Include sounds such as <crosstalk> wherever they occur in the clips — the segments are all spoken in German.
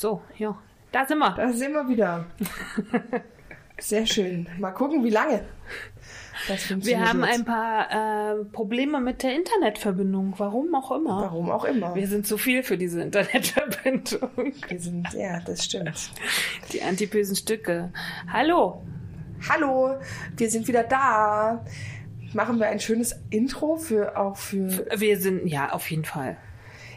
So, ja, da sind wir. Da sind wir wieder. <laughs> Sehr schön. Mal gucken, wie lange. Das Wir haben jetzt. ein paar äh, Probleme mit der Internetverbindung. Warum auch immer. Warum auch immer. Wir sind zu viel für diese Internetverbindung. Wir sind, ja, das stimmt. Die antibösen Stücke. Hallo. Hallo, wir sind wieder da. Machen wir ein schönes Intro für auch für Wir sind, ja, auf jeden Fall.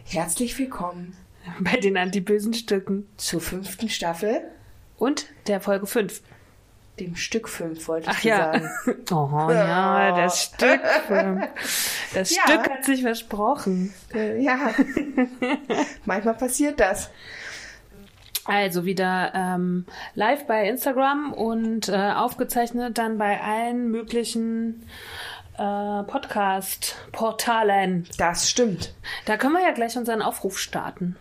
herzlich willkommen <laughs> Bei den antibösen Stücken. zur fünften Staffel, Und der Folge 5. dem Stück 5, wollte ich Ach ja. sagen. <laughs> Oh ja, das Stück. Das Ja. Stück hat sich versprochen. Äh, Ja, <laughs> manchmal passiert das. Also wieder ähm, live bei Instagram und äh, aufgezeichnet dann bei allen möglichen äh, Podcast-Portalen. Das stimmt. Da können wir ja gleich unseren Aufruf starten.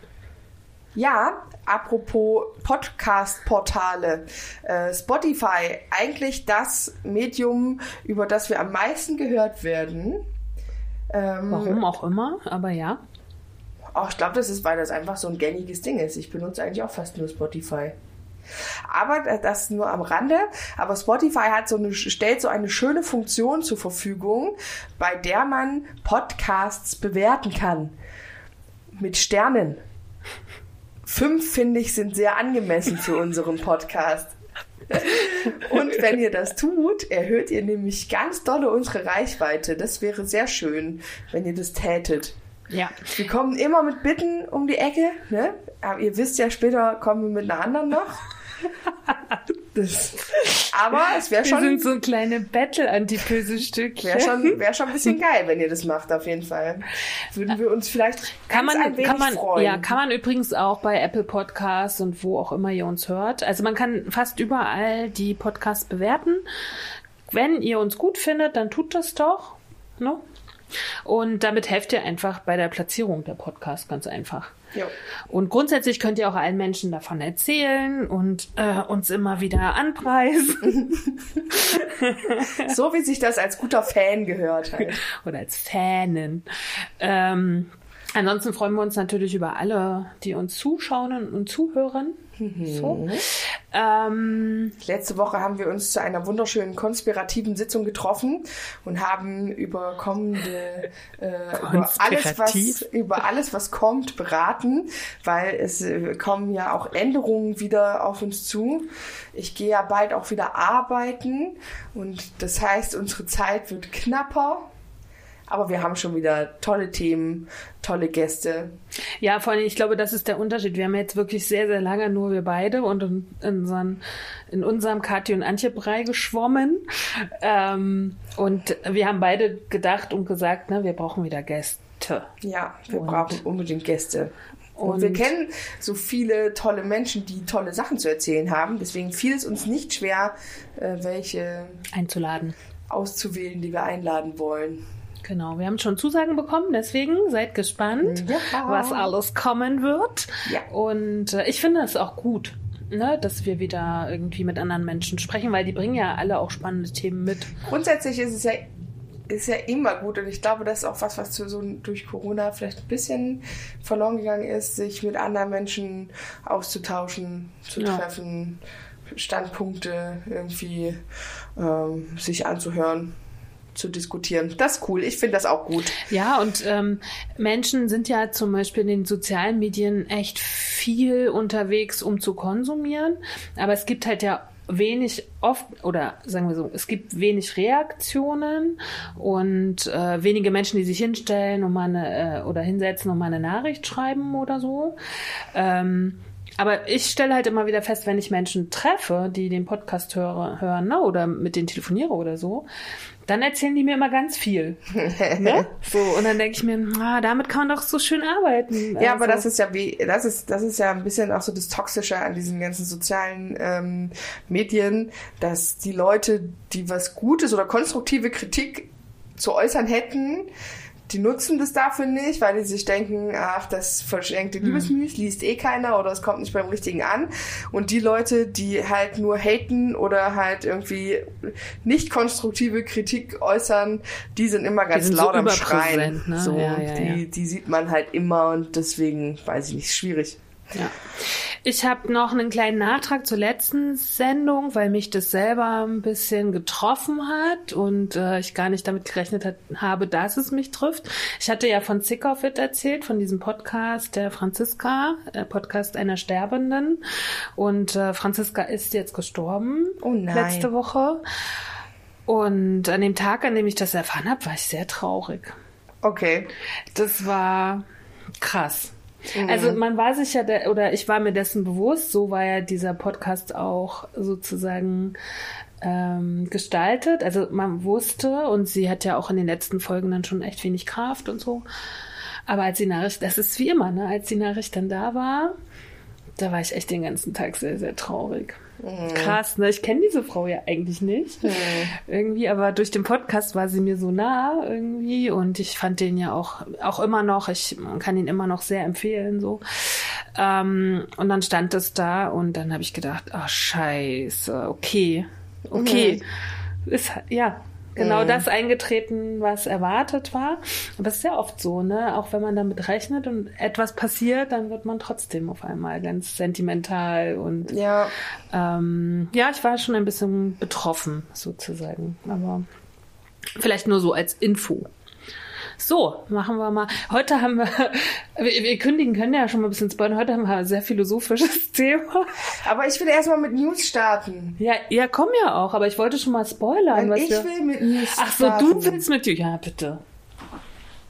Ja, apropos Podcast-Portale. Äh, Spotify, eigentlich das Medium, über das wir am meisten gehört werden. Ähm, Warum auch immer, aber ja. Auch ich glaube, das ist, weil das einfach so ein gängiges Ding ist. Ich benutze eigentlich auch fast nur Spotify. Aber das nur am Rande. Aber Spotify hat so eine, stellt so eine schöne Funktion zur Verfügung, bei der man Podcasts bewerten kann. Mit Sternen. Fünf, finde ich, sind sehr angemessen für unseren Podcast. Und wenn ihr das tut, erhöht ihr nämlich ganz dolle unsere Reichweite. Das wäre sehr schön, wenn ihr das tätet. Ja. Wir kommen immer mit Bitten um die Ecke, ne? Aber ihr wisst ja, später kommen wir mit einer anderen noch. <laughs> Das, aber <laughs> es wäre Wir schon, sind so ein kleine Battle-Antipöse-Stück. wär schon, wär schon ein bisschen geil, wenn ihr das macht, auf jeden Fall. Würden wir uns vielleicht Kann ganz man, ein wenig kann man, freuen. ja, kann man übrigens auch bei Apple Podcasts und wo auch immer ihr uns hört. Also man kann fast überall die Podcasts bewerten. Wenn ihr uns gut findet, dann tut das doch. Ne? Und damit helft ihr einfach bei der Platzierung der Podcasts ganz einfach. Jo. Und grundsätzlich könnt ihr auch allen Menschen davon erzählen und äh, uns immer wieder anpreisen <laughs> So wie sich das als guter Fan gehört halt. <laughs> oder als Fanen. Ähm, ansonsten freuen wir uns natürlich über alle, die uns zuschauen und zuhören. So. Ähm, Letzte Woche haben wir uns zu einer wunderschönen konspirativen Sitzung getroffen und haben über kommende, äh, über alles, was, über alles, was kommt, beraten, weil es äh, kommen ja auch Änderungen wieder auf uns zu. Ich gehe ja bald auch wieder arbeiten und das heißt, unsere Zeit wird knapper. Aber wir haben schon wieder tolle Themen, tolle Gäste. ja, vor allem, ich glaube, das ist der Unterschied. Wir haben jetzt wirklich sehr, sehr lange nur wir beide und in, unseren, in unserem Kathi und Antje Brei geschwommen. Ähm, und wir haben beide gedacht und gesagt, ne, wir brauchen wieder Gäste. Ja, wir Und- brauchen unbedingt Gäste. Und, Und- wir kennen so viele tolle Menschen, die tolle Sachen zu erzählen haben. Deswegen fiel es uns nicht schwer, äh, welche einzuladen. auszuwählen, die wir einladen wollen. Genau, wir haben schon Zusagen bekommen, deswegen seid gespannt, Ja. was alles kommen wird. Ja. Und äh, ich finde es auch gut, ne, dass wir wieder irgendwie mit anderen Menschen sprechen, weil die bringen ja alle auch spannende Themen mit. Grundsätzlich ist es ja, ist ja immer gut und ich glaube, das ist auch was, was zu so durch Corona vielleicht ein bisschen verloren gegangen ist, sich mit anderen Menschen auszutauschen, zu Ja. treffen, Standpunkte irgendwie ähm, sich anzuhören, zu diskutieren. Das ist cool. Ich finde das auch gut. Ja, und ähm, Menschen sind ja zum Beispiel in den sozialen Medien echt viel unterwegs, um zu konsumieren. Aber es gibt halt ja wenig oft oder sagen wir so, es gibt wenig Reaktionen und äh, wenige Menschen, die sich hinstellen und mal eine, äh, oder hinsetzen und mal eine Nachricht schreiben oder so. Ähm, Aber ich stelle halt immer wieder fest, wenn ich Menschen treffe, die den Podcast höre, hören ne, oder mit denen telefoniere oder so, dann erzählen die mir immer ganz viel. <laughs> ne? So, und dann denke ich mir, ah, damit kann man doch so schön arbeiten. Ja, aber Also- das ist ja wie, das ist, das ist ja ein bisschen auch so das Toxische an diesen ganzen sozialen ähm, Medien, dass die Leute, die was Gutes oder konstruktive Kritik zu äußern hätten, die nutzen das dafür nicht, weil die sich denken, ach, das verschenkte Liebesmüs liest eh keiner oder es kommt nicht beim Richtigen an. Und die Leute, die halt nur haten oder halt irgendwie nicht konstruktive Kritik äußern, die sind immer ganz sind so laut am Schreien. ne? So, Ja, ja, die, ja. die sieht man halt immer und deswegen, weiß ich nicht, schwierig. Ja. Ich habe noch einen kleinen Nachtrag zur letzten Sendung, weil mich das selber ein bisschen getroffen hat und äh, ich gar nicht damit gerechnet hat, habe, dass es mich trifft. Ich hatte ja von Sick of It erzählt, von diesem Podcast der Franziska, äh, Podcast einer Sterbenden. Und äh, Franziska ist jetzt gestorben Oh nein. letzte Woche. Und an dem Tag, an dem ich das erfahren habe, war ich sehr traurig. Okay. Das war krass. Also man war sich ja, der, oder ich war mir dessen bewusst, so war ja dieser Podcast auch sozusagen ähm, gestaltet. Also man wusste und sie hat ja auch in den letzten Folgen dann schon echt wenig Kraft und so. Aber als die Nachricht, das ist wie immer, ne? als die Nachricht dann da war, da war ich echt den ganzen Tag sehr, sehr traurig. Krass, ne? Ich kenne diese Frau ja eigentlich nicht. Irgendwie, aber durch den Podcast war sie mir so nah irgendwie und ich fand den ja auch, auch immer noch, ich kann ihn immer noch sehr empfehlen, so. Ähm, und dann stand es da und dann habe ich gedacht, ach scheiße, okay, okay. Ist, ja, genau das eingetreten, was erwartet war. Aber es ist ja oft so, ne? Auch wenn man damit rechnet und etwas passiert, dann wird man trotzdem auf einmal ganz sentimental und Ja. ähm, ja, ich war schon ein bisschen betroffen, sozusagen. Aber vielleicht nur so als Info. So, machen wir mal. Heute haben wir, <laughs> wir, wir kündigen können ja schon mal ein bisschen spoilern. Heute haben wir ein sehr philosophisches <laughs> Thema. Aber ich will erstmal mit News starten. Ja, ja, komm ja auch, aber ich wollte schon mal spoilern. Was ich wir, will mit News Ach so, starten. du willst mit dir. Ja, bitte.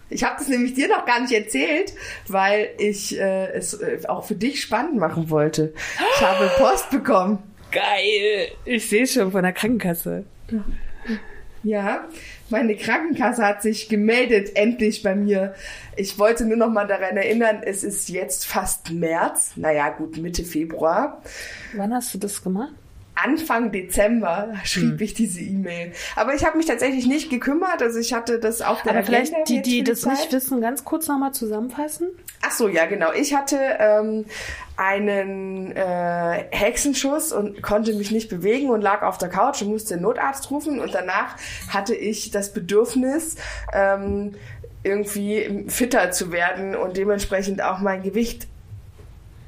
Ich habe das nämlich dir noch gar nicht erzählt, weil ich äh, es äh, auch für dich spannend machen wollte. Ich habe <gasps> Post bekommen. Geil. Ich sehe schon von der Krankenkasse. Ja, meine Krankenkasse hat sich gemeldet, endlich bei mir. Ich wollte nur noch mal daran erinnern, es ist jetzt fast März. Naja, gut, Mitte Februar. Wann hast du das gemacht? Anfang Dezember schrieb ich diese E-Mail. Aber ich habe mich tatsächlich nicht gekümmert. Also ich hatte das der Aber vielleicht die, die das Zeit. nicht wissen, ganz kurz nochmal zusammenfassen. Ach so, ja, genau. Ich hatte ähm, einen äh, Hexenschuss und konnte mich nicht bewegen und lag auf der Couch und musste den Notarzt rufen. Und danach hatte ich das Bedürfnis, ähm, irgendwie fitter zu werden und dementsprechend auch mein Gewicht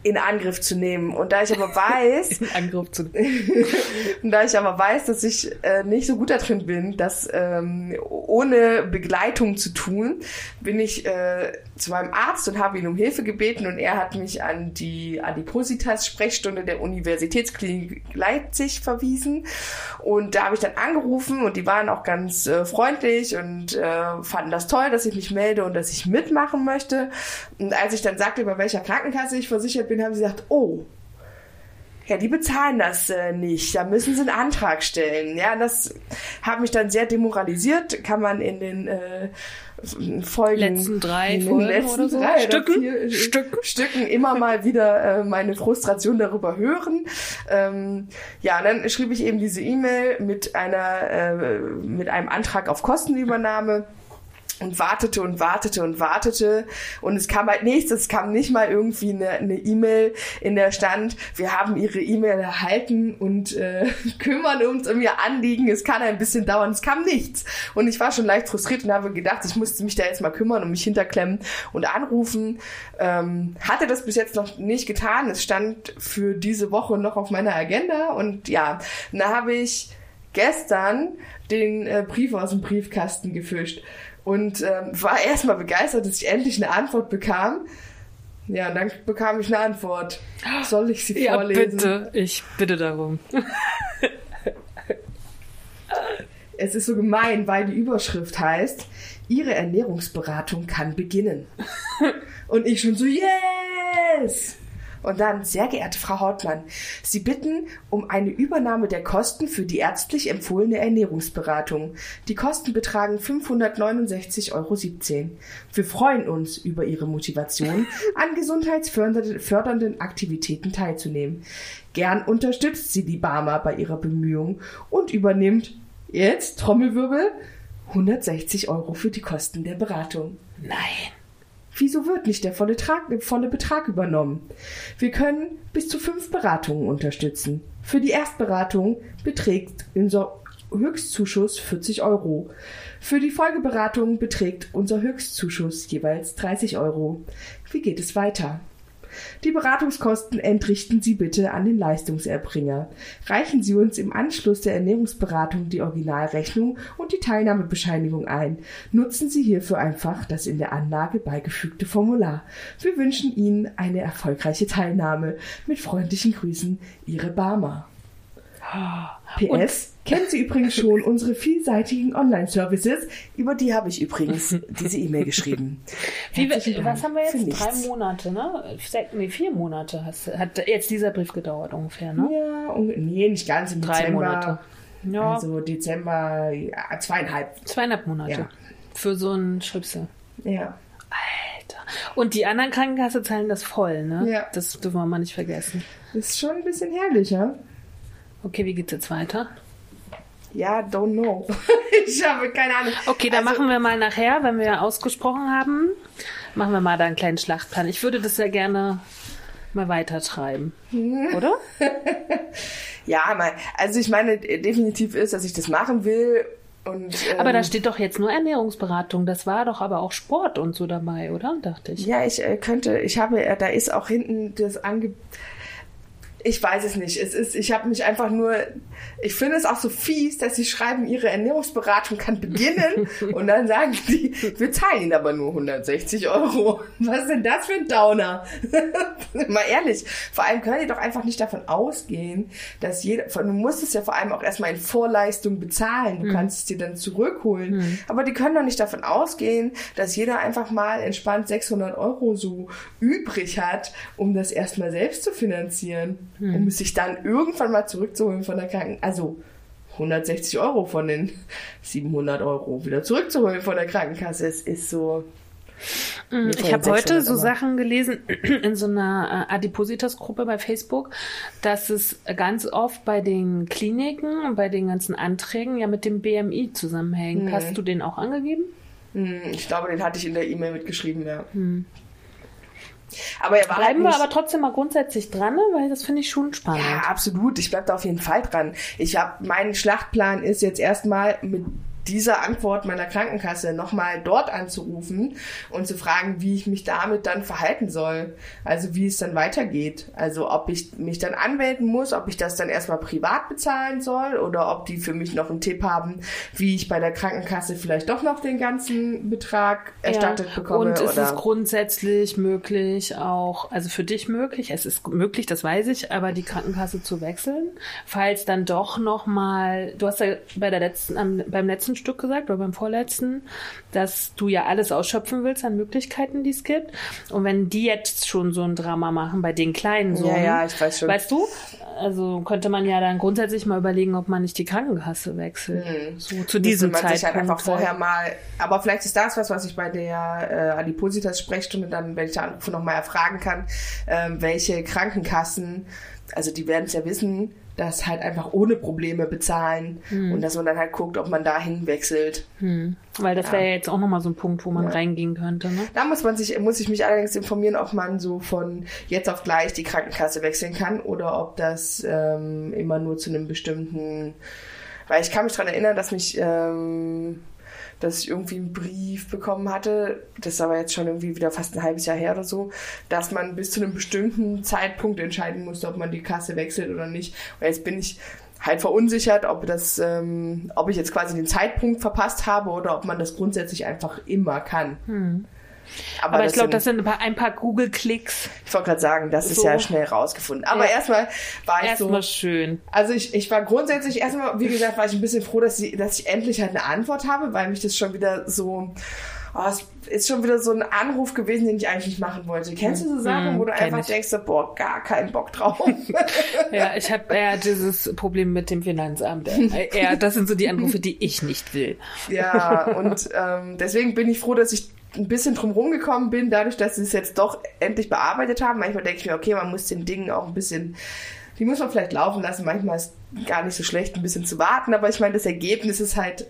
in Angriff zu nehmen. Und da ich aber weiß, <laughs> In Angriff zu <laughs> und da ich aber weiß, dass ich äh, nicht so gut da drin bin, das ähm, ohne Begleitung zu tun, bin ich äh, zu meinem Arzt und habe ihn um Hilfe gebeten und er hat mich an die Adipositas-Sprechstunde der Universitätsklinik Leipzig verwiesen. Und da habe ich dann angerufen und die waren auch ganz äh, freundlich und äh, fanden das toll, dass ich mich melde und dass ich mitmachen möchte. Und als ich dann sagte, bei welcher Krankenkasse ich versichert bin, haben sie gesagt, oh, ja, die bezahlen das äh, nicht. Da müssen sie einen Antrag stellen. Ja, das hat mich dann sehr demoralisiert. Kann man in den äh, Folgen, Letzten drei in den Folgen letzten oder so? drei Stücken? vier, Stücken? Stücken immer mal wieder äh, meine Frustration darüber hören. Ähm, ja, und dann schrieb ich eben diese E-Mail mit einer äh, mit einem Antrag auf Kostenübernahme und wartete und wartete und wartete. Und es kam halt nichts, es kam nicht mal irgendwie eine E-Mail, in der stand, wir haben Ihre E-Mail erhalten und äh, <laughs> kümmern uns um Ihr Anliegen, es kann ein bisschen dauern, es kam nichts. Und ich war schon leicht frustriert und habe gedacht, ich musste mich da jetzt mal kümmern und mich hinterklemmen und anrufen, ähm, hatte das bis jetzt noch nicht getan, es stand für diese Woche noch auf meiner Agenda. Und ja, da habe ich gestern den äh, Brief aus dem Briefkasten gefischt und ähm, war erstmal begeistert, dass ich endlich eine Antwort bekam. Ja, und dann bekam ich eine Antwort. Soll ich sie Ja, vorlesen? bitte. Ich bitte darum. <laughs> Es ist so gemein, weil die Überschrift heißt, Ihre Ernährungsberatung kann beginnen. <laughs> und ich schon so, yes! Und dann, sehr geehrte Frau Hautmann, Sie bitten um eine Übernahme der Kosten für die ärztlich empfohlene Ernährungsberatung. Die Kosten betragen 569,17 Euro. Wir freuen uns über Ihre Motivation, an gesundheitsfördernden Aktivitäten teilzunehmen. Gern unterstützt sie die Barmer bei ihrer Bemühung und übernimmt jetzt Trommelwirbel 160 Euro für die Kosten der Beratung. Nein. Wieso wird nicht der volle, Trag, volle Betrag übernommen? Wir können bis zu fünf Beratungen unterstützen. Für die Erstberatung beträgt unser Höchstzuschuss 40 Euro. Für die Folgeberatung beträgt unser Höchstzuschuss jeweils 30 Euro. Wie geht es weiter? Die Beratungskosten entrichten Sie bitte an den Leistungserbringer. Reichen Sie uns im Anschluss der Ernährungsberatung die Originalrechnung und die Teilnahmebescheinigung ein. Nutzen Sie hierfür einfach das in der Anlage beigefügte Formular. Wir wünschen Ihnen eine erfolgreiche Teilnahme. Mit freundlichen Grüßen, Ihre Barmer. PS, <laughs> kennen Sie übrigens schon unsere vielseitigen Online-Services? Über die habe ich übrigens diese E-Mail geschrieben. Wie, was haben wir jetzt? Drei. Monate, ne? Nee, vier Monate hat jetzt dieser Brief gedauert ungefähr, ne? Ja, nee, nicht ganz im Drei Dezember. Monate. Ja, Also Dezember, ja, zweieinhalb. zweieinhalb Monate. Ja. Für so einen Schripsel. Ja. Alter. Und die anderen Krankenkasse zahlen das voll, ne? Ja. Das dürfen wir mal nicht vergessen. Das ist schon ein bisschen herrlich, ja? Okay, wie geht's jetzt weiter? Ja, don't know. <laughs> ich habe keine Ahnung. Okay, dann Also, machen wir mal nachher, wenn wir ausgesprochen haben, machen wir mal da einen kleinen Schlachtplan. Ich würde das ja gerne mal weitertreiben. <laughs> Oder? Ja, mal, also ich meine, definitiv ist, dass ich das machen will. Und, ähm, Aber da steht doch jetzt nur Ernährungsberatung. Das war doch aber auch Sport und so dabei, oder? Dachte ich. Ja, ich äh, könnte, ich habe, da ist auch hinten das Ange... Ich weiß es nicht. Es ist, ich habe mich einfach nur, ich finde es auch so fies, dass sie schreiben, ihre Ernährungsberatung kann beginnen <laughs> und dann sagen die, wir zahlen ihnen aber nur 160 Euro. Was ist denn das für ein Downer? <laughs> Mal ehrlich. Vor allem können die doch einfach nicht davon ausgehen, dass jeder, du musst es ja vor allem auch erstmal in Vorleistung bezahlen. Du kannst es dir dann zurückholen. Aber die können doch nicht davon ausgehen, dass jeder einfach mal entspannt 600 Euro so übrig hat, um das erstmal selbst zu finanzieren. Um es sich dann irgendwann mal zurückzuholen von der Kranken... Also 160 Euro von den <laughs> 700 Euro wieder zurückzuholen von der Krankenkasse. Es ist so... Von Ich habe heute 600, so Sachen gelesen <clears throat> in so einer äh, Adipositas-Gruppe bei Facebook, dass es ganz oft bei den Kliniken und bei den ganzen Anträgen ja mit dem BMI zusammenhängt. Hast du den auch angegeben? Hm, Ich glaube, den hatte ich in der E-Mail mitgeschrieben, ja. Aber er war halt Bleiben wir nicht, aber trotzdem mal grundsätzlich dran, ne? weil das finde ich schon spannend. Ja, absolut. Ich bleib da auf jeden Fall dran. Ich habe mein Schlachtplan ist jetzt erstmal mit dieser Antwort meiner Krankenkasse nochmal dort anzurufen und zu fragen, wie ich mich damit dann verhalten soll. Also wie es dann weitergeht. Also ob ich mich dann anmelden muss, ob ich das dann erstmal privat bezahlen soll oder ob die für mich noch einen Tipp haben, wie ich bei der Krankenkasse vielleicht doch noch den ganzen Betrag erstattet Ja, bekomme. Und es ist grundsätzlich möglich auch, also für dich möglich, es ist möglich, das weiß ich, aber die Krankenkasse zu wechseln, falls dann doch nochmal, du hast ja bei der letzten, beim letzten Stück gesagt oder beim vorletzten, dass du ja alles ausschöpfen willst an Möglichkeiten, die es gibt. Und wenn die jetzt schon so ein Drama machen bei den kleinen Summen, ja, ich weiß schon. weißt du, also könnte man ja dann grundsätzlich mal überlegen, ob man nicht die Krankenkasse wechselt. So zu diesem man Zeitpunkt. sich halt einfach vorher mal, aber vielleicht ist das was, was ich bei der äh, Adipositas-Sprechstunde dann, wenn ich da anrufe, nochmal erfragen kann, ähm, welche Krankenkassen, also die werden es ja wissen, das halt einfach ohne Probleme bezahlen Hm. und dass man dann halt guckt, ob man dahin wechselt. Weil das wäre ja jetzt auch nochmal so ein Punkt, wo man Ja. reingehen könnte. Ne? Da muss man sich, muss ich mich allerdings informieren, ob man so von jetzt auf gleich die Krankenkasse wechseln kann oder ob das ähm, immer nur zu einem bestimmten, weil ich kann mich daran erinnern, dass mich, ähm, dass ich irgendwie einen Brief bekommen hatte, das ist aber jetzt schon irgendwie wieder fast ein halbes Jahr her oder so, dass man bis zu einem bestimmten Zeitpunkt entscheiden musste, ob man die Kasse wechselt oder nicht. Und jetzt bin ich halt verunsichert, ob das, ähm, ob ich jetzt quasi den Zeitpunkt verpasst habe oder ob man das grundsätzlich einfach immer kann. Aber ich glaube, das sind ein paar, ein paar Google-Klicks. ich wollte gerade sagen, das ist So. ja schnell rausgefunden. Aber Ja. erstmal war ich Erstmal so. schön. Also ich, ich war grundsätzlich erstmal, wie gesagt, war ich ein bisschen froh, dass, sie, dass ich endlich halt eine Antwort habe, weil mich das schon wieder so. oh, es ist schon wieder so ein Anruf gewesen, den ich eigentlich nicht machen wollte. Kennst du so Sachen, Mm, wo du einfach ich. denkst, boah, gar keinen Bock drauf? <laughs> Ja, ich habe eher dieses Problem mit dem Finanzamt. Eher, das sind so die Anrufe, die ich nicht will. ja, und ähm, deswegen bin ich froh, dass ich ein bisschen drum rumgekommen bin, dadurch, dass sie es jetzt doch endlich bearbeitet haben. Manchmal denke ich mir, okay, man muss den Dingen auch ein bisschen, die muss man vielleicht laufen lassen. Manchmal ist gar nicht so schlecht, ein bisschen zu warten, aber ich meine, das Ergebnis ist halt,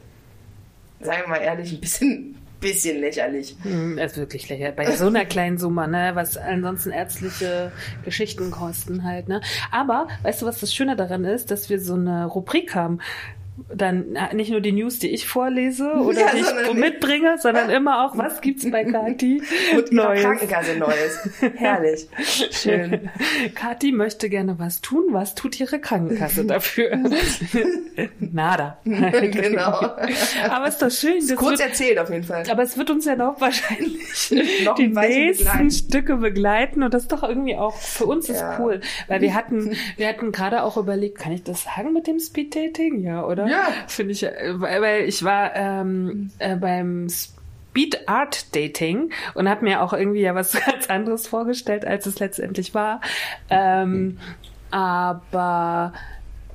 sagen wir mal ehrlich, ein bisschen, <laughs> bisschen lächerlich. Hm, ist wirklich lächerlich. Bei so einer kleinen Summe, ne, was ansonsten ärztliche Geschichten kosten halt, ne. Aber, weißt du, was das Schöne daran ist, dass wir so eine Rubrik haben, dann nicht nur die News, die ich vorlese <laughs> oder Ja, die ich sondern- mitbringe, sondern immer auch, was gibt's bei <laughs> Kati Und Neues. Krankenkasse Neues. <laughs> Herrlich. Schön. Kati möchte gerne was tun. Was tut ihre Krankenkasse dafür? Nada. genau. Aber ist doch schön. Das Kurz wird, erzählt auf jeden Fall. aber es wird uns ja noch wahrscheinlich Noch die nächsten begleiten. Stücke begleiten und das ist doch irgendwie auch für uns ist Ja. cool, weil wir hatten wir hatten gerade auch überlegt, kann ich das sagen mit dem Speed Dating? Ja, oder? Ja. Finde ich, äh, weil ich war ähm, äh, beim Speed Art Dating und habe mir auch irgendwie ja was <laughs> ganz anderes vorgestellt, als es letztendlich war. Ähm, aber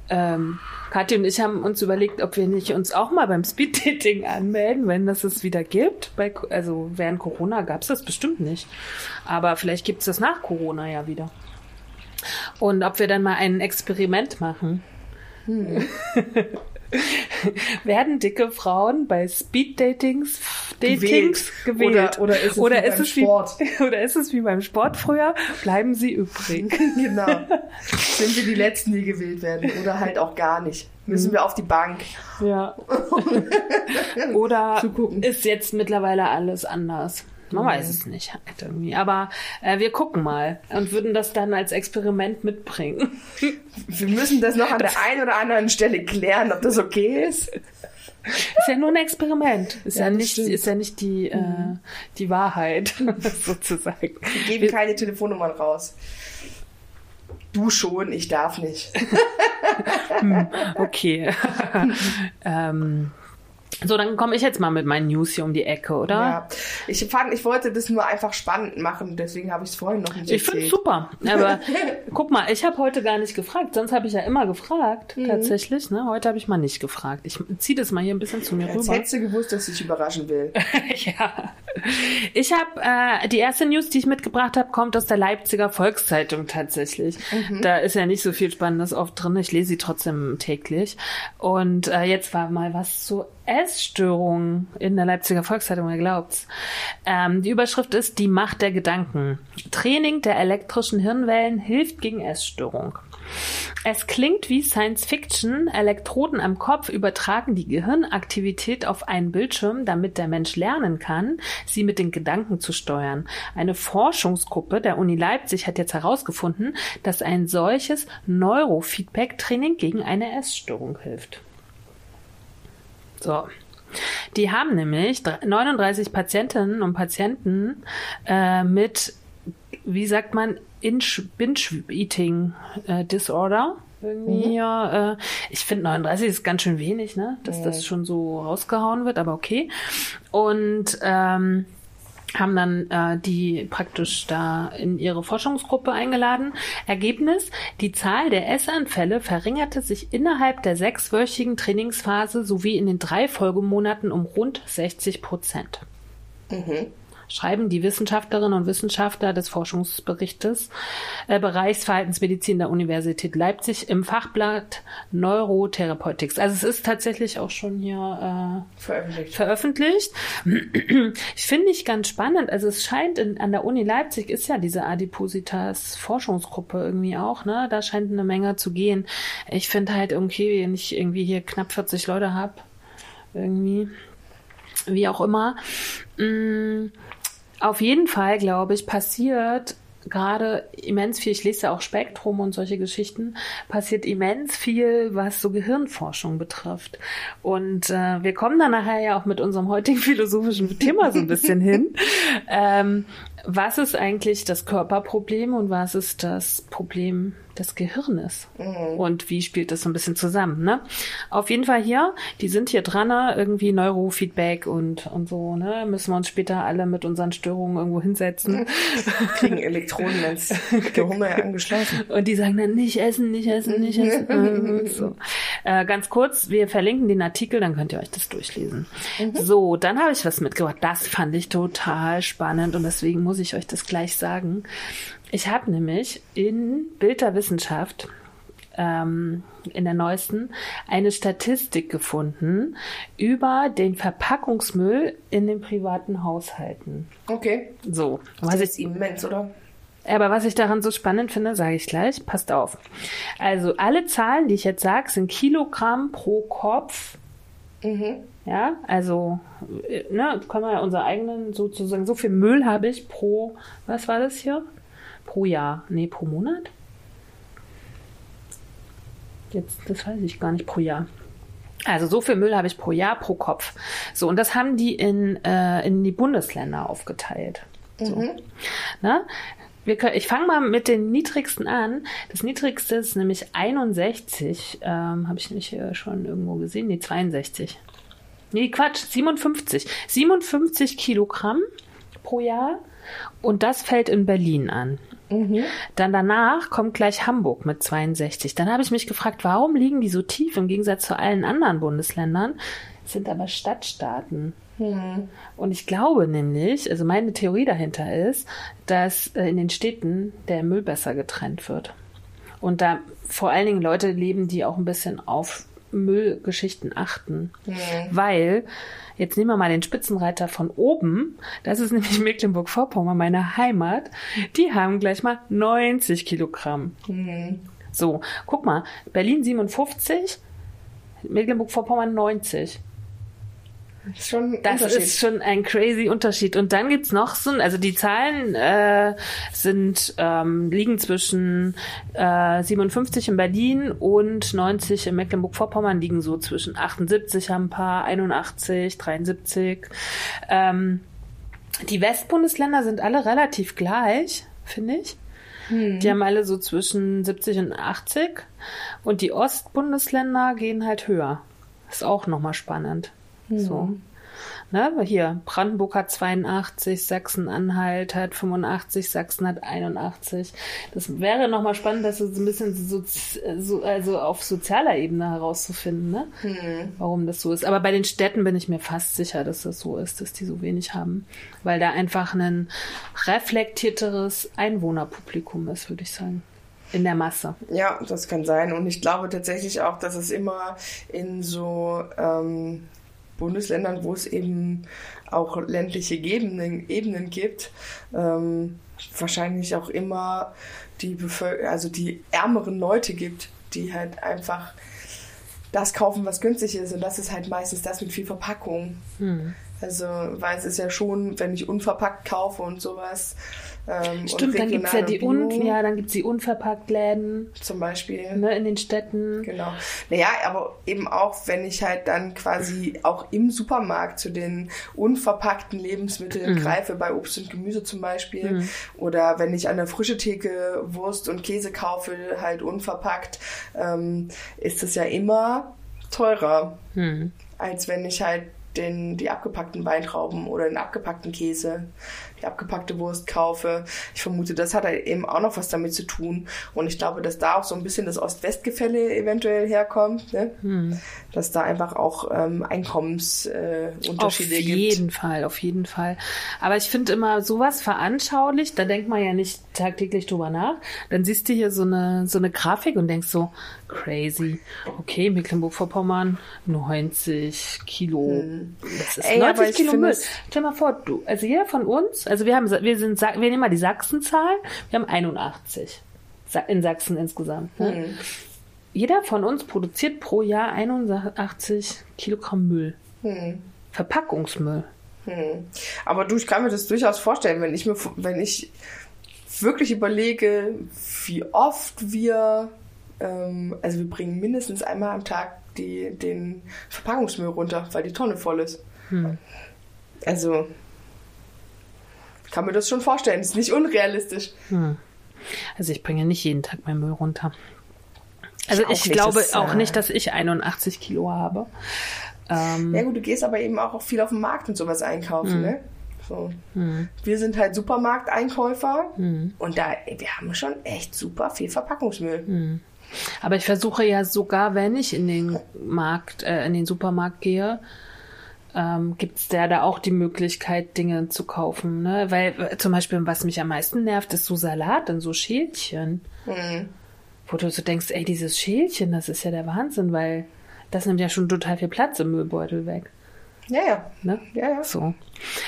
ähm, Kathi und ich haben uns überlegt, ob wir nicht uns auch mal beim Speed Dating anmelden, wenn das es wieder gibt. Bei, also während Corona gab es das bestimmt nicht. Aber vielleicht gibt es das nach Corona ja wieder. Und ob wir dann mal ein Experiment machen. <laughs> <laughs> Werden dicke Frauen bei Speed-Datings Datings gewählt? Oder- oder ist es wie oder beim ist es wie, Sport? <laughs> oder ist es wie beim Sport früher? Bleiben sie übrig. <laughs> genau. Sind wir die Letzten, die gewählt werden? Oder halt auch gar nicht. Müssen wir auf die Bank. Ja. Oder ist jetzt mittlerweile alles anders? Man Mhm. weiß es nicht halt irgendwie. Aber äh, wir gucken mal und würden das dann als Experiment mitbringen. <laughs> Wir müssen das noch an der einen oder anderen Stelle klären, ob das okay ist. Ist ja nur ein Experiment. Ist ja, Ja, nicht, stimmt. Mhm. ist ja nicht die, äh, die Wahrheit, <laughs> sozusagen. Wir geben keine Telefonnummern raus. Du schon, ich darf nicht. <laughs> Okay. ähm, so, dann komme ich jetzt mal mit meinen News hier um die Ecke, oder? Ja. Ich fand, ich wollte das nur einfach spannend machen, deswegen habe ich es vorhin noch nicht Ich finde super. Aber <laughs> guck mal, ich habe heute gar nicht gefragt. Sonst habe ich ja immer gefragt, Mhm. tatsächlich. Ne? Heute habe ich mal nicht gefragt. Ich ziehe das mal hier ein bisschen zu mir Jetzt rüber. hättest du gewusst, dass ich überraschen will. <laughs> ja. Ich habe äh, die erste News, die ich mitgebracht habe, kommt aus der Leipziger Volkszeitung tatsächlich. Da ist ja nicht so viel Spannendes oft drin. Ich lese sie trotzdem täglich. Und äh, jetzt war mal was zu Essstörungen in der Leipziger Volkszeitung, wer glaubt's? Ähm, die Überschrift ist Die Macht der Gedanken. Training der elektrischen Hirnwellen hilft gegen Essstörung. Es klingt wie Science Fiction. Elektroden am Kopf übertragen die Gehirnaktivität auf einen Bildschirm, damit der Mensch lernen kann, sie mit den Gedanken zu steuern. Eine Forschungsgruppe der Uni Leipzig hat jetzt herausgefunden, dass ein solches Neurofeedback-Training gegen eine Essstörung hilft. So. Die haben nämlich 39 Patientinnen und Patienten äh, mit, wie sagt man, Inch- Binge-Eating äh, Disorder. Irgendwie, ja, äh, ich finde 39 ist ganz schön wenig, ne? Dass das schon so rausgehauen wird, aber okay. Und ähm, haben dann äh, die praktisch da in ihre Forschungsgruppe eingeladen. Ergebnis, die Zahl der Essanfälle verringerte sich innerhalb der sechswöchigen Trainingsphase sowie in den drei Folgemonaten um rund 60 Prozent. Schreiben die Wissenschaftlerinnen und Wissenschaftler des Forschungsberichtes äh, Bereichs Verhaltensmedizin der Universität Leipzig im Fachblatt Neurotherapeutics. Also es ist tatsächlich auch schon hier äh, Veröffentlicht. veröffentlicht. <clears throat> Ich finde ich ganz spannend. Also es scheint in, an der Uni Leipzig ist ja diese Adipositas Forschungsgruppe irgendwie auch, ne? Da scheint eine Menge zu gehen. Ich finde halt okay, wenn ich irgendwie hier knapp 40 Leute habe, irgendwie, wie auch immer. Mm, Auf jeden Fall, glaube ich, passiert gerade immens viel, ich lese ja auch Spektrum und solche Geschichten, passiert immens viel, was so Gehirnforschung betrifft. Und äh, wir kommen da nachher ja auch mit unserem heutigen <laughs> philosophischen Thema so ein bisschen hin. Ähm, was ist eigentlich das Körperproblem und was ist das Problem des Gehirnes? Und wie spielt das so ein bisschen zusammen? Ne? Auf jeden Fall hier, die sind hier dran, ne? irgendwie Neurofeedback und, und so. Ne? Müssen wir uns später alle mit unseren Störungen irgendwo hinsetzen. <laughs> Kriegen Elektronen ins Gehirn angeschlossen. Und die sagen dann nicht essen, nicht essen, nicht essen. so. äh, ganz kurz, wir verlinken den Artikel, dann könnt ihr euch das durchlesen. So, dann habe ich was mitgebracht. Das fand ich total spannend und deswegen muss ich euch das gleich sagen. Ich habe nämlich in Bild der Wissenschaft ähm, in der neuesten eine Statistik gefunden über den Verpackungsmüll in den privaten Haushalten. Okay. So, was Das ist immens, oder? aber was ich daran so spannend finde, sage ich gleich. Passt auf. Also alle Zahlen, die ich jetzt sage, sind Kilogramm pro Kopf. Ja, also äh, ne, können wir ja unser eigenen sozusagen, so viel Müll habe ich pro, was war das hier? Pro Jahr. Nee, pro Monat? Jetzt, das weiß ich gar nicht, pro Jahr. Also so viel Müll habe ich pro Jahr, pro Kopf. So, und das haben die in, äh, in die Bundesländer aufgeteilt. So. Ne? Wir können, ich fange mal mit den niedrigsten an. Das niedrigste ist nämlich 61. Ähm, habe ich nicht äh, schon irgendwo gesehen? Nee, 62. Nee, Quatsch, 57. 57 Kilogramm pro Jahr. Und das fällt in Berlin an. Dann danach kommt gleich Hamburg mit 62. Dann habe ich mich gefragt, warum liegen die so tief im Gegensatz zu allen anderen Bundesländern? Es sind aber Stadtstaaten. Und ich glaube nämlich, also meine Theorie dahinter ist, dass äh, in den Städten der Müll besser getrennt wird. Und da vor allen Dingen Leute leben, die auch ein bisschen auf Müllgeschichten achten. Weil, jetzt nehmen wir mal den Spitzenreiter von oben, das ist nämlich Mecklenburg-Vorpommern, meine Heimat, die haben gleich mal 90 Kilogramm. So, guck mal, Berlin 57, Mecklenburg-Vorpommern 90. Das ist schon ein Das ist schon ein crazy Unterschied. Und dann gibt's noch so, ein- also die Zahlen äh, sind ähm, liegen zwischen äh, 57 in Berlin und 90 in Mecklenburg-Vorpommern liegen so zwischen 78 haben ein paar, 81, 73. Ähm, die Westbundesländer sind alle relativ gleich, finde ich. Die haben alle so zwischen 70 und 80. Und die Ostbundesländer gehen halt höher. Ist auch nochmal spannend. So. Ne, hier, Brandenburg hat 82, Sachsen-Anhalt hat 85, Sachsen hat 81. Das wäre nochmal spannend, das so ein bisschen so, so, also auf sozialer Ebene herauszufinden, ne? warum das so ist. Aber bei den Städten bin ich mir fast sicher, dass das so ist, dass die so wenig haben. Weil da einfach ein reflektierteres Einwohnerpublikum ist, würde ich sagen. In der Masse. Ja, das kann sein. Und ich glaube tatsächlich auch, dass es immer in so ähm, Bundesländern, wo es eben auch ländliche Ebenen, Ebenen gibt, ähm, wahrscheinlich auch immer die Bevölker also die ärmeren Leute gibt, die halt einfach das kaufen, was günstig ist. Und das ist halt meistens das mit viel Verpackung. Also, weil es ist ja schon, wenn ich unverpackt kaufe und sowas. Ähm, Stimmt, und dann gibt's ja regional die und un Bio ja, dann gibt's die Unverpacktläden zum Beispiel. ne, in den Städten. Genau. Naja, aber eben auch, wenn ich halt dann quasi auch im Supermarkt zu den unverpackten Lebensmitteln greife, bei Obst und Gemüse zum Beispiel, oder wenn ich an der frische Theke Wurst und Käse kaufe, halt unverpackt, ähm, ist es ja immer teurer, als wenn ich halt den, die abgepackten Weintrauben oder den abgepackten Käse, die abgepackte Wurst kaufe. Ich vermute, das hat halt eben auch noch was damit zu tun. Und ich glaube, dass da auch so ein bisschen das Ost-West-Gefälle eventuell herkommt, ne? dass da einfach auch ähm, Einkommensunterschiede äh, Auf gibt. jeden Fall, auf jeden Fall. Aber ich finde immer sowas veranschaulicht, da denkt man ja nicht tagtäglich drüber nach. Dann siehst du hier so eine, so eine Grafik und denkst so, crazy. Okay, Mecklenburg-Vorpommern, 90 Kilo. Das ist Ey, aber 90 ich Kilo Müll. Stell mal vor, du, also jeder von uns, also wir haben, wir sind, wir nehmen mal die Sachsen-Zahlen, wir haben 81. Sa- In Sachsen insgesamt. Ne? Jeder von uns produziert pro Jahr 81 Kilogramm Müll. Verpackungsmüll. Hm. Aber du, ich kann mir das durchaus vorstellen, wenn ich mir, wenn ich wirklich überlege, wie oft wir, ähm, also wir bringen mindestens einmal am Tag die, den Verpackungsmüll runter, weil die Tonne voll ist. Also kann mir das schon vorstellen. Ist nicht unrealistisch. Hm. Also ich bringe nicht jeden Tag meinen Müll runter. Also ich, nicht, glaube das, auch äh, nicht, dass ich 81 Kilo habe. Ähm, Ja gut, du gehst aber eben auch viel auf dem Markt und sowas einkaufen, Hm. ne? So. Wir sind halt Supermarkteinkäufer Hm. und da, wir haben schon echt super viel Verpackungsmüll. Aber ich versuche ja sogar, wenn ich in den Markt, äh, in den Supermarkt gehe, ähm, gibt es da, da auch die Möglichkeit, Dinge zu kaufen. Ne? Weil äh, zum Beispiel, was mich am meisten nervt, ist so Salat in so Schälchen. Wo du so denkst, ey, dieses Schälchen, das ist ja der Wahnsinn, weil das nimmt ja schon total viel Platz im Müllbeutel weg. Ja, ja. Ne? Ja, ja. So.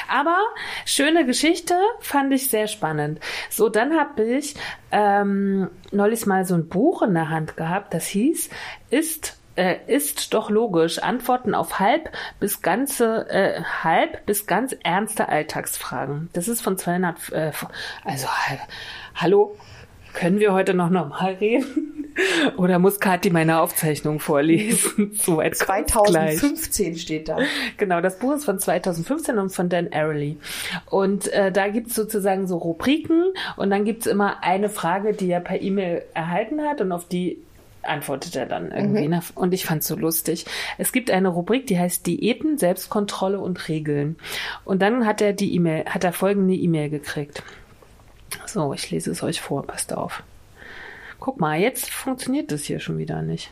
Aber schöne Geschichte, fand ich sehr spannend. So, dann habe ich ähm, neulich mal so ein Buch in der Hand gehabt, das hieß, ist äh, ist doch logisch. Antworten auf halb bis ganze, äh, halb bis ganz ernste Alltagsfragen. Das ist von 200, äh, also, ha- hallo, können wir heute noch normal reden? <laughs> Oder muss Kathi meine Aufzeichnung vorlesen? <laughs> Gleich. 2015 steht da. Genau, das Buch ist von 2015 und von Dan Ariely. Und äh, da gibt's sozusagen so Rubriken und dann gibt's immer eine Frage, die er per E-Mail erhalten hat und auf die antwortet er dann irgendwie. ne? Und ich fand's so lustig. Es gibt eine Rubrik, die heißt Diäten, Selbstkontrolle und Regeln. Und dann hat er die E-Mail, hat er folgende E-Mail gekriegt. So, ich lese es euch vor, passt auf. Guck mal, jetzt funktioniert das hier schon wieder nicht.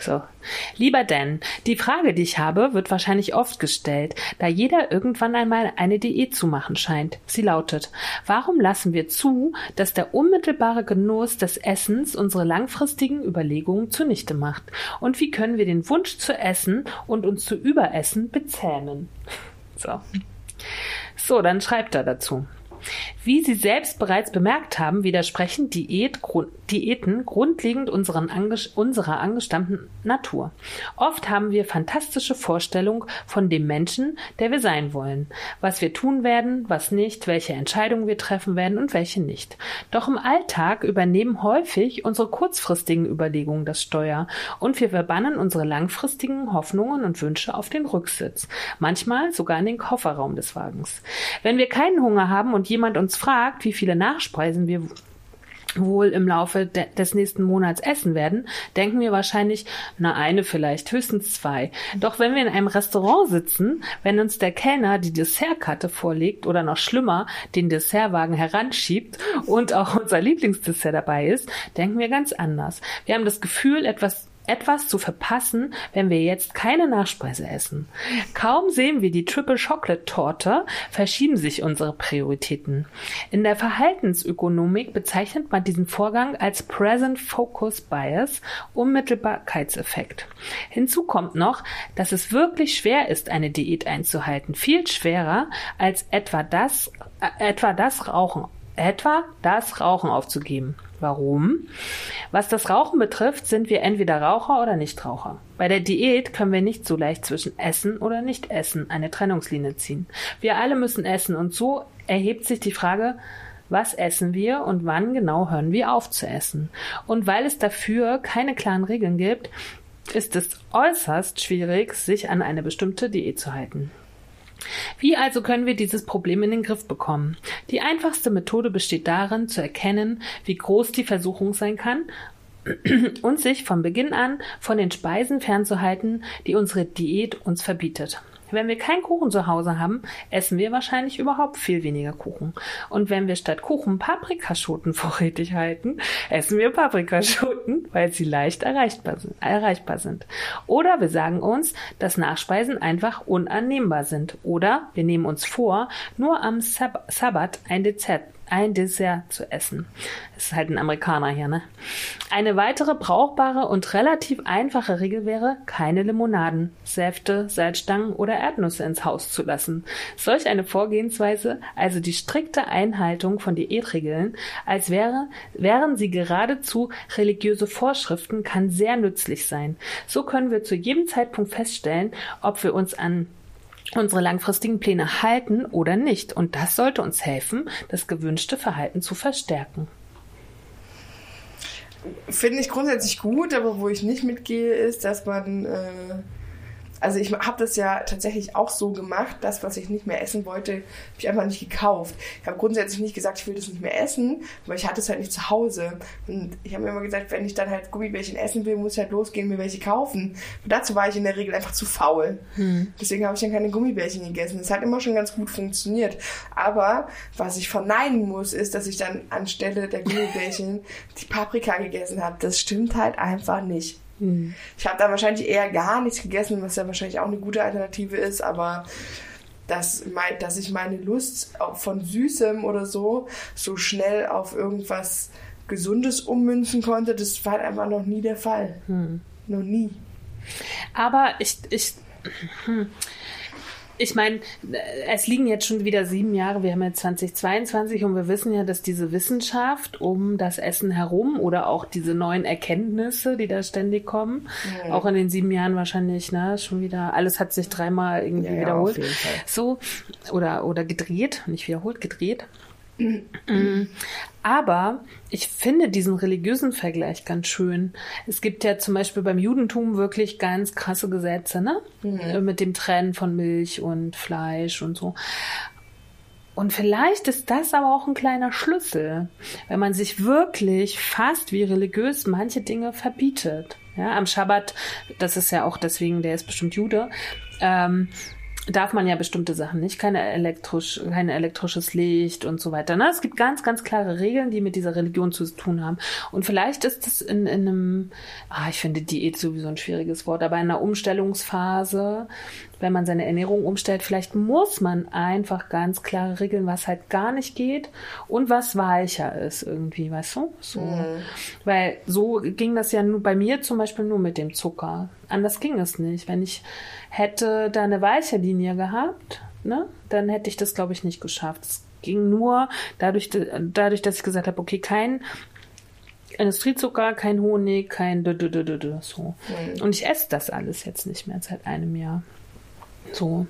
So. Lieber Dan, die Frage, die ich habe, wird wahrscheinlich oft gestellt, da jeder irgendwann einmal eine Diät zu machen scheint. Sie lautet, warum lassen wir zu, dass der unmittelbare Genuss des Essens unsere langfristigen Überlegungen zunichte macht? Und wie können wir den Wunsch zu essen und uns zu überessen bezähmen? So. So, dann schreibt er dazu. Wie Sie selbst bereits bemerkt haben, widersprechen Diät, Grund, Diäten grundlegend anges unserer angestammten Natur. Oft haben wir fantastische Vorstellungen von dem Menschen, der wir sein wollen, was wir tun werden, was nicht, welche Entscheidungen wir treffen werden und welche nicht. Doch im Alltag übernehmen häufig unsere kurzfristigen Überlegungen das Steuer und wir verbannen unsere langfristigen Hoffnungen und Wünsche auf den Rücksitz, manchmal sogar in den Kofferraum des Wagens. Wenn wir keinen Hunger haben und jemand uns fragt, wie viele Nachspeisen wir wohl im Laufe de des nächsten Monats essen werden, denken wir wahrscheinlich, na eine vielleicht, höchstens zwei. Doch wenn wir in einem Restaurant sitzen, wenn uns der Kellner die Dessertkarte vorlegt oder noch schlimmer, den Dessertwagen heranschiebt und auch unser Lieblingsdessert dabei ist, denken wir ganz anders. Wir haben das Gefühl, etwas etwas zu verpassen, wenn wir jetzt keine Nachspeise essen. Kaum sehen wir die Triple Chocolate Torte, verschieben sich unsere Prioritäten. In der Verhaltensökonomik bezeichnet man diesen Vorgang als Present Focus Bias, Unmittelbarkeitseffekt. Hinzu kommt noch, dass es wirklich schwer ist, eine Diät einzuhalten. Viel schwerer als etwa das, äh, etwa das Rauchen etwa das Rauchen aufzugeben. Warum? Was das Rauchen betrifft, sind wir entweder Raucher oder Nichtraucher. Bei der Diät können wir nicht so leicht zwischen Essen oder Nicht-Essen eine Trennungslinie ziehen. Wir alle müssen essen und so erhebt sich die Frage, was essen wir und wann genau hören wir auf zu essen. Und weil es dafür keine klaren Regeln gibt, ist es äußerst schwierig, sich an eine bestimmte Diät zu halten. Wie also können wir dieses Problem in den Griff bekommen? Die einfachste Methode besteht darin, zu erkennen, wie groß die Versuchung sein kann und sich von Beginn an von den Speisen fernzuhalten, die unsere Diät uns verbietet. Wenn wir keinen Kuchen zu Hause haben, essen wir wahrscheinlich überhaupt viel weniger Kuchen. Und wenn wir statt Kuchen Paprikaschoten <laughs> vorrätig halten, essen wir Paprikaschoten, weil sie leicht erreichbar sind. Oder wir sagen uns, dass Nachspeisen einfach unannehmbar sind. Oder wir nehmen uns vor, nur am Sab Sabbat ein Dessert ein Dessert zu essen. Das ist halt ein Amerikaner hier, ne? Eine weitere brauchbare und relativ einfache Regel wäre, keine Limonaden, Säfte, Salzstangen oder Erdnüsse ins Haus zu lassen. Solch eine Vorgehensweise, also die strikte Einhaltung von Diätregeln, als wäre, wären sie geradezu religiöse Vorschriften, kann sehr nützlich sein. So können wir zu jedem Zeitpunkt feststellen, ob wir uns an unsere langfristigen Pläne halten oder nicht. Und das sollte uns helfen, das gewünschte Verhalten zu verstärken. Finde ich grundsätzlich gut, aber wo ich nicht mitgehe, ist, dass man äh, Also ich habe das ja tatsächlich auch so gemacht, das, was ich nicht mehr essen wollte, habe ich einfach nicht gekauft. Ich habe grundsätzlich nicht gesagt, ich will das nicht mehr essen, weil ich hatte es halt nicht zu Hause. Und ich habe mir immer gesagt, wenn ich dann halt Gummibärchen essen will, muss ich halt losgehen, mir welche kaufen. Und dazu war ich in der Regel einfach zu faul. Hm. Deswegen habe ich dann keine Gummibärchen gegessen. Das hat immer schon ganz gut funktioniert. Aber was ich verneinen muss, ist, dass ich dann anstelle der Gummibärchen die Paprika gegessen habe. Das stimmt halt einfach nicht. Hm. Ich habe da wahrscheinlich eher gar nichts gegessen, was ja wahrscheinlich auch eine gute Alternative ist, aber dass, mein, dass ich meine Lust von Süßem oder so so schnell auf irgendwas Gesundes ummünzen konnte, das war einfach noch nie der Fall. Hm. Noch nie. Aber ich, ich, hm, ich meine, es liegen jetzt schon wieder sieben Jahre, wir haben jetzt 2022 und wir wissen ja, dass diese Wissenschaft um das Essen herum oder auch diese neuen Erkenntnisse, die da ständig kommen, ja. auch in den sieben Jahren wahrscheinlich, ne, schon wieder, alles hat sich dreimal irgendwie ja, wiederholt. So, oder, oder gedreht, nicht wiederholt, gedreht. Aber ich finde diesen religiösen Vergleich ganz schön. Es gibt ja zum Beispiel beim Judentum wirklich ganz krasse Gesetze, ne? Mhm. Mit dem Trennen von Milch und Fleisch und so. Und vielleicht ist das aber auch ein kleiner Schlüssel, wenn man sich wirklich fast wie religiös manche Dinge verbietet. Ja, am Schabbat, das ist ja auch deswegen, der ist bestimmt Jude, ähm, darf man ja bestimmte Sachen nicht, keine elektrisch, kein elektrisches Licht und so weiter. Ne? Es gibt ganz, ganz klare Regeln, die mit dieser Religion zu tun haben. Und vielleicht ist es in, in einem, ah, ich finde Diät sowieso ein schwieriges Wort, aber in einer Umstellungsphase, wenn man seine Ernährung umstellt, vielleicht muss man einfach ganz klare Regeln, was halt gar nicht geht und was weicher ist irgendwie, weißt du? So. Mhm. Weil so ging das ja nur bei mir zum Beispiel nur mit dem Zucker. Anders ging es nicht. Wenn ich hätte da eine weiche Linie gehabt, ne, dann hätte ich das, glaube ich, nicht geschafft. Es ging nur dadurch, dadurch, dass ich gesagt habe, okay, kein Industriezucker, kein Honig, kein so. Mhm. Und ich esse das alles jetzt nicht mehr seit einem Jahr. So.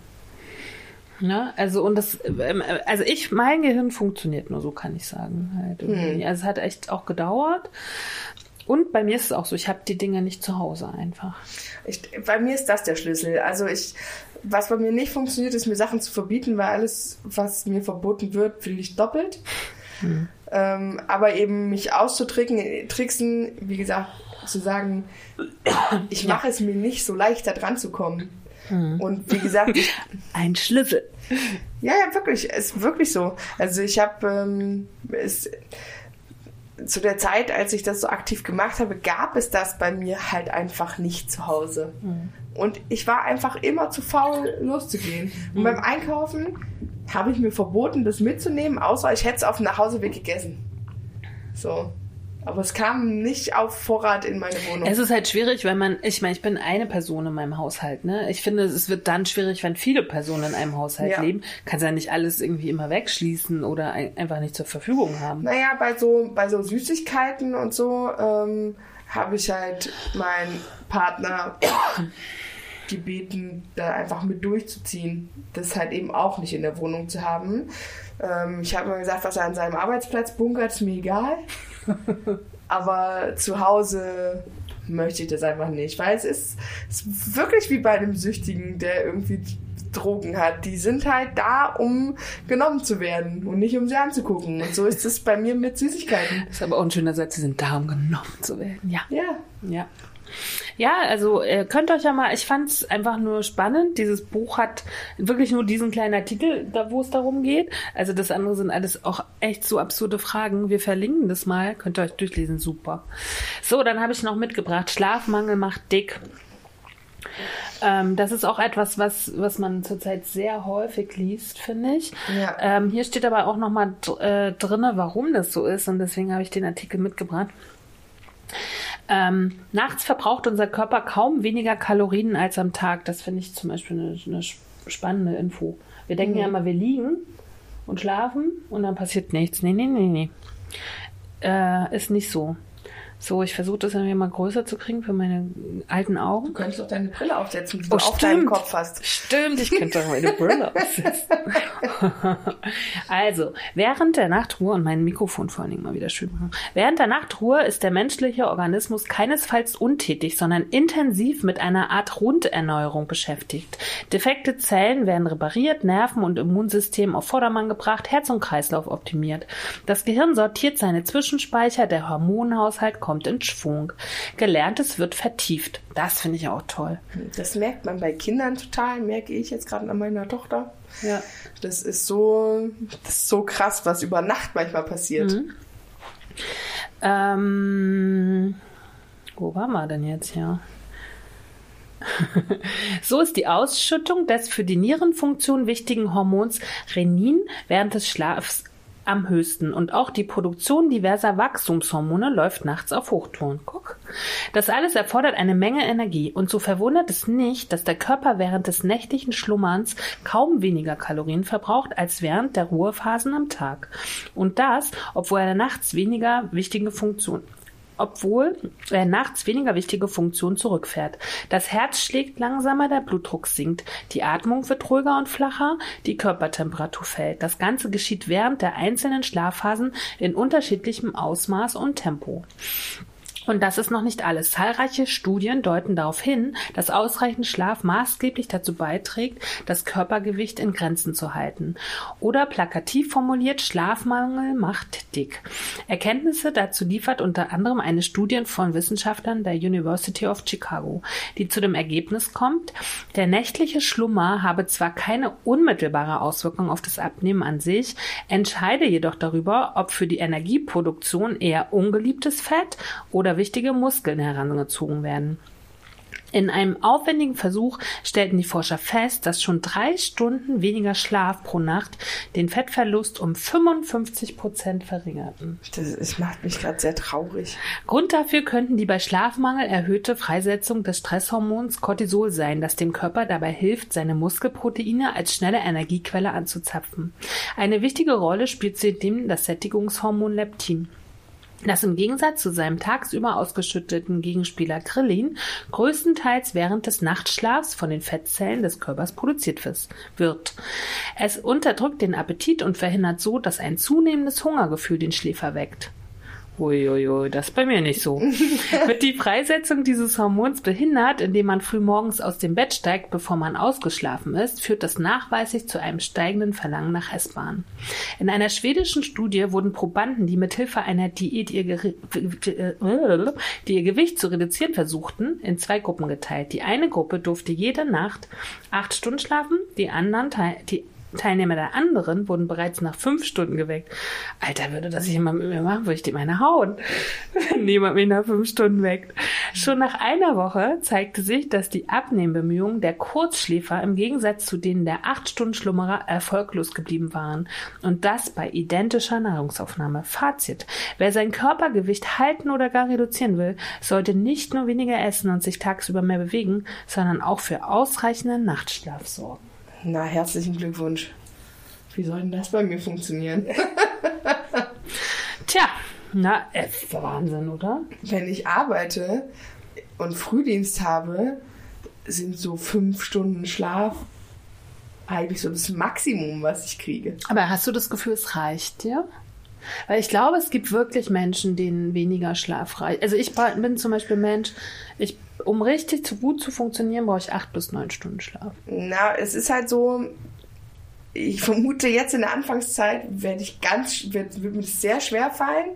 Ne? Also und das, ähm, also ich, mein Gehirn funktioniert nur so, kann ich sagen. Halt mhm. Also es hat echt auch gedauert. Und bei mir ist es auch so, ich habe die Dinge nicht zu Hause einfach. Ich, bei mir ist das der Schlüssel. Also ich, was bei mir nicht funktioniert, ist mir Sachen zu verbieten, weil alles, was mir verboten wird, will ich doppelt. Hm. Ähm, aber eben mich auszutricksen, wie gesagt, zu sagen, ich mache es mir nicht so leicht, da dran zu kommen. Hm. Und wie gesagt, <laughs> ein Schlüssel. Ja, ja, wirklich, es ist wirklich so. Also ich habe ähm, es zu der Zeit, als ich das so aktiv gemacht habe, gab es das bei mir halt einfach nicht zu Hause. Mhm. Und ich war einfach immer zu faul, loszugehen. Und mhm. beim Einkaufen habe ich mir verboten, das mitzunehmen, außer ich hätte es auf dem Nachhauseweg gegessen. So. Aber es kam nicht auf Vorrat in meine Wohnung. Es ist halt schwierig, wenn man, ich meine, ich bin eine Person in meinem Haushalt, ne? Ich finde, es wird dann schwierig, wenn viele Personen in einem Haushalt ja. leben. Kannst ja nicht alles irgendwie immer wegschließen oder ein, einfach nicht zur Verfügung haben. Naja, bei so, bei so Süßigkeiten und so ähm, habe ich halt meinen Partner <coughs> gebeten, da einfach mit durchzuziehen. Das halt eben auch nicht in der Wohnung zu haben. Ähm, ich habe mir gesagt, was er an seinem Arbeitsplatz bunkert, ist mir egal. Aber zu Hause möchte ich das einfach nicht, weil es ist, es ist wirklich wie bei einem Süchtigen, der irgendwie Drogen hat. Die sind halt da, um genommen zu werden und nicht um sie anzugucken. Und so ist es bei mir mit Süßigkeiten. Das ist aber auch ein schöner Satz, sie sind da, um genommen zu werden. Ja. Ja. Ja. Ja, also ihr könnt euch ja mal, ich fand es einfach nur spannend. Dieses Buch hat wirklich nur diesen kleinen Artikel, da wo es darum geht. Also das andere sind alles auch echt so absurde Fragen. Wir verlinken das mal, könnt ihr euch durchlesen, super. So, dann habe ich noch mitgebracht, Schlafmangel macht dick. Ähm, das ist auch etwas, was, was man zurzeit sehr häufig liest, finde ich. Ja. Ähm, hier steht aber auch nochmal äh, drinne, warum das so ist und deswegen habe ich den Artikel mitgebracht. Ähm, nachts verbraucht unser Körper kaum weniger Kalorien als am Tag. Das finde ich zum Beispiel eine, eine, spannende Info. Wir denken mhm. ja immer, wir liegen und schlafen und dann passiert nichts. Nee, nee, nee, nee. Äh, ist nicht so. So, ich versuche das irgendwie mal größer zu kriegen für meine alten Augen. Du könntest doch deine Brille aufsetzen, die Oh, du auf stimmt. deinem Kopf hast. Stimmt, ich könnte doch meine Brille aufsetzen. <laughs> also, während der Nachtruhe, und mein Mikrofon vor allen Dingen mal wieder schön machen, während der Nachtruhe ist der menschliche Organismus keinesfalls untätig, sondern intensiv mit einer Art Runderneuerung beschäftigt. Defekte Zellen werden repariert, Nerven und Immunsystem auf Vordermann gebracht, Herz und Kreislauf optimiert. Das Gehirn sortiert seine Zwischenspeicher, der Hormonhaushalt kommt in Schwung. Gelerntes wird vertieft. Das finde ich auch toll. Das merkt man bei Kindern total, merke ich jetzt gerade an meiner Tochter. Ja. Das ist so, das ist so krass, was über Nacht manchmal passiert. Mhm. Ähm, wo waren wir denn jetzt hier? <laughs> so ist die Ausschüttung des für die Nierenfunktion wichtigen Hormons Renin während des Schlafs am höchsten und auch die Produktion diverser Wachstumshormone läuft nachts auf Hochtouren. Guck. Das alles erfordert eine Menge Energie und so verwundert es nicht, dass der Körper während des nächtlichen Schlummerns kaum weniger Kalorien verbraucht als während der Ruhephasen am Tag. Und das, obwohl er nachts weniger wichtige Funktionen obwohl er nachts weniger wichtige Funktionen zurückfährt. Das Herz schlägt langsamer, der Blutdruck sinkt, die Atmung wird ruhiger und flacher, die Körpertemperatur fällt. Das Ganze geschieht während der einzelnen Schlafphasen in unterschiedlichem Ausmaß und Tempo. Und das ist noch nicht alles. Zahlreiche Studien deuten darauf hin, dass ausreichend Schlaf maßgeblich dazu beiträgt, das Körpergewicht in Grenzen zu halten. Oder plakativ formuliert, Schlafmangel macht dick. Erkenntnisse dazu liefert unter anderem eine Studie von Wissenschaftlern der University of Chicago, die zu dem Ergebnis kommt, der nächtliche Schlummer habe zwar keine unmittelbare Auswirkung auf das Abnehmen an sich, entscheide jedoch darüber, ob für die Energieproduktion eher ungeliebtes Fett oder wichtige Muskeln herangezogen werden. In einem aufwendigen Versuch stellten die Forscher fest, dass schon drei Stunden weniger Schlaf pro Nacht den Fettverlust um 55 Prozent verringerten. Das, das macht mich gerade sehr traurig. Grund dafür könnten die bei Schlafmangel erhöhte Freisetzung des Stresshormons Cortisol sein, das dem Körper dabei hilft, seine Muskelproteine als schnelle Energiequelle anzuzapfen. Eine wichtige Rolle spielt zudem das Sättigungshormon Leptin das im Gegensatz zu seinem tagsüber ausgeschütteten Gegenspieler Grillin größtenteils während des Nachtschlafs von den Fettzellen des Körpers produziert wird. Es unterdrückt den Appetit und verhindert so, dass ein zunehmendes Hungergefühl den Schläfer weckt. Uiuiui, das ist bei mir nicht so. <laughs> Wird die Freisetzung dieses Hormons behindert, indem man früh morgens aus dem Bett steigt, bevor man ausgeschlafen ist, führt das nachweislich zu einem steigenden Verlangen nach Essbahn. In einer schwedischen Studie wurden Probanden, die mithilfe einer Diät ihr, Geri- die ihr Gewicht zu reduzieren versuchten, in zwei Gruppen geteilt. Die eine Gruppe durfte jede Nacht acht Stunden schlafen, die anderen die Teilnehmer der anderen wurden bereits nach fünf Stunden geweckt. Alter, würde das jemand mit mir machen, würde ich dem eine hauen. <laughs> Wenn jemand mich nach fünf Stunden weckt. Schon nach einer Woche zeigte sich, dass die Abnehmbemühungen der Kurzschläfer im Gegensatz zu denen der acht Stunden Schlummerer erfolglos geblieben waren. Und das bei identischer Nahrungsaufnahme. Fazit. Wer sein Körpergewicht halten oder gar reduzieren will, sollte nicht nur weniger essen und sich tagsüber mehr bewegen, sondern auch für ausreichenden Nachtschlaf sorgen. Na, herzlichen Glückwunsch. Wie soll denn das bei mir funktionieren? Tja, na, ist Wahnsinn, oder? Wenn ich arbeite und Frühdienst habe, sind so fünf Stunden Schlaf eigentlich so das Maximum, was ich kriege. Aber hast du das Gefühl, es reicht dir? Weil ich glaube, es gibt wirklich Menschen, denen weniger Schlaf reicht. Also ich bin zum Beispiel Mensch, ich, um richtig zu gut zu funktionieren, brauche ich acht bis neun Stunden Schlaf. Na, es ist halt so, ich vermute jetzt in der Anfangszeit werde ich ganz, wird, wird mir sehr schwer fallen.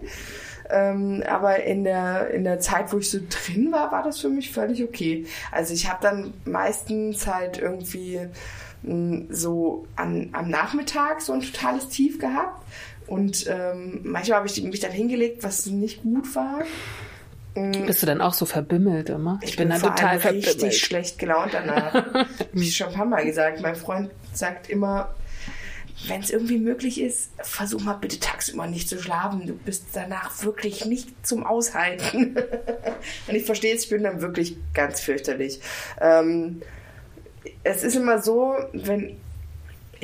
Ähm, aber in der, in der Zeit, wo ich so drin war, war das für mich völlig okay. Also ich habe dann meistens halt irgendwie mh, so an, am Nachmittag so ein totales Tief gehabt. Und ähm, manchmal habe ich mich dann hingelegt, was nicht gut war. Bist du dann auch so verbimmelt immer? Ich, bin, dann vor total allem richtig schlecht gelaunt danach. <laughs> Wie schon ein paar Mal gesagt. Mein Freund sagt immer, wenn es irgendwie möglich ist, versuch mal bitte tagsüber nicht zu schlafen. Du bist danach wirklich nicht zum Aushalten. <laughs> Und ich verstehe es, ich bin dann wirklich ganz fürchterlich. Ähm, es ist immer so, wenn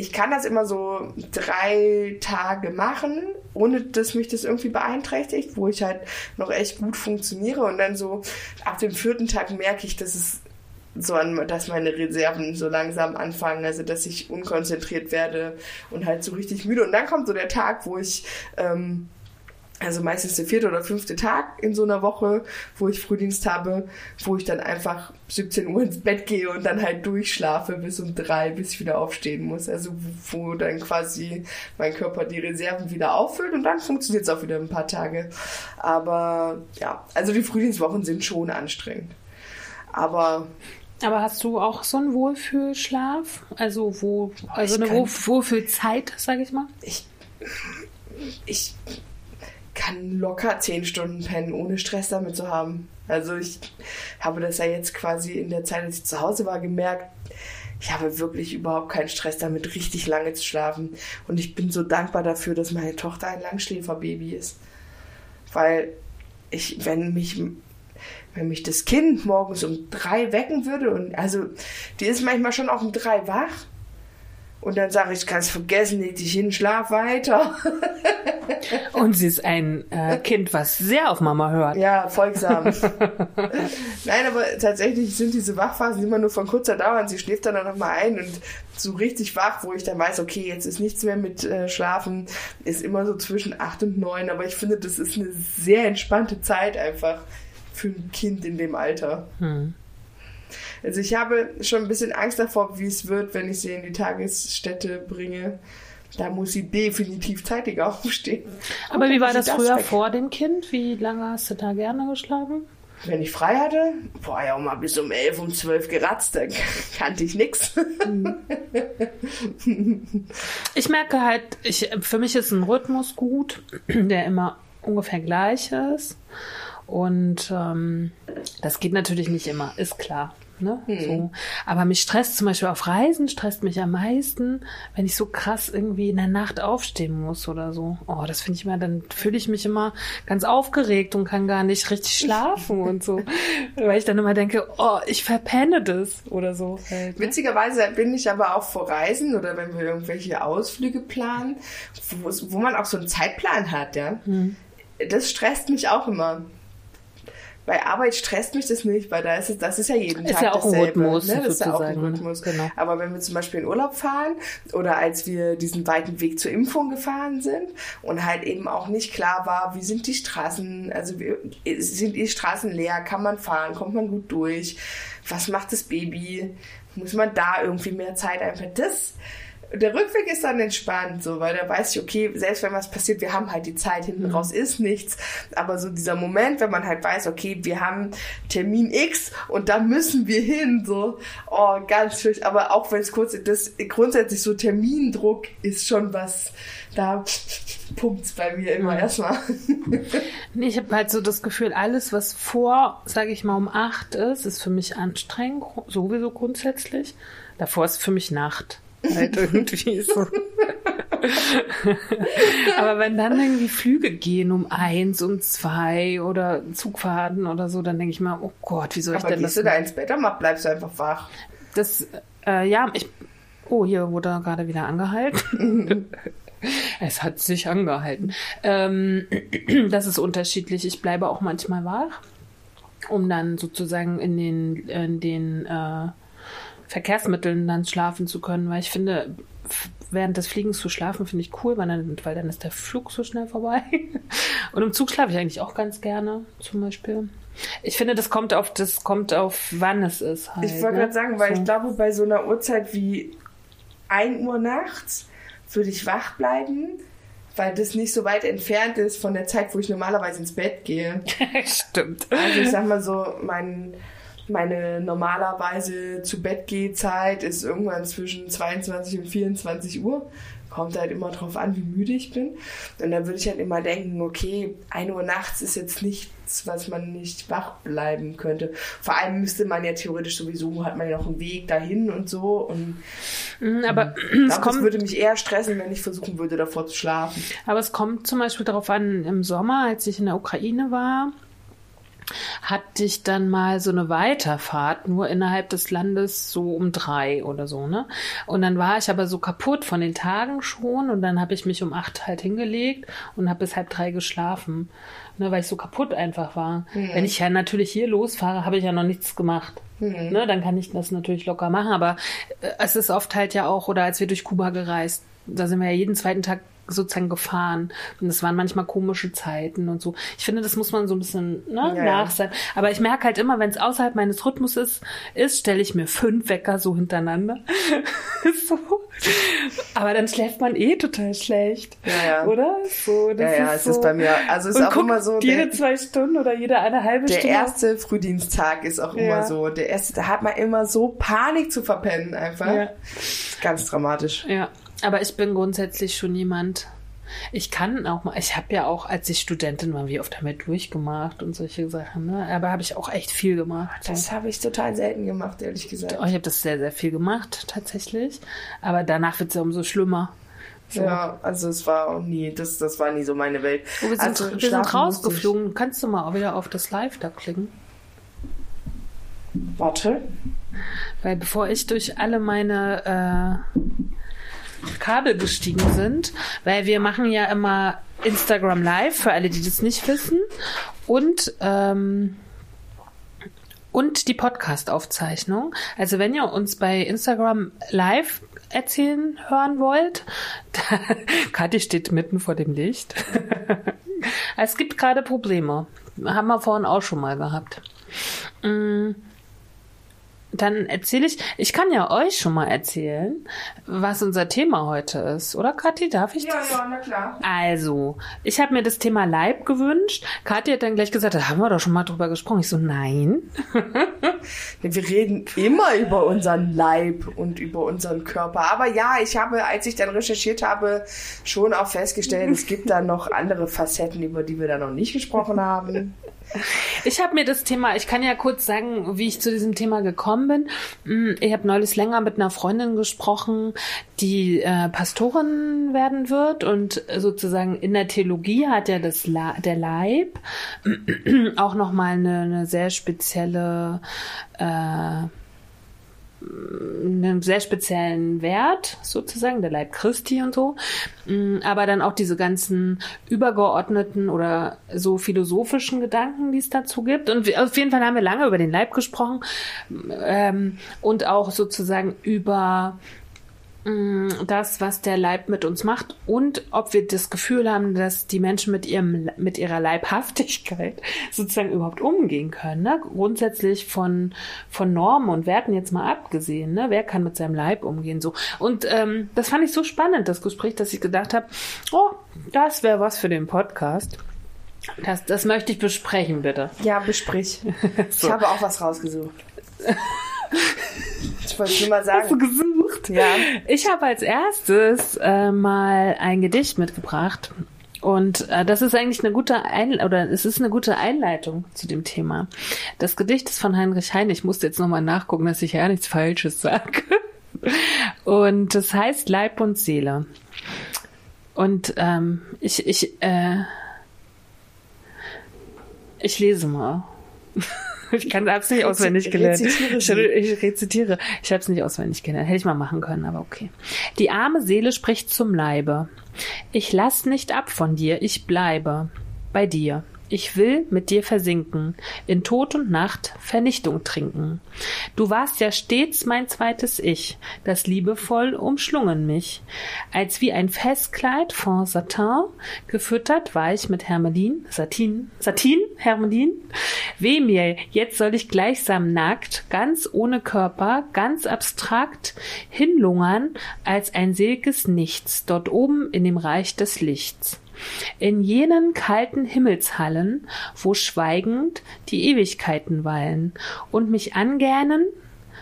ich kann das immer so drei Tage machen ohne dass mich das irgendwie beeinträchtigt, wo ich halt noch echt gut funktioniere und dann so ab dem vierten Tag merke ich, dass es so an, dass meine Reserven so langsam anfangen, also dass ich unkonzentriert werde und halt so richtig müde. Und dann kommt so der Tag, wo ich ähm, also meistens der vierte oder fünfte Tag in so einer Woche, wo ich Frühdienst habe, wo ich dann einfach 17 Uhr ins Bett gehe und dann halt durchschlafe bis um drei, bis ich wieder aufstehen muss. Also wo dann quasi mein Körper die Reserven wieder auffüllt und dann funktioniert es auch wieder ein paar Tage. Aber ja, also die Frühdienstwochen sind schon anstrengend. Aber aber hast du auch so einen Wohlfühlschlaf? Also wo, also eine Wohlfühlzeit, sage ich mal? Ich, ich kann locker zehn Stunden pennen, ohne Stress damit zu haben. Also ich habe das ja jetzt quasi in der Zeit, als ich zu Hause war, gemerkt, ich habe wirklich überhaupt keinen Stress damit, richtig lange zu schlafen. Und ich bin so dankbar dafür, dass meine Tochter ein Langschläferbaby ist. Weil ich, wenn mich, wenn mich das Kind morgens um drei wecken würde und also die ist manchmal schon auch um drei wach und dann sage ich, kannst vergessen, leg dich hin, schlaf weiter. <laughs> Und sie ist ein äh, Kind, was sehr auf Mama hört. Ja, folgsam. <laughs> Nein, aber tatsächlich sind diese Wachphasen immer nur von kurzer Dauer und sie schläft dann noch mal ein und so richtig wach, wo ich dann weiß, okay, jetzt ist nichts mehr mit äh, Schlafen, ist immer so zwischen acht und neun. Aber ich finde, das ist eine sehr entspannte Zeit einfach für ein Kind in dem Alter. Hm. Also ich habe schon ein bisschen Angst davor, wie es wird, wenn ich sie in die Tagesstätte bringe. Da muss sie definitiv zeitiger <laughs> aufstehen. Aber wie war das früher weg. vor dem Kind? Wie lange hast du da gerne geschlafen? Wenn ich frei hatte, boah, ja, mal bis um elf, um zwölf geratzt, da <laughs> kannte ich nichts. <laughs> Ich merke halt, ich, für mich ist ein Rhythmus gut, <clears throat> der immer ungefähr gleich ist. Und ähm, das geht natürlich nicht immer, ist klar. Ne? Hm. So. Aber mich stresst zum Beispiel auf Reisen, stresst mich am meisten, wenn ich so krass irgendwie in der Nacht aufstehen muss oder so. Oh, das finde ich immer, dann fühle ich mich immer ganz aufgeregt und kann gar nicht richtig schlafen und so. <laughs> Weil ich dann immer denke, oh, ich verpenne das oder so. Halt, ne? Witzigerweise bin ich aber auch vor Reisen oder wenn wir irgendwelche Ausflüge planen, wo, wo man auch so einen Zeitplan hat, ja. Hm. Das stresst mich auch immer bei Arbeit stresst mich das nicht, weil da ist es, das ist ja jeden ist Tag ja auch dasselbe. Ein Rhythmus, ne? Das ist ja auch ein Rhythmus. Genau. Aber wenn wir zum Beispiel in Urlaub fahren oder als wir diesen weiten Weg zur Impfung gefahren sind und halt eben auch nicht klar war, wie sind die Straßen, also sind die Straßen leer, kann man fahren, kommt man gut durch, was macht das Baby, muss man da irgendwie mehr Zeit einfach, das der Rückweg ist dann entspannt, so, weil da weiß ich, okay, selbst wenn was passiert, wir haben halt die Zeit, hinten mhm. raus ist nichts. Aber so dieser Moment, wenn man halt weiß, okay, wir haben Termin X und da müssen wir hin, so, oh, ganz schön. Aber auch wenn es kurz, das grundsätzlich so Termindruck ist schon was, da pumpt bei mir immer mhm. erstmal. <laughs> ich habe halt so das Gefühl, alles, was vor, sage ich mal, um acht ist, ist für mich anstrengend, sowieso grundsätzlich. Davor ist für mich Nacht halt <laughs> irgendwie so. Aber wenn dann irgendwie Flüge gehen um eins, um zwei oder Zugfahrten oder so, dann denke ich mal, oh Gott, wie soll ich Aber denn das? Aber du da ins Bett oder bleibst du einfach wach? Das, äh, ja, ich, oh, hier wurde gerade wieder angehalten. <laughs> es hat sich angehalten. Ähm, das ist unterschiedlich. Ich bleibe auch manchmal wach, um dann sozusagen in den, in den äh, Verkehrsmitteln dann schlafen zu können, weil ich finde, während des Fliegens zu schlafen finde ich cool, weil dann, weil dann ist der Flug so schnell vorbei. <laughs> Und im Zug schlafe ich eigentlich auch ganz gerne, zum Beispiel. Ich finde, das kommt auf, das kommt auf, wann es ist. Halt, ich wollte ne? gerade sagen, weil so. ich glaube, bei so einer Uhrzeit wie 1 Uhr nachts würde ich wach bleiben, weil das nicht so weit entfernt ist von der Zeit, wo ich normalerweise ins Bett gehe. <laughs> Stimmt. Also ich sag mal so, mein meine normalerweise zu Bett Zeit ist irgendwann zwischen 22 und 24 Uhr. Kommt halt immer drauf an, wie müde ich bin. Und dann würde ich halt immer denken, okay, 1 Uhr nachts ist jetzt nichts, was man nicht wach bleiben könnte. Vor allem müsste man ja theoretisch sowieso, hat man ja noch einen Weg dahin und so. Und mhm, aber ähm, <clears throat> es kommt, würde mich eher stressen, wenn ich versuchen würde, davor zu schlafen. Aber es kommt zum Beispiel darauf an, im Sommer, als ich in der Ukraine war, hatte ich dann mal so eine Weiterfahrt, nur innerhalb des Landes, so um drei oder so, ne? Und dann war ich aber so kaputt von den Tagen schon und dann habe ich mich um acht halt hingelegt und habe bis halb drei geschlafen, ne, weil ich so kaputt einfach war. Mhm. Wenn ich ja natürlich hier losfahre, habe ich ja noch nichts gemacht. Mhm. Ne, dann kann ich das natürlich locker machen, aber äh, es ist oft halt ja auch, oder als wir durch Kuba gereist, da sind wir ja jeden zweiten Tag sozusagen gefahren. Und das waren manchmal komische Zeiten und so. Ich finde, das muss man so ein bisschen ne, ja, nach sein. Aber ich merke halt immer, wenn es außerhalb meines Rhythmus ist, ist stelle ich mir fünf Wecker so hintereinander. <laughs> so. Aber dann schläft man eh total schlecht. Ja, ja. Oder? So, das ja, ja, ist es so. ist bei mir. Also es ist auch immer so. Jede der, zwei Stunden oder jede eine halbe der Stunde. Der erste Frühdiensttag ist auch immer so. Der erste, da hat man immer so Panik zu verpennen einfach. Ja. Ganz dramatisch. Ja. Aber ich bin grundsätzlich schon jemand. Ich kann auch mal, ich habe ja auch, als ich Studentin war, wie oft haben wir durchgemacht und solche Sachen, ne? Aber habe ich auch echt viel gemacht. Das habe ich total selten gemacht, ehrlich gesagt. Ich habe das sehr, sehr viel gemacht, tatsächlich. Aber danach wird es ja umso schlimmer. So. Ja, also es war auch nie, das, das war nie so meine Welt. Oh, wir sind, also, wir sind rausgeflogen. Kannst du mal auch wieder auf das Live da klicken? Warte. Weil bevor ich durch alle meine äh, Kabel gestiegen sind, weil wir machen ja immer Instagram Live, für alle, die das nicht wissen, und ähm, und die Podcast-Aufzeichnung. Also wenn ihr uns bei Instagram live erzählen hören wollt, <laughs> Kathi steht mitten vor dem Licht. <laughs> es gibt gerade Probleme. Haben wir vorhin auch schon mal gehabt. Dann erzähle ich, ich kann ja euch schon mal erzählen, was unser Thema heute ist, oder Kathi? Darf ich ja, das? Ja, ja, na klar. Also, ich habe mir das Thema Leib gewünscht. Kathi hat dann gleich gesagt, da haben wir doch schon mal drüber gesprochen. Ich so, nein. <laughs> wir reden immer über unseren Leib und über unseren Körper. Aber ja, ich habe, als ich dann recherchiert habe, schon auch festgestellt, es gibt da noch andere Facetten, über die wir da noch nicht gesprochen haben. <laughs> Ich habe mir das Thema, ich kann ja kurz sagen, wie ich zu diesem Thema gekommen bin. Mm, ich habe neulich länger mit einer Freundin gesprochen, die äh, Pastorin werden wird und sozusagen in der Theologie hat ja das La der Leib <clears throat> auch nochmal eine, eine sehr spezielle äh, einen sehr speziellen Wert, sozusagen, der Leib Christi und so. Mm, aber dann auch diese ganzen übergeordneten oder so philosophischen Gedanken, die es dazu gibt. Und auf jeden Fall haben wir lange über den Leib gesprochen ähm, und auch sozusagen über das, was der Leib mit uns macht und ob wir das Gefühl haben, dass die Menschen mit ihrem, mit ihrer Leibhaftigkeit <laughs> sozusagen überhaupt umgehen können. Ne? Grundsätzlich von, von Normen und Werten jetzt mal abgesehen. Ne? Wer kann mit seinem Leib umgehen? So. Und ähm, das fand ich so spannend, das Gespräch, dass ich gedacht habe, oh, das wäre was für den Podcast. Das, das möchte ich besprechen, bitte. Ja, besprich. <laughs> so. Ich habe auch was rausgesucht. <laughs> Ich wollte nur mal sagen. Hast du gesucht? Ja. Ich habe als erstes äh, mal ein Gedicht mitgebracht. Und äh, das ist eigentlich eine gute Ein oder es ist eine gute Einleitung zu dem Thema. Das Gedicht ist von Heinrich Heine. Ich musste jetzt nochmal nachgucken, dass ich ja nichts Falsches sage. Und das heißt Leib und Seele. Und ähm, ich, ich, äh, ich lese mal. Ich kann es nicht auswendig gelernt. Ich, ich rezitiere. Ich habe es nicht auswendig gelernt. Hätte ich mal machen können, aber okay. Die arme Seele spricht zum Leibe. Ich lass nicht ab von dir, ich bleibe bei dir. Ich will mit dir versinken, in Tod und Nacht Vernichtung trinken. Du warst ja stets mein zweites Ich, das liebevoll umschlungen mich. Als wie ein Festkleid von Satin, gefüttert war ich mit Hermelin, Satin, Satin, Hermelin. Weh mir, jetzt soll ich gleichsam nackt, ganz ohne Körper, ganz abstrakt, hinlungern als ein selges Nichts, dort oben in dem Reich des Lichts in jenen kalten Himmelshallen, wo schweigend die Ewigkeiten weilen und mich angähnen,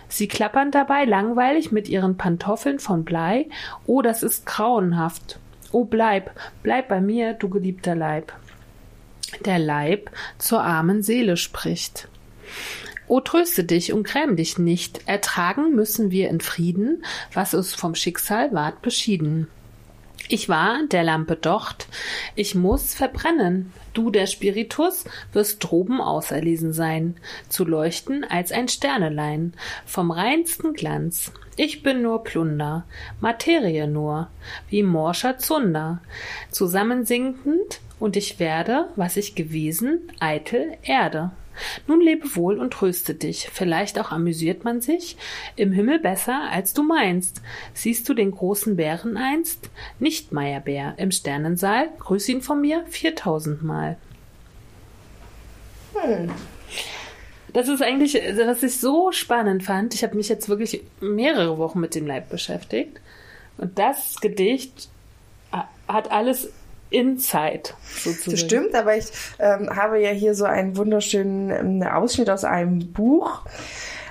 sie klappern dabei langweilig mit ihren Pantoffeln von Blei, oh, das ist grauenhaft. Oh, bleib, bleib bei mir, du geliebter Leib. Der Leib zur armen Seele spricht. O tröste dich und gräm dich nicht, ertragen müssen wir in Frieden, was uns vom Schicksal ward beschieden. Ich war der Lampe Docht, ich muss verbrennen. Du, der Spiritus, wirst droben auserlesen sein, zu leuchten als ein Sternelein, vom reinsten Glanz. Ich bin nur Plunder, Materie nur, wie morscher Zunder, zusammensinkend, und ich werde, was ich gewesen, eitel Erde. Nun lebe wohl und tröste dich. Vielleicht auch amüsiert man sich im Himmel besser, als du meinst. Siehst du den großen Bären einst? Nicht Meierbär im Sternensaal. Grüß ihn von mir viertausendmal. Hm. Das ist eigentlich, was ich so spannend fand. Ich habe mich jetzt wirklich mehrere Wochen mit dem Leib beschäftigt. Und das Gedicht hat alles Insight sozusagen. Das stimmt, aber ich ähm, habe ja hier so einen wunderschönen ähm, Ausschnitt aus einem Buch,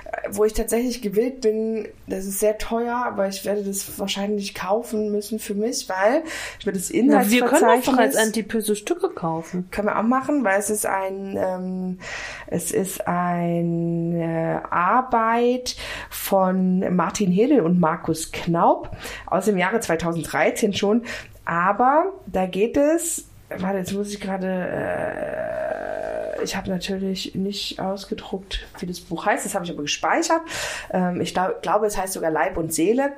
äh, wo ich tatsächlich gewillt bin, das ist sehr teuer, aber ich werde das wahrscheinlich kaufen müssen für mich, weil ich werde das Inhaltsverzeichnis... Na, wir können auch als Antipöse Stücke kaufen. Können wir auch machen, weil es ist ein, ähm, es ist eine Arbeit von Martin Hedel und Markus Knaub aus dem Jahre 2013 schon, aber da geht es, warte, jetzt muss ich gerade, äh, ich habe natürlich nicht ausgedruckt, wie das Buch heißt, das habe ich aber gespeichert. Ähm, ich glaub, glaube, es heißt sogar Leib und Seele.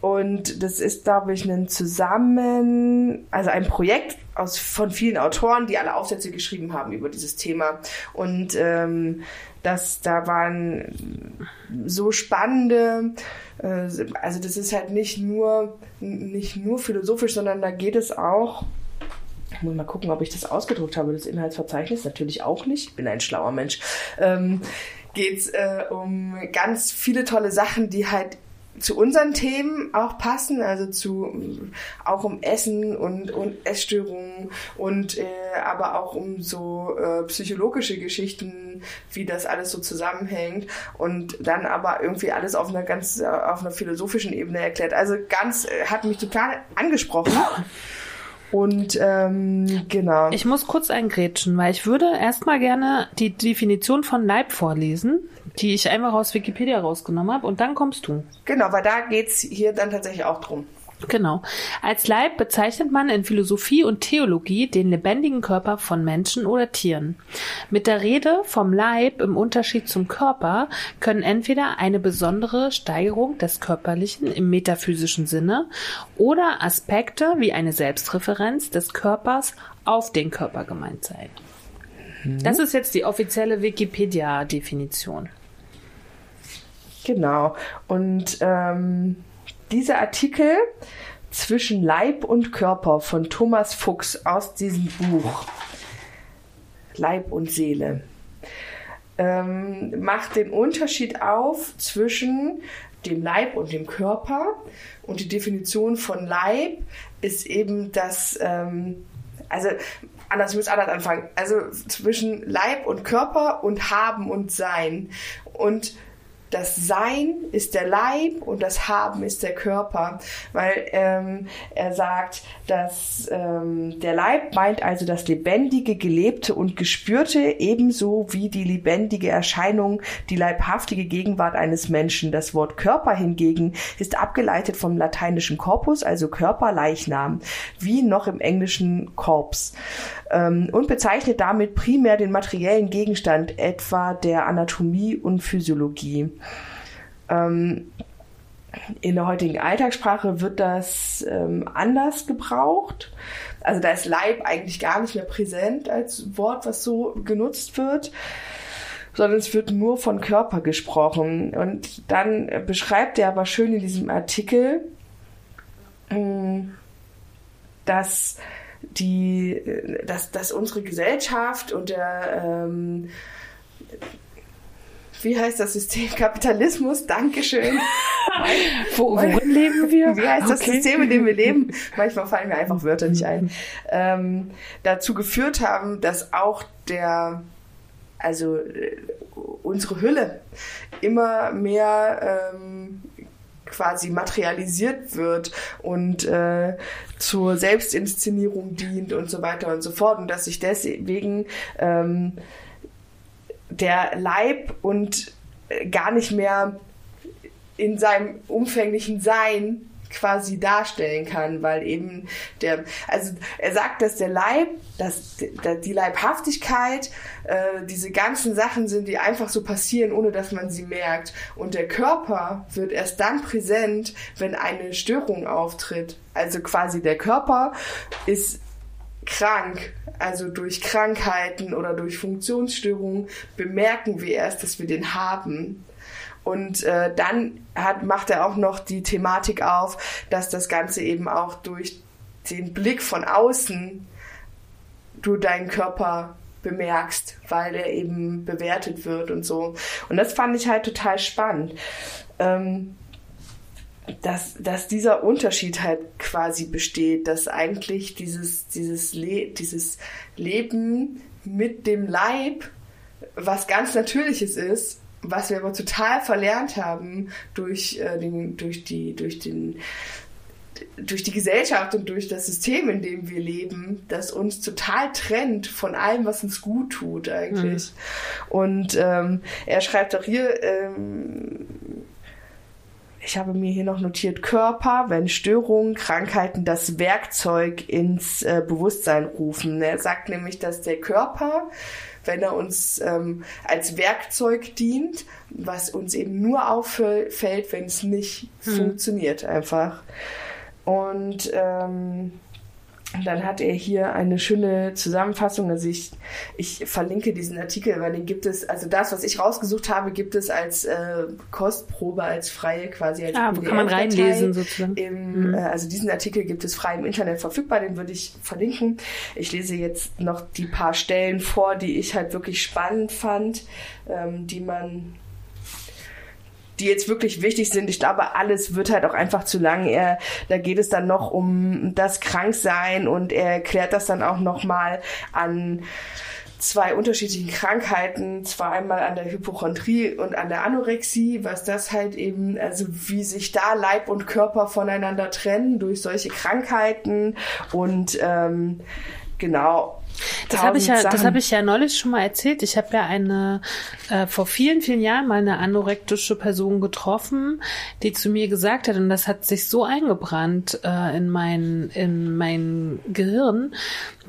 Und das ist, glaube ich, ein Zusammen, also ein Projekt aus, von vielen Autoren, die alle Aufsätze geschrieben haben über dieses Thema. Und ähm, das, da waren so spannende, also das ist halt nicht nur, nicht nur philosophisch, sondern da geht es auch ich muss mal gucken, ob ich das ausgedruckt habe, das Inhaltsverzeichnis. Natürlich auch nicht. Ich bin ein schlauer Mensch. Ähm, geht es äh, um ganz viele tolle Sachen, die halt zu unseren Themen auch passen, also zu auch um Essen und, und Essstörungen und äh, aber auch um so äh, psychologische Geschichten, wie das alles so zusammenhängt und dann aber irgendwie alles auf einer ganz auf einer philosophischen Ebene erklärt. Also ganz äh, hat mich total angesprochen. Und ähm, genau. Ich muss kurz eingrätschen, weil ich würde erstmal gerne die Definition von Leib vorlesen, die ich einfach aus Wikipedia rausgenommen habe, und dann kommst du. Genau, weil da geht's hier dann tatsächlich auch drum. Genau. Als Leib bezeichnet man in Philosophie und Theologie den lebendigen Körper von Menschen oder Tieren. Mit der Rede vom Leib im Unterschied zum Körper können entweder eine besondere Steigerung des Körperlichen im metaphysischen Sinne oder Aspekte wie eine Selbstreferenz des Körpers auf den Körper gemeint sein. Mhm. Das ist jetzt die offizielle Wikipedia-Definition. Genau. Und ähm dieser Artikel zwischen Leib und Körper von Thomas Fuchs aus diesem Buch Leib und Seele ähm, macht den Unterschied auf zwischen dem Leib und dem Körper. Und die Definition von Leib ist eben das, ähm, also anders, ich muss anders anfangen. Also zwischen Leib und Körper und Haben und Sein. Und das Sein ist der Leib und das Haben ist der Körper, weil ähm, er sagt, dass ähm, der Leib meint also das lebendige, gelebte und gespürte, ebenso wie die lebendige Erscheinung, die leibhaftige Gegenwart eines Menschen. Das Wort Körper hingegen ist abgeleitet vom lateinischen Corpus, also Körper, Leichnam, wie noch im englischen Corps ähm, und bezeichnet damit primär den materiellen Gegenstand, etwa der Anatomie und Physiologie. Ähm, in der heutigen Alltagssprache wird das ähm, anders gebraucht. Also da ist Leib eigentlich gar nicht mehr präsent als Wort, was so genutzt wird, sondern es wird nur von Körper gesprochen. Und dann beschreibt er aber schön in diesem Artikel, ähm, dass die, dass, dass unsere Gesellschaft und der ähm, wie heißt das System? <laughs> Kapitalismus, Dankeschön. <laughs> Wo, worin leben wir? <laughs> Wie heißt das System, in dem wir leben? Manchmal fallen mir einfach Wörter nicht ein. Ähm, dazu geführt haben, dass auch der, also äh, unsere Hülle immer mehr ähm, quasi materialisiert wird und äh, zur Selbstinszenierung dient und so weiter und so fort und dass sich deswegen ähm, der Leib und äh, gar nicht mehr in seinem umfänglichen Sein quasi darstellen kann, weil eben der, also er sagt, dass der Leib, dass die Leibhaftigkeit, äh, diese ganzen Sachen sind, die einfach so passieren, ohne dass man sie merkt. Und der Körper wird erst dann präsent, wenn eine Störung auftritt. Also quasi der Körper ist krank, also durch Krankheiten oder durch Funktionsstörungen bemerken wir erst, dass wir den haben. Und äh, dann hat, macht er auch noch die Thematik auf, dass das Ganze eben auch durch den Blick von außen du deinen Körper bemerkst, weil er eben bewertet wird und so. Und das fand ich halt total spannend. Ähm, dass, dass dieser Unterschied halt quasi besteht, dass eigentlich dieses, dieses, Le dieses Leben mit dem Leib was ganz Natürliches ist was wir aber total verlernt haben durch, äh, den, durch, die, durch, den, durch die Gesellschaft und durch das System, in dem wir leben, das uns total trennt von allem, was uns gut tut eigentlich. Mhm. Und ähm, er schreibt auch hier, ähm, ich habe mir hier noch notiert, Körper, wenn Störungen, Krankheiten das Werkzeug ins äh, Bewusstsein rufen. Er sagt nämlich, dass der Körper wenn er uns ähm, als Werkzeug dient, was uns eben nur auffällt, wenn es nicht hm. funktioniert einfach. Und ähm, dann hat er hier eine schöne Zusammenfassung. Also ich, ich verlinke diesen Artikel, weil den gibt es, also das, was ich rausgesucht habe, gibt es als äh, Kostprobe, als freie quasi. Als ah, wo kann man reinlesen sozusagen. Im, mhm. äh, also diesen Artikel gibt es frei im Internet verfügbar, den würde ich verlinken. Ich lese jetzt noch die paar Stellen vor, die ich halt wirklich spannend fand, ähm, die man die jetzt wirklich wichtig sind. Ich glaube, alles wird halt auch einfach zu lang. Er, da geht es dann noch um das Kranksein und er erklärt das dann auch nochmal an zwei unterschiedlichen Krankheiten, zwar einmal an der Hypochondrie und an der Anorexie, was das halt eben, also wie sich da Leib und Körper voneinander trennen durch solche Krankheiten und ähm, genau das habe ich ja, Sachen. das habe ich ja neulich schon mal erzählt. Ich habe ja eine äh, vor vielen, vielen Jahren mal eine anorektische Person getroffen, die zu mir gesagt hat, und das hat sich so eingebrannt äh, in mein in mein Gehirn.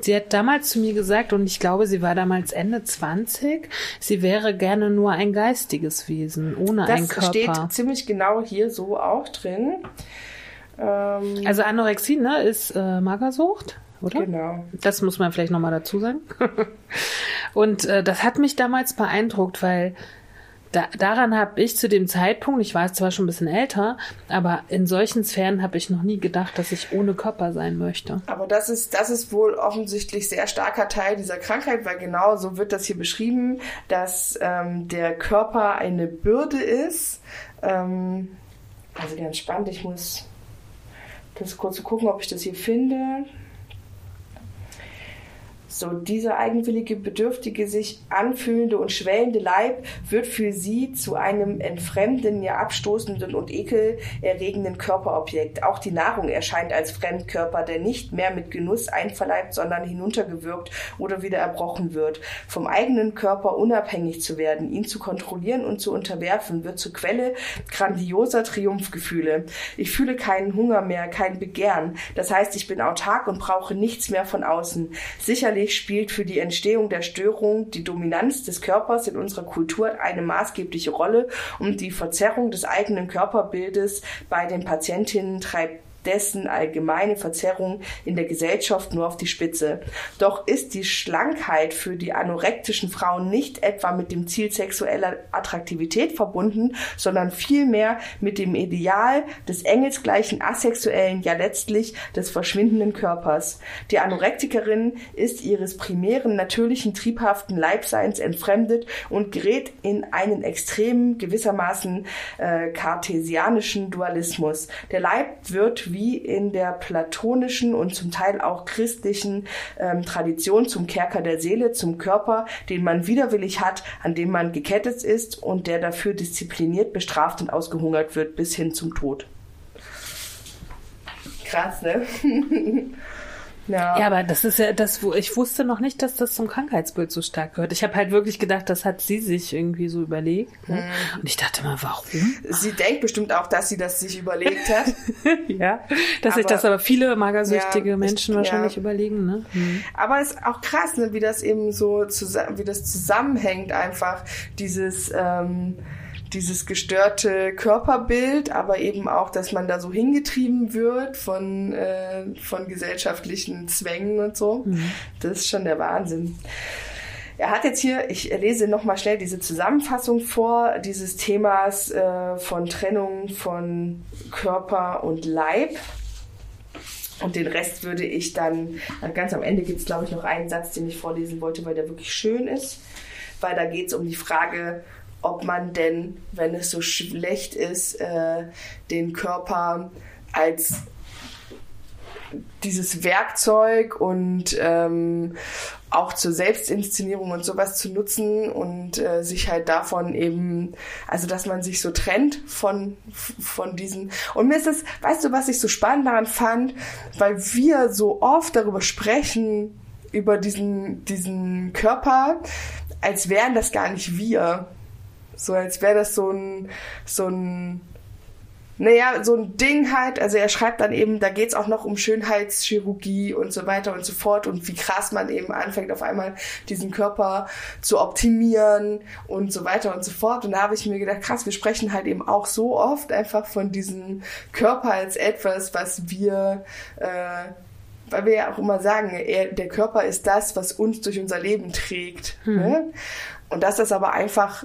Sie hat damals zu mir gesagt, und ich glaube, sie war damals Ende 20, sie wäre gerne nur ein geistiges Wesen, ohne das einen Körper. Das steht ziemlich genau hier so auch drin. Ähm also Anorexie, ne, ist äh, Magersucht oder? Genau. Das muss man vielleicht nochmal dazu sagen. <laughs> und äh, das hat mich damals beeindruckt, weil da, daran habe ich zu dem Zeitpunkt, ich war zwar schon ein bisschen älter, aber in solchen Sphären habe ich noch nie gedacht, dass ich ohne Körper sein möchte. Aber das ist, das ist wohl offensichtlich sehr starker Teil dieser Krankheit, weil genau so wird das hier beschrieben, dass ähm, der Körper eine Bürde ist. Ähm, also ganz spannend, ich muss das kurz gucken, ob ich das hier finde. So, dieser eigenwillige, bedürftige, sich anfühlende und schwellende Leib wird für sie zu einem entfremdenden, ja abstoßenden und ekelerregenden Körperobjekt. Auch die Nahrung erscheint als Fremdkörper, der nicht mehr mit Genuss einverleibt, sondern hinuntergewürgt oder wieder erbrochen wird. Vom eigenen Körper unabhängig zu werden, ihn zu kontrollieren und zu unterwerfen, wird zur Quelle grandioser Triumphgefühle. Ich fühle keinen Hunger mehr, kein Begehren. Das heißt, ich bin autark und brauche nichts mehr von außen. Sicherlich Sicherlich spielt für die Entstehung der Störung die Dominanz des Körpers in unserer Kultur eine maßgebliche Rolle und die Verzerrung des eigenen Körperbildes bei den Patientinnen treibt dessen allgemeine Verzerrung in der Gesellschaft nur auf die Spitze. Doch ist die Schlankheit für die anorektischen Frauen nicht etwa mit dem Ziel sexueller Attraktivität verbunden, sondern vielmehr mit dem Ideal des engelsgleichen asexuellen, ja letztlich des verschwindenden Körpers. Die Anorektikerin ist ihres primären natürlichen triebhaften Leibseins entfremdet und gerät in einen extremen, gewissermaßen äh, kartesianischen Dualismus. Der Leib wird wie in der platonischen und zum Teil auch christlichen ähm, Tradition zum Kerker der Seele, zum Körper, den man widerwillig hat, an dem man gekettet ist und der dafür diszipliniert, bestraft und ausgehungert wird bis hin zum Tod. Krass, ne? <laughs> Ja. ja, aber das ist ja das, wo ich wusste noch nicht, dass das zum Krankheitsbild so stark gehört. Ich habe halt wirklich gedacht, das hat sie sich irgendwie so überlegt. Ne? Mhm. Und ich dachte mal, warum? Sie denkt bestimmt auch, dass sie das sich überlegt hat. <laughs> ja, dass aber, sich das aber viele magersüchtige ja, Menschen ich, wahrscheinlich ja. überlegen. Ne? Mhm. Aber es ist auch krass, ne, wie das eben so zusammen, wie das zusammenhängt einfach dieses ähm, dieses gestörte Körperbild, aber eben auch, dass man da so hingetrieben wird von, äh, von gesellschaftlichen Zwängen und so. Mhm. Das ist schon der Wahnsinn. Er hat jetzt hier, ich lese nochmal schnell diese Zusammenfassung vor, dieses Themas äh, von Trennung von Körper und Leib. Und den Rest würde ich dann, ganz am Ende gibt es, glaube ich, noch einen Satz, den ich vorlesen wollte, weil der wirklich schön ist. Weil da geht es um die Frage, ob man denn, wenn es so schlecht ist, äh, den Körper als dieses Werkzeug und ähm, auch zur Selbstinszenierung und sowas zu nutzen und äh, sich halt davon eben, also dass man sich so trennt von, von diesen. Und mir ist das, weißt du, was ich so spannend daran fand, weil wir so oft darüber sprechen, über diesen, diesen Körper, als wären das gar nicht wir. So als wäre das so ein, so ein, naja, so ein Ding halt. Also er schreibt dann eben, da geht's auch noch um Schönheitschirurgie und so weiter und so fort und wie krass man eben anfängt, auf einmal diesen Körper zu optimieren und so weiter und so fort. Und da habe ich mir gedacht, krass, wir sprechen halt eben auch so oft einfach von diesem Körper als etwas, was wir äh, weil wir ja auch immer sagen, er, der Körper ist das, was uns durch unser Leben trägt. Hm. Ne? Und dass das aber einfach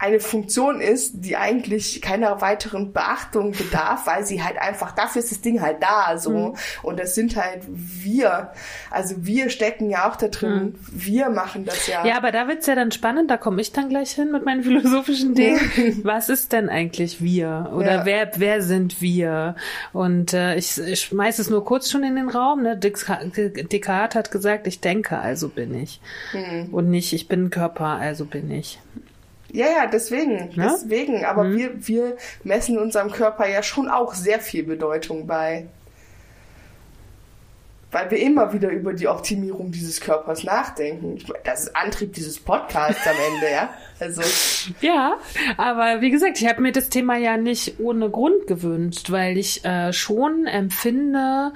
eine Funktion ist, die eigentlich keiner weiteren Beachtung bedarf, weil sie halt einfach, dafür ist das Ding halt da, so. Mhm. Und das sind halt wir. Also wir stecken ja auch da drin. Mhm. Wir machen das ja. Ja, aber da wird's ja dann spannend, da komme ich dann gleich hin mit meinen philosophischen Dingen. <laughs> Was ist denn eigentlich wir? Oder ja. wer, wer sind wir? Und äh, ich, ich schmeiße es nur kurz schon in den Raum. Ne? Descartes hat gesagt, ich denke, also bin ich. Mhm. Und nicht, ich bin Körper, also bin ich. Ja, ja, deswegen, ja? deswegen. Aber mhm. wir, wir messen unserem Körper ja schon auch sehr viel Bedeutung bei. Weil wir immer wieder über die Optimierung dieses Körpers nachdenken. Das ist Antrieb dieses Podcasts am Ende, ja. Also. <laughs> Ja, aber wie gesagt, ich habe mir das Thema ja nicht ohne Grund gewünscht, weil ich äh, schon empfinde,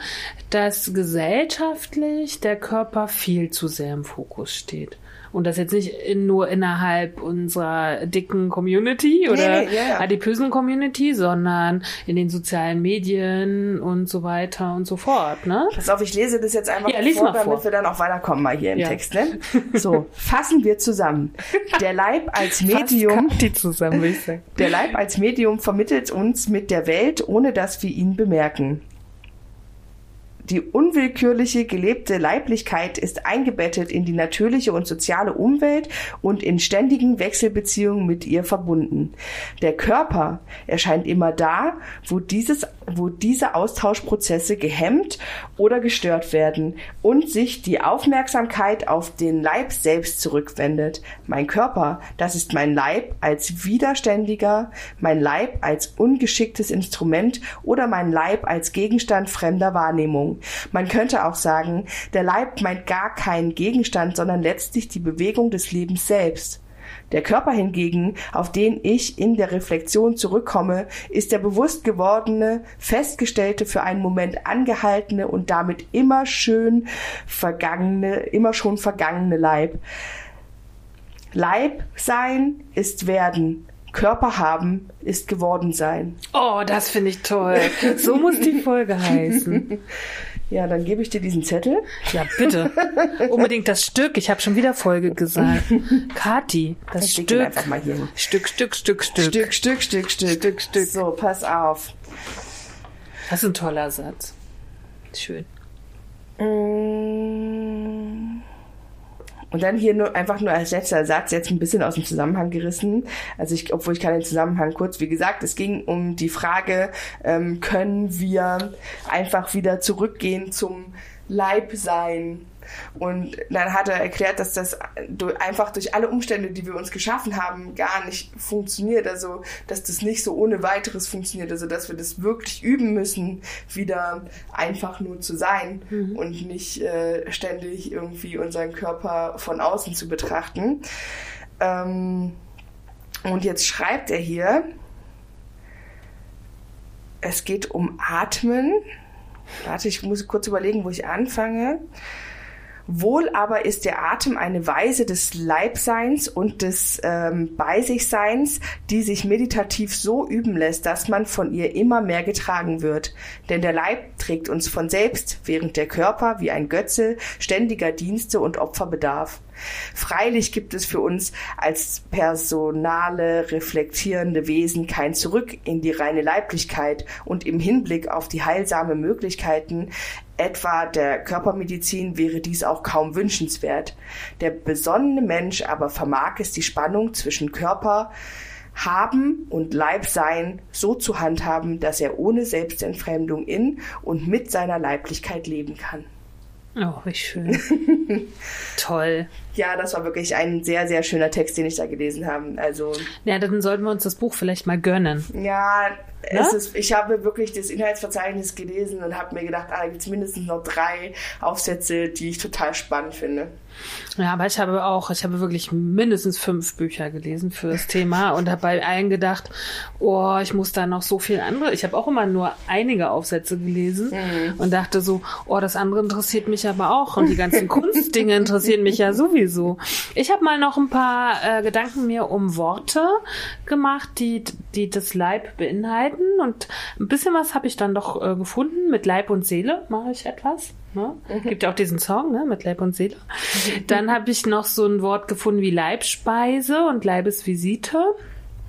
dass gesellschaftlich der Körper viel zu sehr im Fokus steht. Und das jetzt nicht in, nur innerhalb unserer dicken Community oder nee, nee, ja, ja. adipösen Community, sondern in den sozialen Medien und so weiter und so fort. Ne? Pass auf, ich lese das jetzt einfach ja, vor, damit vor. wir dann auch weiterkommen mal hier im Text. Ne? <laughs> So, fassen wir zusammen. Der Leib als Medium, die zusammen, ich sagen. der Leib als Medium vermittelt uns mit der Welt, ohne dass wir ihn bemerken. Die unwillkürliche gelebte Leiblichkeit ist eingebettet in die natürliche und soziale Umwelt und in ständigen Wechselbeziehungen mit ihr verbunden. Der Körper erscheint immer da, wo, dieses, wo diese Austauschprozesse gehemmt oder gestört werden und sich die Aufmerksamkeit auf den Leib selbst zurückwendet. Mein Körper, das ist mein Leib als widerständiger, mein Leib als ungeschicktes Instrument oder mein Leib als Gegenstand fremder Wahrnehmung. Man könnte auch sagen, der Leib meint gar keinen Gegenstand, sondern letztlich die Bewegung des Lebens selbst. Der Körper hingegen, auf den ich in der Reflexion zurückkomme, ist der bewusst gewordene, festgestellte, für einen Moment angehaltene und damit immer schön vergangene, immer schon vergangene Leib. Leib sein ist werden, Körper haben ist geworden sein. Oh, das finde ich toll. So muss die Folge heißen. <laughs> Ja, dann gebe ich dir diesen Zettel. Ja, bitte. Unbedingt das Stück. Ich habe schon wieder Folge gesagt. Kati, das ich Stück. Einfach mal hier. Stück, Stück, Stück, Stück. Stück, Stück, Stück, Stück. Stück, Stück. So, pass auf. Das ist ein toller Satz. Schön. Mmh. Und dann hier nur einfach nur als letzter Satz jetzt ein bisschen aus dem Zusammenhang gerissen. Also ich, obwohl ich kann den Zusammenhang kurz, wie gesagt, es ging um die Frage, ähm, können wir einfach wieder zurückgehen zum Leib sein? Und dann hat er erklärt, dass das einfach durch alle Umstände, die wir uns geschaffen haben, gar nicht funktioniert. Also, dass das nicht so ohne weiteres funktioniert. Also, dass wir das wirklich üben müssen, wieder einfach nur zu sein mhm. und nicht äh, ständig irgendwie unseren Körper von außen zu betrachten. Ähm, und jetzt schreibt er hier, es geht um Atmen. Warte, ich muss kurz überlegen, wo ich anfange. Wohl aber ist der Atem eine Weise des Leibseins und des ähm, Bei sich Seins, die sich meditativ so üben lässt, dass man von ihr immer mehr getragen wird. Denn der Leib trägt uns von selbst, während der Körper wie ein Götze ständiger Dienste und Opfer bedarf. Freilich gibt es für uns als personale, reflektierende Wesen kein Zurück in die reine Leiblichkeit und im Hinblick auf die heilsame Möglichkeiten etwa der Körpermedizin wäre dies auch kaum wünschenswert. Der besonnene Mensch aber vermag es, die Spannung zwischen Körper haben und Leib sein so zu handhaben, dass er ohne Selbstentfremdung in und mit seiner Leiblichkeit leben kann. Oh, wie schön. <laughs> Toll. Ja, das war wirklich ein sehr, sehr schöner Text, den ich da gelesen habe. Also. Ja, dann sollten wir uns das Buch vielleicht mal gönnen. Ja, es ist, ich habe wirklich das Inhaltsverzeichnis gelesen und habe mir gedacht, ah, da gibt es mindestens noch drei Aufsätze, die ich total spannend finde. Ja, aber ich habe auch, ich habe wirklich mindestens fünf Bücher gelesen für das Thema und habe bei allen gedacht, oh, ich muss da noch so viel andere. Ich habe auch immer nur einige Aufsätze gelesen mhm. und dachte so, oh, das andere interessiert mich aber auch und die ganzen <laughs> Kunstdinge interessieren mich ja sowieso. Ich habe mal noch ein paar äh, Gedanken mir um Worte gemacht, die, die das Leib beinhalten und ein bisschen was habe ich dann doch äh, gefunden. Mit Leib und Seele mache ich etwas. Ne? Gibt ja auch diesen Song, ne? Mit Leib und Seele. Dann habe ich noch so ein Wort gefunden wie Leibspeise und Leibesvisite.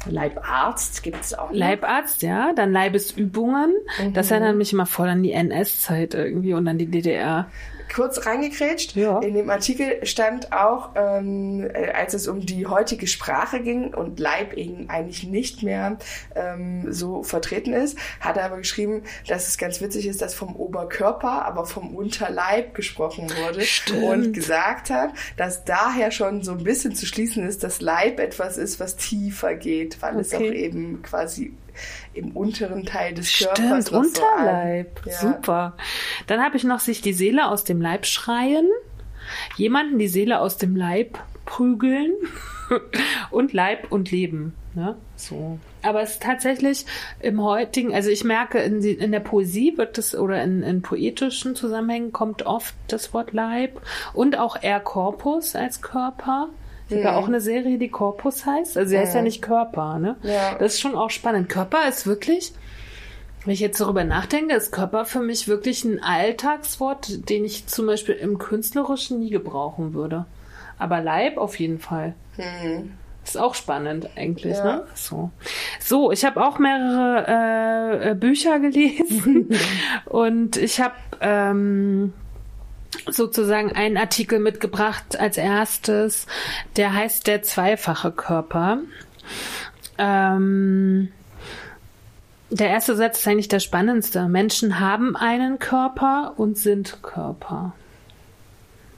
Leibarzt gibt es auch. Noch. Leibarzt, ja. Dann Leibesübungen. Mhm. Das erinnert mich immer voll an die NS-Zeit irgendwie und an die DDR kurz reingekrätscht. Ja. In dem Artikel stand auch, ähm, äh, als es um die heutige Sprache ging und Leib eben eigentlich nicht mehr ähm, so vertreten ist, hat er aber geschrieben, dass es ganz witzig ist, dass vom Oberkörper, aber vom Unterleib gesprochen wurde Stimmt. und gesagt hat, dass daher schon so ein bisschen zu schließen ist, dass Leib etwas ist, was tiefer geht, weil okay. es auch eben quasi im unteren Teil des Stimmt, Körpers. Stimmt, Unterleib. So ja. Super. Dann habe ich noch sich die Seele aus dem Leib schreien, jemanden die Seele aus dem Leib prügeln <laughs> und Leib und Leben. Ne? So. Aber es ist tatsächlich im heutigen, also ich merke, in, die, in der Poesie wird das oder in, in poetischen Zusammenhängen kommt oft das Wort Leib und auch eher Korpus als Körper. Es gibt mhm. auch eine Serie, die Corpus heißt. Also sie heißt ja nicht Körper, ne? Ja. Das ist schon auch spannend. Körper ist wirklich, wenn ich jetzt darüber nachdenke, ist Körper für mich wirklich ein Alltagswort, den ich zum Beispiel im Künstlerischen nie gebrauchen würde. Aber Leib auf jeden Fall. Mhm. Ist auch spannend eigentlich, ja. ne? So, so ich habe auch mehrere äh, Bücher gelesen <laughs> und ich habe ähm, sozusagen einen Artikel mitgebracht als erstes, der heißt Der zweifache Körper. Ähm, der erste Satz ist eigentlich der spannendste. Menschen haben einen Körper und sind Körper.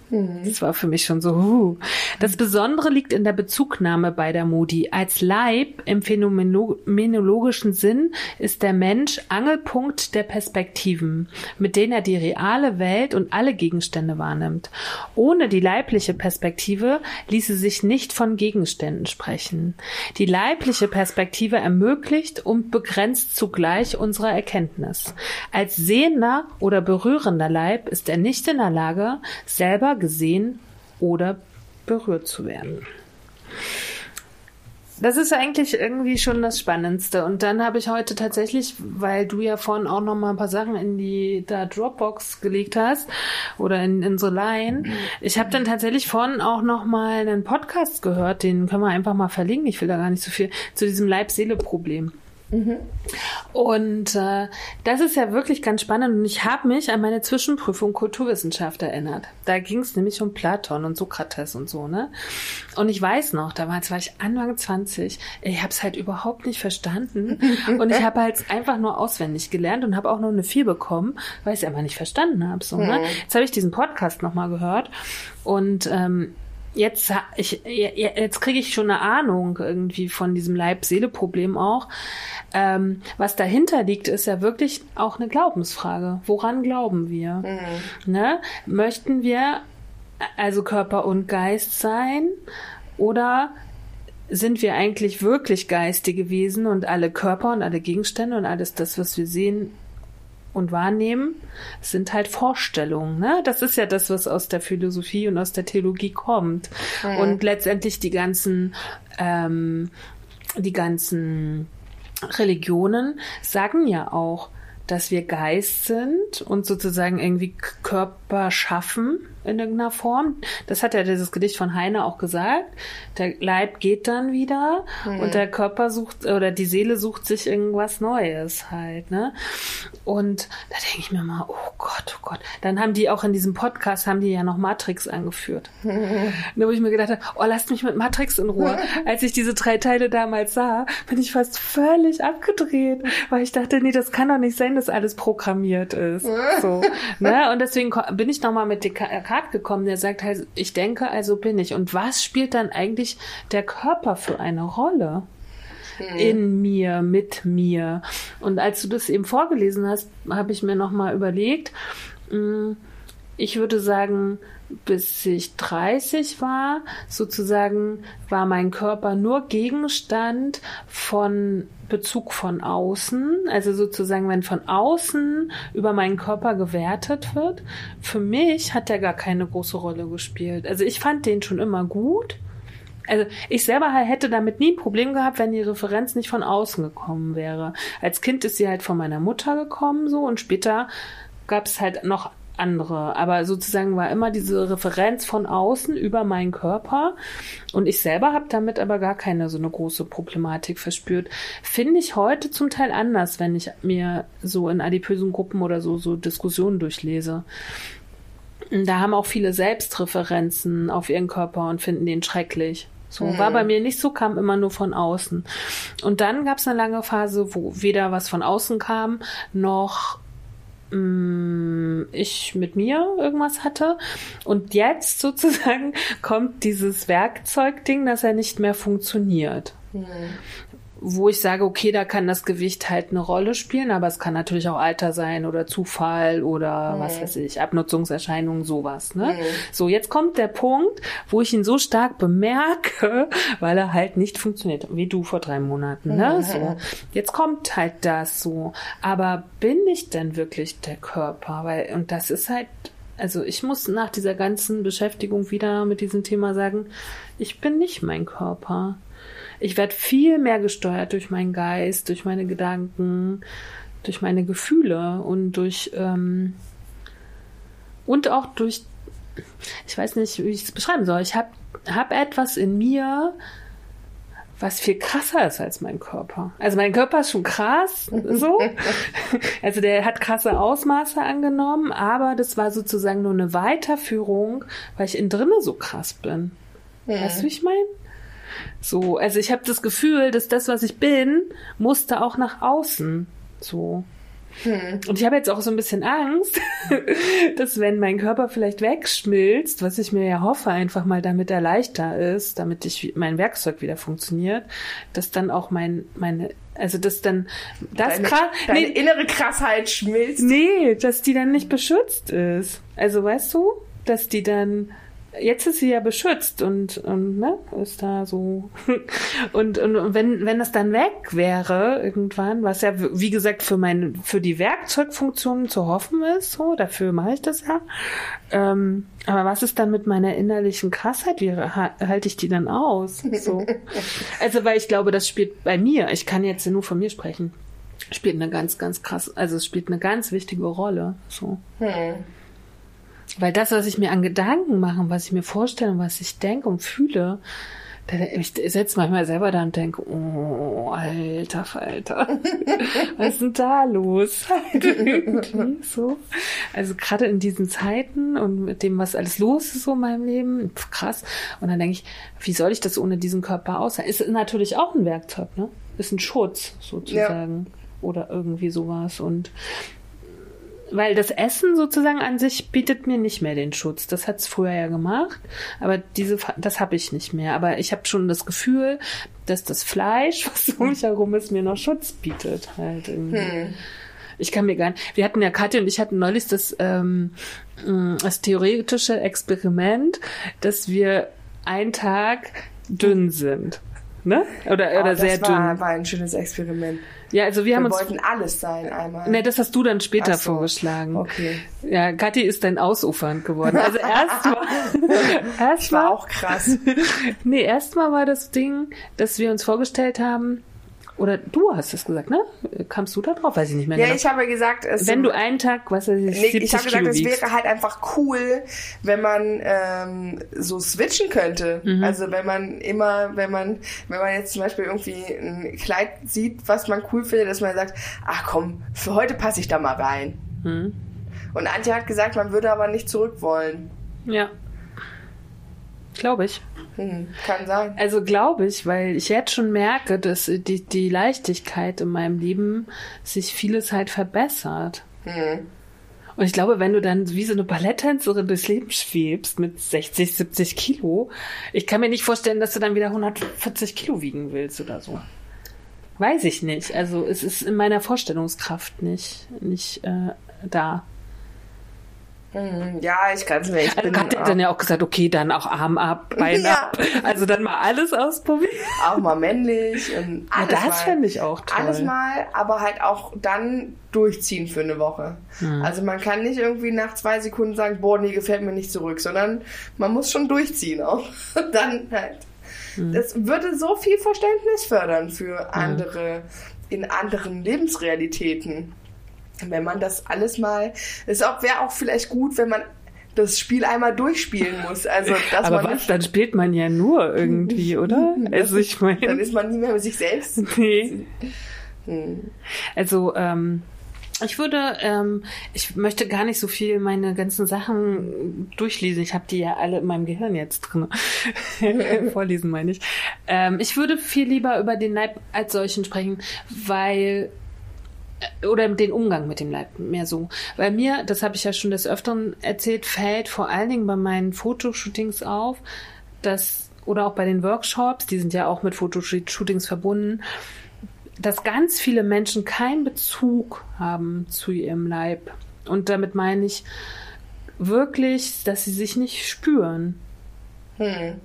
Das war für mich schon so. Uh. Das Besondere liegt in der Bezugnahme bei der Modi. Als Leib im phänomenologischen Sinn ist der Mensch Angelpunkt der Perspektiven, mit denen er die reale Welt und alle Gegenstände wahrnimmt. Ohne die leibliche Perspektive ließe sich nicht von Gegenständen sprechen. Die leibliche Perspektive ermöglicht und begrenzt zugleich unsere Erkenntnis. Als sehender oder berührender Leib ist er nicht in der Lage, selber gesehen oder berührt zu werden. Das ist eigentlich irgendwie schon das Spannendste. Und dann habe ich heute tatsächlich, weil du ja vorhin auch noch mal ein paar Sachen in die da Dropbox gelegt hast oder in, in so Line. Ich habe dann tatsächlich vorhin auch noch mal einen Podcast gehört, den können wir einfach mal verlinken. Ich will da gar nicht so viel zu diesem Leib-Seele-Problem. Und äh, das ist ja wirklich ganz spannend. Und ich habe mich an meine Zwischenprüfung Kulturwissenschaft erinnert. Da ging es nämlich um Platon und Sokrates und so, ne? Und ich weiß noch, damals war ich Anfang 20. Ich habe es halt überhaupt nicht verstanden. Und ich habe halt einfach nur auswendig gelernt und habe auch nur eine 4 bekommen, weil ich es einfach nicht verstanden habe. So, ne? Jetzt habe ich diesen Podcast nochmal gehört und ähm, jetzt ich jetzt kriege ich schon eine Ahnung irgendwie von diesem Leib-Seele-Problem auch. Ähm, was dahinter liegt, ist ja wirklich auch eine Glaubensfrage. Woran glauben wir? Mhm. Ne? Möchten wir also Körper und Geist sein oder sind wir eigentlich wirklich geistige Wesen und alle Körper und alle Gegenstände und alles das, was wir sehen, und wahrnehmen, sind halt Vorstellungen. Ne? Das ist ja das, was aus der Philosophie und aus der Theologie kommt. Mhm. Und letztendlich die ganzen, ähm, die ganzen Religionen sagen ja auch, dass wir Geist sind und sozusagen irgendwie Körper schaffen in irgendeiner Form. Das hat ja dieses Gedicht von Heine auch gesagt. Der Leib geht dann wieder mhm. und der Körper sucht oder die Seele sucht sich irgendwas Neues halt, ne? Und da denke ich mir mal, oh Gott, oh Gott. Dann haben die auch in diesem Podcast haben die ja noch Matrix angeführt. <laughs> Mhm. Da wo ich mir gedacht habe, oh, lasst mich mit Matrix in Ruhe. <laughs> Als ich diese drei Teile damals sah, bin ich fast völlig abgedreht, weil ich dachte, nee, das kann doch nicht sein, dass alles programmiert ist. <laughs> So, ne? Und deswegen bin ich nochmal mit Descartes Rat gekommen, der sagt halt, ich denke, also bin ich. Und was spielt dann eigentlich der Körper für eine Rolle? Hm. in mir, mit mir. Und als du das eben vorgelesen hast, habe ich mir nochmal überlegt, hm, ich würde sagen, bis ich 30 war, sozusagen war mein Körper nur Gegenstand von Bezug von außen, also sozusagen, wenn von außen über meinen Körper gewertet wird. Für mich hat der gar keine große Rolle gespielt. Also ich fand den schon immer gut. Also ich selber hätte damit nie ein Problem gehabt, wenn die Referenz nicht von außen gekommen wäre. Als Kind ist sie halt von meiner Mutter gekommen so und später gab es halt noch andere. Aber sozusagen war immer diese Referenz von außen über meinen Körper. Und ich selber habe damit aber gar keine so eine große Problematik verspürt. Finde ich heute zum Teil anders, wenn ich mir so in adipösen Gruppen oder so, so Diskussionen durchlese. Da haben auch viele Selbstreferenzen auf ihren Körper und finden den schrecklich. So mhm. war bei mir nicht so, kam immer nur von außen. Und dann gab es eine lange Phase, wo weder was von außen kam, noch ich mit mir irgendwas hatte. Und jetzt <laughs> sozusagen kommt dieses Werkzeugding, dass er nicht mehr funktioniert. Mhm wo ich sage, okay, da kann das Gewicht halt eine Rolle spielen, aber es kann natürlich auch Alter sein oder Zufall oder mhm. was weiß ich, Abnutzungserscheinungen, sowas. Ne? Mhm. So, jetzt kommt der Punkt, wo ich ihn so stark bemerke, <laughs> weil er halt nicht funktioniert, wie du vor drei Monaten. Ne? Mhm. So, jetzt kommt halt das so. Aber bin ich denn wirklich der Körper? Weil, und das ist halt also ich muss nach dieser ganzen Beschäftigung wieder mit diesem Thema sagen, ich bin nicht mein Körper. Ich werde viel mehr gesteuert durch meinen Geist, durch meine Gedanken, durch meine Gefühle und durch ähm, und auch durch ich weiß nicht, wie ich es beschreiben soll. Ich habe hab etwas in mir, was viel krasser ist als mein Körper. Also mein Körper ist schon krass, <laughs> so. Also der hat krasse Ausmaße angenommen, aber das war sozusagen nur eine Weiterführung, weil ich innen drinne so krass bin. Mhm. Weißt du, wie ich meine? So, also ich habe das Gefühl, dass das, was ich bin, musste auch nach außen. So. Hm. Und ich habe jetzt auch so ein bisschen Angst, <laughs> dass wenn mein Körper vielleicht wegschmilzt, was ich mir ja hoffe, einfach mal damit er leichter ist, damit ich mein Werkzeug wieder funktioniert, dass dann auch mein meine also dass dann das deine, krass, deine nee, innere Krassheit schmilzt. Nee, dass die dann nicht beschützt ist. Also weißt du, dass die dann jetzt ist sie ja beschützt und, und ne, ist da so. <laughs> und, und wenn, wenn das dann weg wäre, irgendwann, was ja, wie gesagt, für meine, für die Werkzeugfunktionen zu hoffen ist, so, dafür mache ich das ja. Ähm, aber was ist dann mit meiner innerlichen Krassheit? Wie halte ich die dann aus? So. <laughs> Also, weil ich glaube, das spielt bei mir, ich kann jetzt nur von mir sprechen, spielt eine ganz, ganz krass, also es spielt eine ganz wichtige Rolle. So. Hm. Weil das, was ich mir an Gedanken mache, was ich mir vorstelle, was ich denke und fühle, Ich setze manchmal selber da und denke, oh, alter Falter, <laughs> was ist denn da los? <laughs> so. Also gerade in diesen Zeiten und mit dem, was alles los ist so in meinem Leben, krass. Und dann denke ich, wie soll ich das ohne diesen Körper aushalten? Ist natürlich auch ein Werkzeug, ne? Ist ein Schutz sozusagen. Ja. Oder irgendwie sowas. Und weil das Essen sozusagen an sich bietet mir nicht mehr den Schutz. Das hat's früher ja gemacht, aber diese, das habe ich nicht mehr. Aber ich habe schon das Gefühl, dass das Fleisch, <laughs> was um mich herum ist, mir noch Schutz bietet. Halt. Hm. Ich kann mir gar nicht. Wir hatten ja Katja und ich hatten neulich das, ähm, mm, das theoretische Experiment, dass wir einen Tag dünn sind. Ne? Oder, oder oh, sehr war, dünn. Das war ein schönes Experiment. Ja, also wir, wir haben uns. wollten alles sein einmal. Ne, das hast du dann später so. vorgeschlagen. Okay. Ja, Kathi ist dann ausufernd geworden. Also erstmal. <laughs> erst war auch krass. <laughs> nee, erstmal war das Ding, dass wir uns vorgestellt haben, oder du hast es gesagt, ne? Kamst du da drauf? Weiß ich nicht mehr. Ja, genau. ich habe gesagt, es wenn du einen Tag, was weiß ich, nee, ich habe gesagt, es wäre halt einfach cool, wenn man ähm, so switchen könnte. Mhm. Also wenn man immer, wenn man, wenn man jetzt zum Beispiel irgendwie ein Kleid sieht, was man cool findet, dass man sagt, ach komm, für heute passe ich da mal rein. Mhm. Und Antje hat gesagt, man würde aber nicht zurück wollen. Ja. Glaube ich. Hm, kann sein. Also glaube ich, weil ich jetzt schon merke, dass die, die Leichtigkeit in meinem Leben sich vieles halt verbessert. Hm. Und ich glaube, wenn du dann wie so eine Balletttänzerin durchs Leben schwebst mit 60, 70 Kilo, ich kann mir nicht vorstellen, dass du dann wieder 140 Kilo wiegen willst oder so. Weiß ich nicht. Also es ist in meiner Vorstellungskraft nicht, nicht äh, da. Hm, ja, ich kann es nicht. Also hat er dann ja auch gesagt, okay, dann auch Arm ab, Bein ja. ab. Also dann mal alles ausprobieren. Auch mal männlich und alles ja, das fände ich auch toll. Alles mal, aber halt auch dann durchziehen für eine Woche. Hm. Also man kann nicht irgendwie nach zwei Sekunden sagen, boah, nee, gefällt mir nicht zurück, sondern man muss schon durchziehen auch. <laughs> dann halt. Hm. Das würde so viel Verständnis fördern für andere, in anderen Lebensrealitäten wenn man das alles mal, es wäre auch vielleicht gut, wenn man das Spiel einmal durchspielen muss. Also, <laughs> dass Aber man was, dann spielt man ja nur irgendwie, <laughs> oder? Also ich meine. Dann ist man nie mehr mit sich selbst. <laughs> Nee. Hm. Also, ähm, ich würde, ähm, ich möchte gar nicht so viel meine ganzen Sachen durchlesen. Ich habe die ja alle in meinem Gehirn jetzt drin. Vorlesen meine ich. Ähm, ich würde viel lieber über den Leib als solchen sprechen, weil oder den Umgang mit dem Leib mehr so. Weil mir, das habe ich ja schon des Öfteren erzählt, fällt vor allen Dingen bei meinen Fotoshootings auf, dass, oder auch bei den Workshops, die sind ja auch mit Fotoshootings verbunden, dass ganz viele Menschen keinen Bezug haben zu ihrem Leib. Und damit meine ich wirklich, dass sie sich nicht spüren. Hm.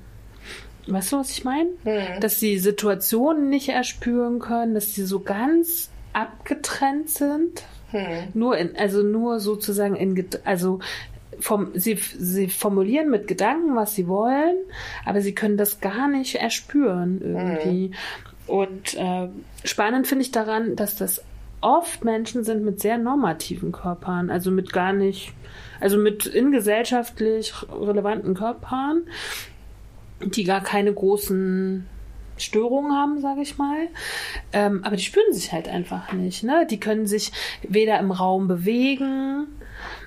Weißt du, was ich meine? Hm. Dass sie Situationen nicht erspüren können, dass sie so ganz abgetrennt sind. Hm. Nur in, also nur sozusagen in, also vom, sie, sie formulieren mit Gedanken, was sie wollen, aber sie können das gar nicht erspüren irgendwie. Hm. Und äh, spannend finde ich daran, dass das oft Menschen sind mit sehr normativen Körpern, also mit gar nicht, also mit ingesellschaftlich relevanten Körpern, die gar keine großen Störungen haben, sage ich mal. Ähm, aber die spüren sich halt einfach nicht. Ne? Die können sich weder im Raum bewegen,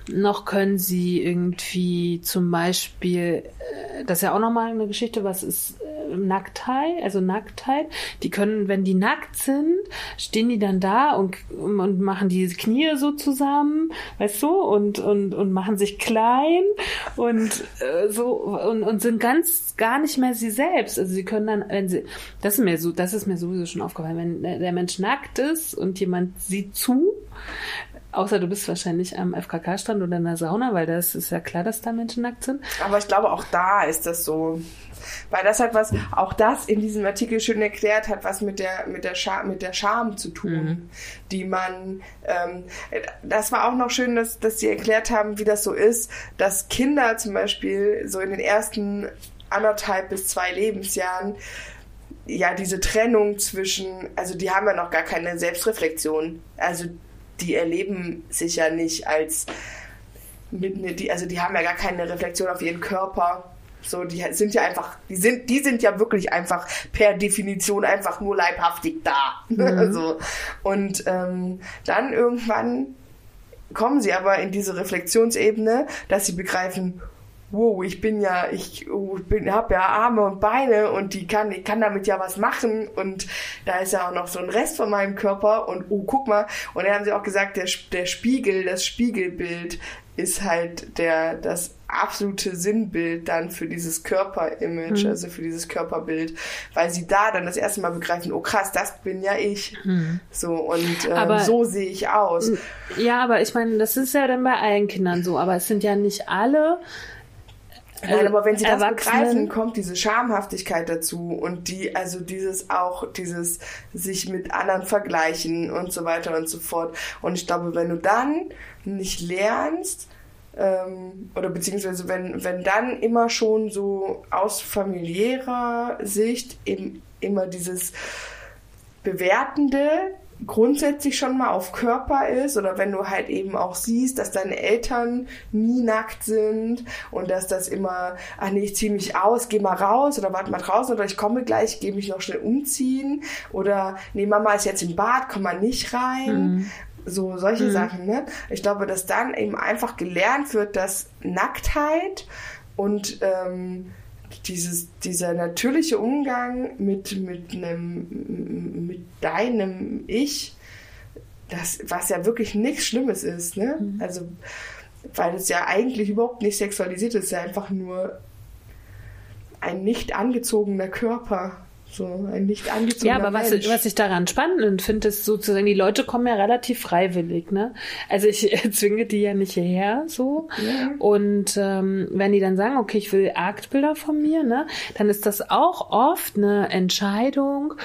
noch können sie irgendwie zum Beispiel, äh, das ist ja auch nochmal eine Geschichte, was ist äh, Nacktheit, also Nacktheit, die können, wenn die nackt sind, stehen die dann da und, und machen die Knie so zusammen, weißt du, und, und, und machen sich klein und äh, so und, und sind ganz gar nicht mehr sie selbst. Also sie können dann, wenn sie, das ist mir so, das ist mir sowieso schon aufgefallen, wenn der Mensch nackt ist und jemand sieht zu, Außer du bist wahrscheinlich am FKK-Strand oder in der Sauna, weil das ist ja klar, dass da Menschen nackt sind. Aber ich glaube, auch da ist das so. Weil das hat was, auch das in diesem Artikel schön erklärt, hat was mit der, mit der, Scham, mit der Scham zu tun, mhm. die man, ähm, das war auch noch schön, dass, dass sie erklärt haben, wie das so ist, dass Kinder zum Beispiel so in den ersten anderthalb bis zwei Lebensjahren ja diese Trennung zwischen, also die haben ja noch gar keine Selbstreflexion. Also die erleben sich ja nicht als mit ne, die, also die haben ja gar keine Reflexion auf ihren Körper, So, die sind ja einfach, die sind, die sind ja wirklich einfach per Definition einfach nur leibhaftig da. <laughs> Mhm. so. Und ähm, dann irgendwann kommen sie aber in diese Reflexionsebene, dass sie begreifen, wow, ich bin ja, ich oh, bin, habe ja Arme und Beine und die kann, ich kann damit ja was machen und da ist ja auch noch so ein Rest von meinem Körper und oh, guck mal. Und dann haben sie auch gesagt, der, der Spiegel, das Spiegelbild ist halt der, das absolute Sinnbild dann für dieses Körperimage, mhm. also für dieses Körperbild, weil sie da dann das erste Mal begreifen, oh krass, das bin ja ich. Mhm. So und ähm, so sehe ich aus. Ja, aber ich meine, das ist ja dann bei allen Kindern so, aber es sind ja nicht alle Nein, aber wenn sie das begreifen, kommt diese Schamhaftigkeit dazu und die, also dieses auch, dieses sich mit anderen vergleichen und so weiter und so fort. Und ich glaube, wenn du dann nicht lernst, ähm, oder beziehungsweise wenn, wenn dann immer schon so aus familiärer Sicht eben immer dieses Bewertende grundsätzlich schon mal auf Körper ist oder wenn du halt eben auch siehst, dass deine Eltern nie nackt sind und dass das immer, ach nee, ich zieh mich aus, geh mal raus oder warte mal draußen oder ich komme gleich, geh mich noch schnell umziehen oder nee, Mama ist jetzt im Bad, komm mal nicht rein. Mhm. So, solche mhm. Sachen, ne? Ich glaube, dass dann eben einfach gelernt wird, dass Nacktheit und ähm, dieses, dieser natürliche Umgang mit, mit, einem, mit deinem Ich, das, was ja wirklich nichts Schlimmes ist, ne? Mhm. Also, weil es ja eigentlich überhaupt nicht sexualisiert ist, ja einfach nur ein nicht angezogener Körper. So ein nicht angezogener Ja, aber was, was ich daran spannend finde, ist sozusagen, die Leute kommen ja relativ freiwillig, ne? Also ich <laughs> zwinge die ja nicht hierher, so. Ja. Und ähm, wenn die dann sagen, okay, ich will Aktbilder von mir, ne? Dann ist das auch oft eine Entscheidung,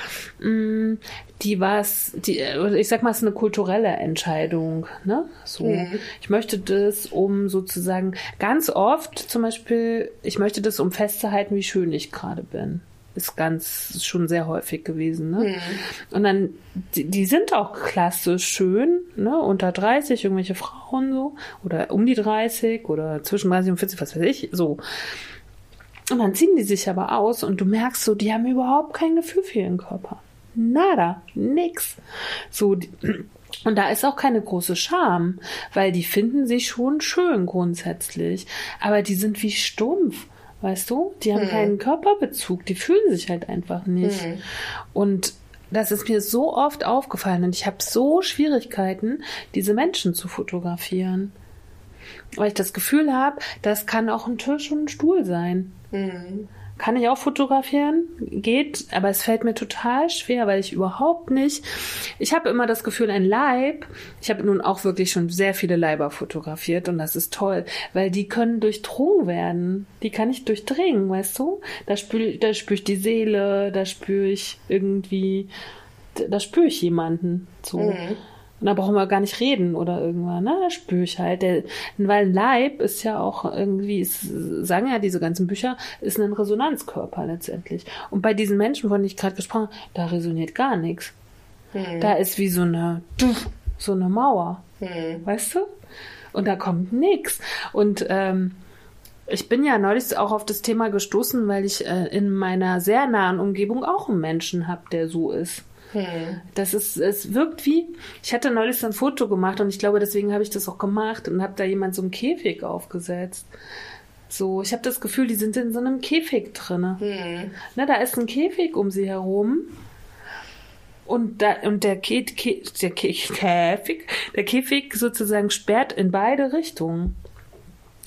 mh, mm, die was, die, ich sag mal, es ist eine kulturelle Entscheidung, ne? So. Mhm. Ich möchte das, um sozusagen ganz oft zum Beispiel, ich möchte das, um festzuhalten, wie schön ich gerade bin ist ganz schon sehr häufig gewesen. Ne? Mhm. Und dann, die, die, sind auch klassisch schön, ne? unter 30, irgendwelche Frauen so, oder um die 30 oder zwischen 30 und 40, was weiß ich, so. Und dann ziehen die sich aber aus und du merkst so, die haben überhaupt kein Gefühl für ihren Körper. Nada, nix. So, und da ist auch keine große Scham, weil die finden sich schon schön grundsätzlich, aber die sind wie stumpf. Weißt du? Die haben hm. keinen Körperbezug, die fühlen sich halt einfach nicht. Hm. Und das ist mir so oft aufgefallen und ich habe so Schwierigkeiten, diese Menschen zu fotografieren. Weil ich das Gefühl habe, das kann auch ein Tisch und ein Stuhl sein. Mhm. Kann ich auch fotografieren, geht, aber es fällt mir total schwer, weil ich überhaupt nicht. Ich habe immer das Gefühl, ein Leib. Ich habe nun auch wirklich schon sehr viele Leiber fotografiert und das ist toll, weil die können durchdrungen werden. Die kann ich durchdringen, weißt du? Da spüre da spür ich die Seele, da spüre ich irgendwie, da spüre ich jemanden. So. Mhm. Und da brauchen wir gar nicht reden oder irgendwann, ne? Da spüre ich halt. Der, weil Leib ist ja auch irgendwie, ist, sagen ja diese ganzen Bücher, ist ein Resonanzkörper letztendlich. Und bei diesen Menschen, von denen ich gerade gesprochen habe, da resoniert gar nichts. Hm. Da ist wie so eine, so eine Mauer. Hm. Weißt du? Und da kommt nichts. Und ähm, ich bin ja neulich auch auf das Thema gestoßen, weil ich äh, in meiner sehr nahen Umgebung auch einen Menschen habe, der so ist. Hm. Das ist, es wirkt wie, ich hatte neulich so ein Foto gemacht und ich glaube, deswegen habe ich das auch gemacht und habe da jemand so einen Käfig aufgesetzt. So, ich habe das Gefühl, die sind in so einem Käfig drin. Hm. Ne, da ist ein Käfig um sie herum. Und, da, und der, Kä Kä der Kä <laughs> Käfig, der Käfig sozusagen sperrt in beide Richtungen.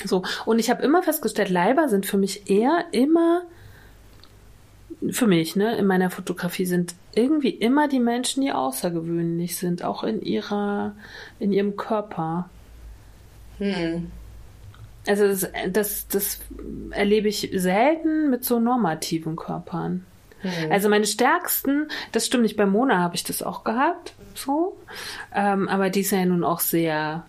So, und ich habe immer festgestellt, Leiber sind für mich eher immer für mich, ne, in meiner Fotografie sind irgendwie immer die Menschen, die außergewöhnlich sind, auch in ihrer, in ihrem Körper. Hm. Also das, das, das erlebe ich selten mit so normativen Körpern. Hm. Also meine stärksten, das stimmt nicht, bei Mona habe ich das auch gehabt, so. Ähm, aber die ist ja nun auch sehr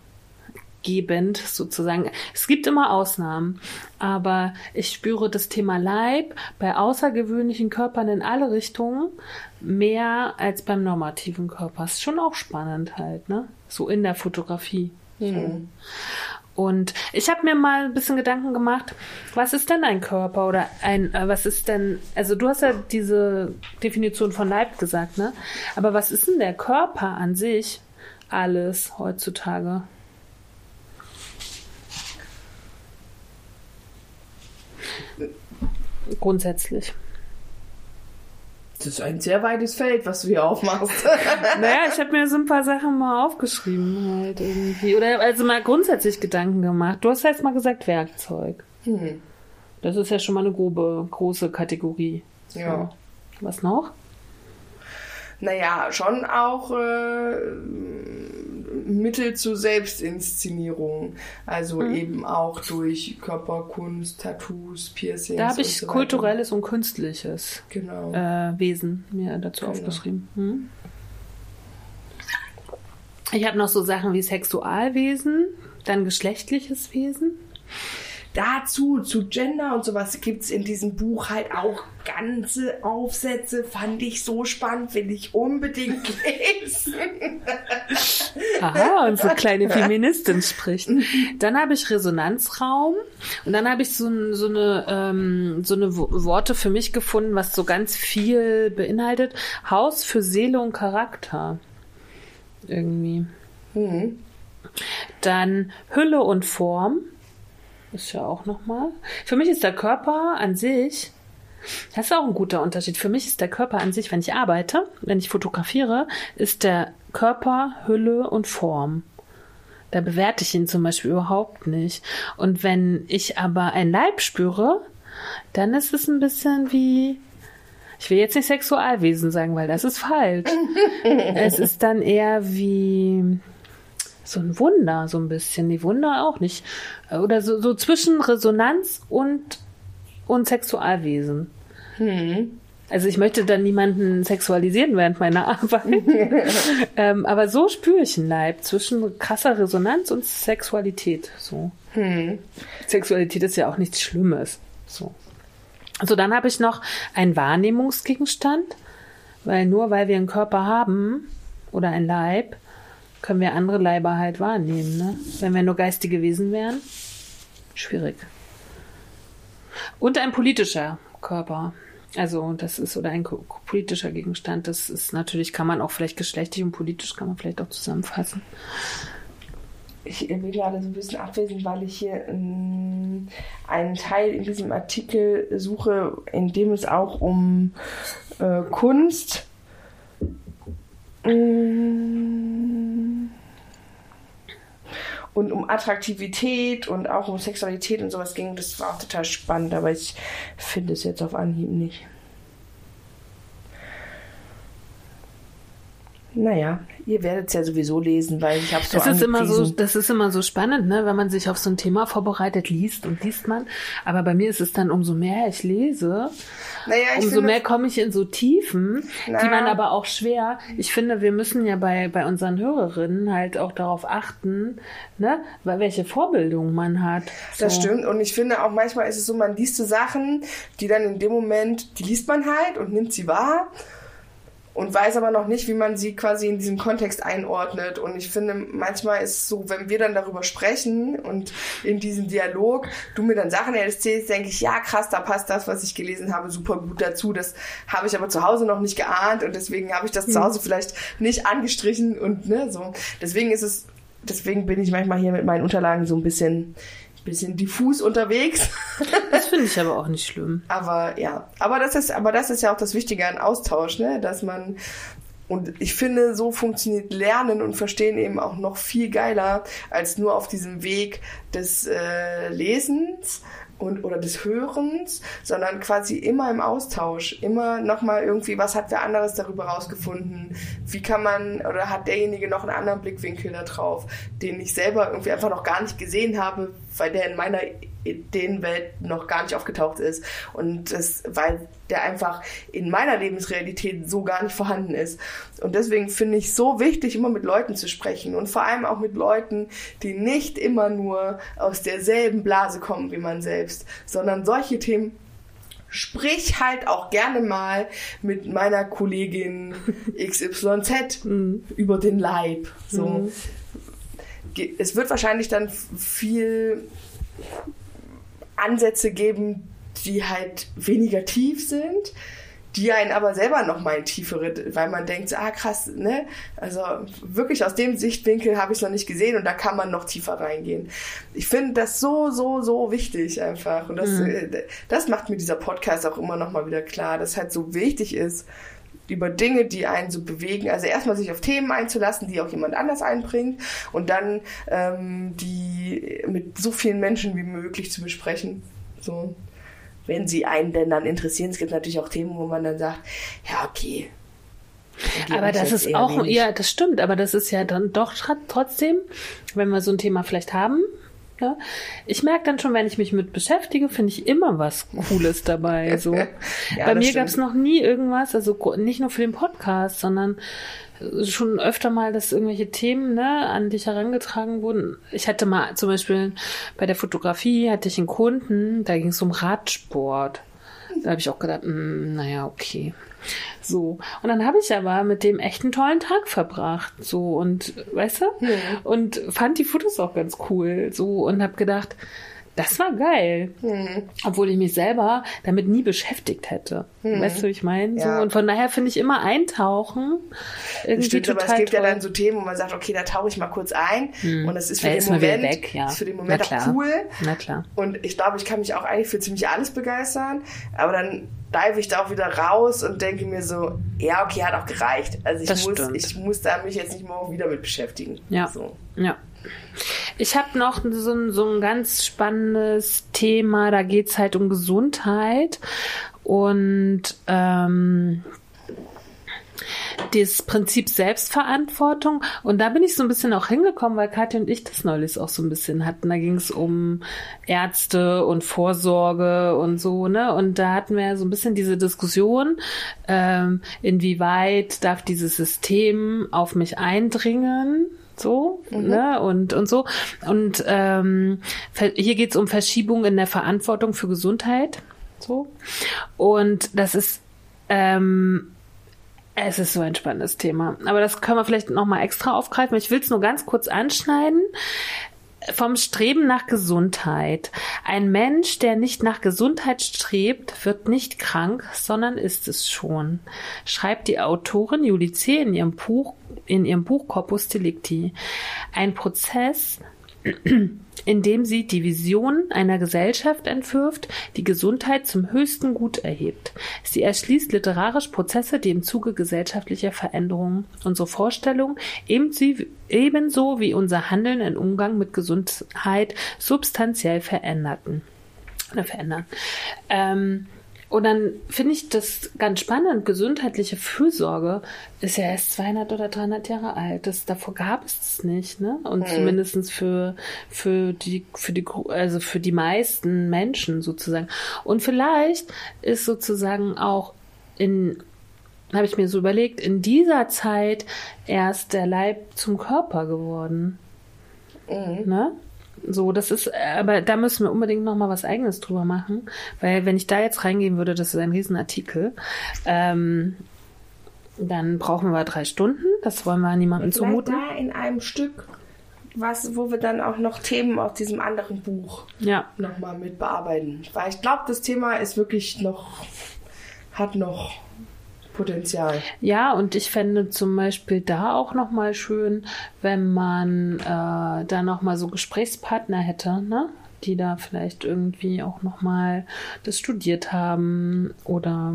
gebend sozusagen. Es gibt immer Ausnahmen, aber ich spüre das Thema Leib bei außergewöhnlichen Körpern in alle Richtungen mehr als beim normativen Körper. Ist schon auch spannend halt, ne? So in der Fotografie. Mhm. Und ich habe mir mal ein bisschen Gedanken gemacht, was ist denn ein Körper oder ein, äh, was ist denn, also du hast ja diese Definition von Leib gesagt, ne? Aber was ist denn der Körper an sich alles heutzutage? Grundsätzlich. Das ist ein sehr weites Feld, was du hier aufmachst. <laughs> naja, ich habe mir so ein paar Sachen mal aufgeschrieben halt irgendwie. Oder also mal grundsätzlich Gedanken gemacht. Du hast ja jetzt mal gesagt Werkzeug. Hm. Das ist ja schon mal eine grobe, große Kategorie. Ja. So. Was noch? Naja, schon auch äh, Mittel zur Selbstinszenierung. Also mhm. eben auch durch Körperkunst, Tattoos, Piercings. Da habe ich so kulturelles und künstliches genau. äh, Wesen mir dazu genau. aufgeschrieben. Mhm. Ich habe noch so Sachen wie Sexualwesen, dann geschlechtliches Wesen dazu, zu Gender und sowas, gibt's in diesem Buch halt auch ganze Aufsätze. Fand ich so spannend, will ich unbedingt lesen. Aha, unsere kleine Feministin spricht. Dann habe ich Resonanzraum und dann habe ich so, so, eine, ähm, so eine Worte für mich gefunden, was so ganz viel beinhaltet. Haus für Seele und Charakter. Irgendwie. Mhm. Dann Hülle und Form ist ja auch nochmal. Für mich ist der Körper an sich, das ist auch ein guter Unterschied. Für mich ist der Körper an sich, wenn ich arbeite, wenn ich fotografiere, ist der Körper Hülle und Form. Da bewerte ich ihn zum Beispiel überhaupt nicht. Und wenn ich aber ein Leib spüre, dann ist es ein bisschen wie, ich will jetzt nicht Sexualwesen sagen, weil das ist falsch. <laughs> es ist dann eher wie, so ein Wunder, so ein bisschen. Die Wunder auch nicht. Oder so, so zwischen Resonanz und, und Sexualwesen. Hm. Also ich möchte dann niemanden sexualisieren während meiner <laughs> Arbeit. <laughs> ähm, aber so spüre ich einen Leib zwischen krasser Resonanz und Sexualität. So. Hm. Sexualität ist ja auch nichts Schlimmes. So. Also dann habe ich noch einen Wahrnehmungsgegenstand, weil nur weil wir einen Körper haben oder ein Leib, können wir andere Leiber halt wahrnehmen. Ne? Wenn wir nur geistige Wesen wären, schwierig. Und ein politischer Körper. Also das ist oder ein politischer Gegenstand. Das ist natürlich, kann man auch vielleicht geschlechtlich und politisch kann man vielleicht auch zusammenfassen. Ich bin gerade so ein bisschen abwesend, weil ich hier ähm, einen Teil in diesem Artikel suche, in dem es auch um äh, Kunst. Und um Attraktivität und auch um Sexualität und sowas ging. Das war auch total spannend, aber ich finde es jetzt auf Anhieb nicht. Naja, ihr werdet es ja sowieso lesen, weil ich habe so das ist immer so Das ist immer so spannend, ne? wenn man sich auf so ein Thema vorbereitet, liest und liest man. Aber bei mir ist es dann, umso mehr ich lese, naja, ich umso mehr komme ich in so Tiefen, na, die man aber auch schwer. Ich finde, wir müssen ja bei, bei unseren Hörerinnen halt auch darauf achten, ne? welche Vorbildung man hat. So. Das stimmt. Und ich finde auch manchmal ist es so, man liest so Sachen, die dann in dem Moment, die liest man halt und nimmt sie wahr und weiß aber noch nicht, wie man sie quasi in diesem Kontext einordnet. Und ich finde, manchmal ist es so, wenn wir dann darüber sprechen und in diesem Dialog du mir dann Sachen erzählst, denke ich, ja krass, da passt das, was ich gelesen habe, super gut dazu. Das habe ich aber zu Hause noch nicht geahnt und deswegen habe ich das mhm. zu Hause vielleicht nicht angestrichen und ne, so. Deswegen ist es, deswegen bin ich manchmal hier mit meinen Unterlagen so ein bisschen bisschen diffus unterwegs. <laughs> Das finde ich aber auch nicht schlimm. aber ja, aber das ist, aber das ist ja auch das Wichtige an Austausch, ne, dass man und ich finde, so funktioniert Lernen und Verstehen eben auch noch viel geiler als nur auf diesem Weg des äh, Lesens und oder des Hörens, sondern quasi immer im Austausch, immer nochmal irgendwie, was hat wer anderes darüber rausgefunden, wie kann man oder hat derjenige noch einen anderen Blickwinkel da drauf, den ich selber irgendwie einfach noch gar nicht gesehen habe, weil der in meiner Ideenwelt noch gar nicht aufgetaucht ist und das, weil der einfach in meiner Lebensrealität so gar nicht vorhanden ist. Und deswegen finde ich so wichtig, immer mit Leuten zu sprechen und vor allem auch mit Leuten, die nicht immer nur aus derselben Blase kommen wie man selbst, sondern solche Themen sprich halt auch gerne mal mit meiner Kollegin <laughs> XYZ mhm. über den Leib. So. Mhm es wird wahrscheinlich dann viel Ansätze geben, die halt weniger tief sind, die einen aber selber noch mal in tiefere, weil man denkt, ah krass, ne? Also wirklich aus dem Sichtwinkel habe ich es noch nicht gesehen und da kann man noch tiefer reingehen. Ich finde das so, so, so wichtig einfach. Und das, mhm. Äh, das macht mir dieser Podcast auch immer noch mal wieder klar, dass halt so wichtig ist, über Dinge, die einen so bewegen. Also erstmal sich auf Themen einzulassen, die auch jemand anders einbringt und dann ähm, die mit so vielen Menschen wie möglich zu besprechen. So wenn sie einen denn dann interessieren. Es gibt natürlich auch Themen, wo man dann sagt, ja, okay. Aber das ist auch, wenig. ja, das stimmt, aber das ist ja dann doch trotzdem, wenn wir so ein Thema vielleicht haben, ja, ich merke dann schon, wenn ich mich mit beschäftige, finde ich immer was Cooles dabei. So. <laughs> ja, Bei mir gab es noch nie irgendwas, also nicht nur für den Podcast, sondern schon öfter mal, dass irgendwelche Themen ne, an dich herangetragen wurden. Ich hatte mal zum Beispiel bei der Fotografie hatte ich einen Kunden, da ging es um Radsport. Da habe ich auch gedacht, mh, hm, naja, okay. So. Und dann habe ich aber mit dem echt einen tollen Tag verbracht. So und weißt du? Ja. Und fand die Fotos auch ganz cool. So und habe gedacht, das war geil. Mhm. Obwohl ich mich selber damit nie beschäftigt hätte. Mhm. Weißt du, wie ich meine? Ja. So, und von daher finde ich immer eintauchen. Irgendwie Stimmt, total aber es gibt toll. ja dann so Themen, wo man sagt, okay, da tauche ich mal kurz ein. Mhm. Und das ist für, ja, den Moment, weg, ja. ist für den Moment auch cool. Na klar. Und ich glaube, ich kann mich auch eigentlich für ziemlich alles begeistern. Aber dann dive ich da auch wieder raus und denke mir so, ja, okay, hat auch gereicht. Also ich das muss, stimmt. ich muss da mich jetzt nicht morgen wieder mit beschäftigen. Ja. So. Ja. Ich habe noch so ein, so ein ganz spannendes Thema, da geht's halt um Gesundheit und ähm, das Prinzip Selbstverantwortung. Und da bin ich so ein bisschen auch hingekommen, weil Katja und ich das neulich auch so ein bisschen hatten. Da ging es um Ärzte und Vorsorge und so, ne? Und da hatten wir so ein bisschen diese Diskussion, ähm, inwieweit darf dieses System auf mich eindringen? So mhm. ne und und so und ähm, hier geht's um Verschiebung in der Verantwortung für Gesundheit so und das ist ähm, es ist so ein spannendes Thema. Aber das können wir vielleicht nochmal extra aufgreifen. Ich will es nur ganz kurz anschneiden. Vom Streben nach Gesundheit. Ein Mensch, der nicht nach Gesundheit strebt, wird nicht krank, sondern ist es schon, schreibt die Autorin Julice in ihrem Buch, in ihrem Buch Corpus Delicti. Ein Prozess, indem sie die Vision einer Gesellschaft entwirft, die Gesundheit zum höchsten Gut erhebt. Sie erschließt literarisch Prozesse, die im Zuge gesellschaftlicher Veränderungen unsere Vorstellung ebenso wie unser Handeln im Umgang mit Gesundheit substanziell veränderten. Verändern. Ähm, und dann finde ich das ganz spannend. Gesundheitliche Fürsorge ist ja erst 200 oder 300 Jahre alt. Das, davor gab es das nicht, ne? Und mhm. zumindest für, für die, für die, also für die meisten Menschen sozusagen. Und vielleicht ist sozusagen auch in, habe ich mir so überlegt, in dieser Zeit erst der Leib zum Körper geworden. Mhm. Ne? So, das ist, aber da müssen wir unbedingt noch mal was Eigenes drüber machen, weil wenn ich da jetzt reingehen würde, das ist ein Riesenartikel, ähm, dann brauchen wir drei Stunden. Das wollen wir niemandem Vielleicht zumuten. Da in einem Stück, was, wo wir dann auch noch Themen aus diesem anderen Buch ja. noch mal mit bearbeiten. Weil ich glaube, das Thema ist wirklich noch, hat noch Potenzial. Ja, und ich fände zum Beispiel da auch nochmal schön, wenn man äh, da nochmal so Gesprächspartner hätte, ne? die da vielleicht irgendwie auch nochmal das studiert haben oder